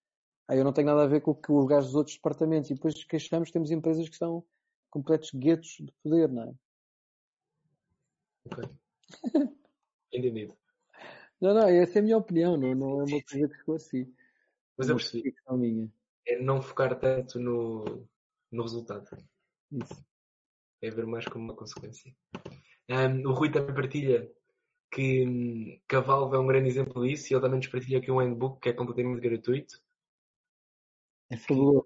Aí eu não tenho nada a ver com o que os gajos dos outros departamentos. E depois queixamos, temos empresas que são completos guetos de poder, não é? Ok. Entendido. *laughs* Não, não, essa é a minha opinião, não, não é uma coisa que ficou assim. Mas É eu percebi. minha. É não focar tanto no, no resultado. Isso. É ver mais como uma consequência. Ahm, o Rui também partilha que, hum, que a Valve é um grande exemplo disso e ele também nos partilha aqui um handbook que é completamente gratuito. É fabuloso.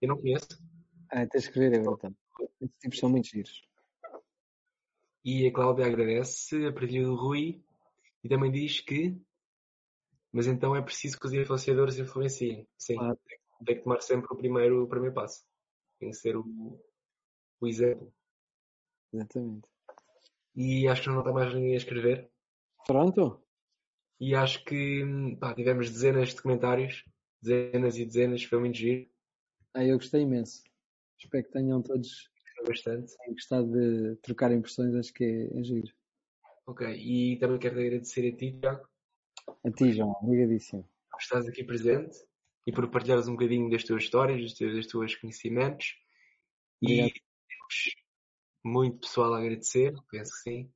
Eu não conheço. Ah, tens que ver, é verdade. Esses tipos são muito giros. E a Cláudia agradece a partilha do Rui e também diz que mas então é preciso que os influenciadores influenciem. Sim, Claro. tem que tomar sempre o primeiro, o primeiro passo. Tem que ser o, o exemplo. Exatamente. E acho que não está mais ninguém a escrever. Pronto? E acho que pá, tivemos dezenas de comentários, dezenas e dezenas, foi muito giro, Ah, eu gostei imenso. Espero que tenham todos bastante. gostado de trocar impressões, acho que é, é giro. Ok, e também quero agradecer a ti, Tiago, A ti, João, obrigadíssimo. por estares aqui presente e por partilhares um bocadinho das tuas histórias, dos teus, dos teus conhecimentos. Obrigado. E temos muito pessoal a agradecer, penso que sim.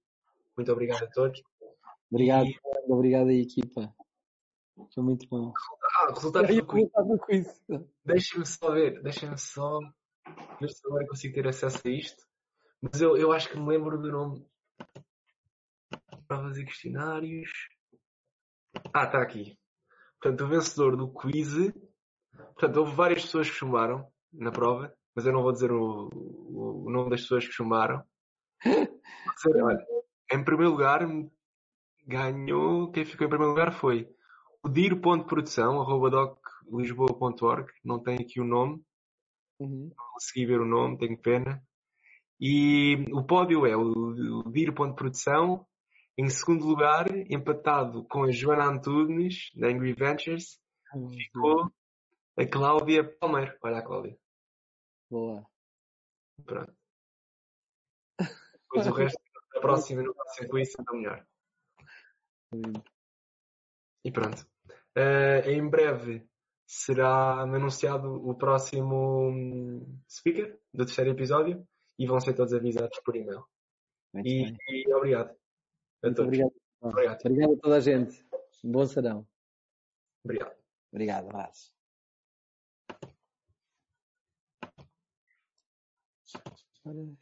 Muito obrigado a todos. Obrigado, E- obrigado aí, equipa. Foi muito bom. Ah, resultados do quiz. resultado do quiz. Deixem-me só ver, deixem-me só ver se agora consigo ter acesso a isto. Mas eu, eu acho que me lembro do nome. Provas e questionários. Ah, está aqui. Portanto, o vencedor do quiz. Portanto, houve várias pessoas que chumbaram na prova, mas eu não vou dizer o, o, o nome das pessoas que chumbaram. *laughs* Dizer, olha, em primeiro lugar, ganhou. Quem ficou em primeiro lugar foi o dir.produção.doclisboa.org. Não tem aqui o nome Uhum. consegui ver o nome, tenho pena. E o pódio é o, o Dir.produção. Em segundo lugar, empatado com a Joana Antunes, da Angry Ventures, ficou a Cláudia Palmeiro. Olha a Cláudia. Boa. Pronto. Depois o resto, na próxima, no próximo quiz, será melhor. E pronto. Eh, em breve será anunciado o próximo hum, speaker do terceiro episódio e vão ser todos avisados por e-mail. E, e obrigado. A todos. obrigado. Obrigado. Obrigado a toda a gente. Um bom serão. Obrigado. Obrigado, abraço. Ora,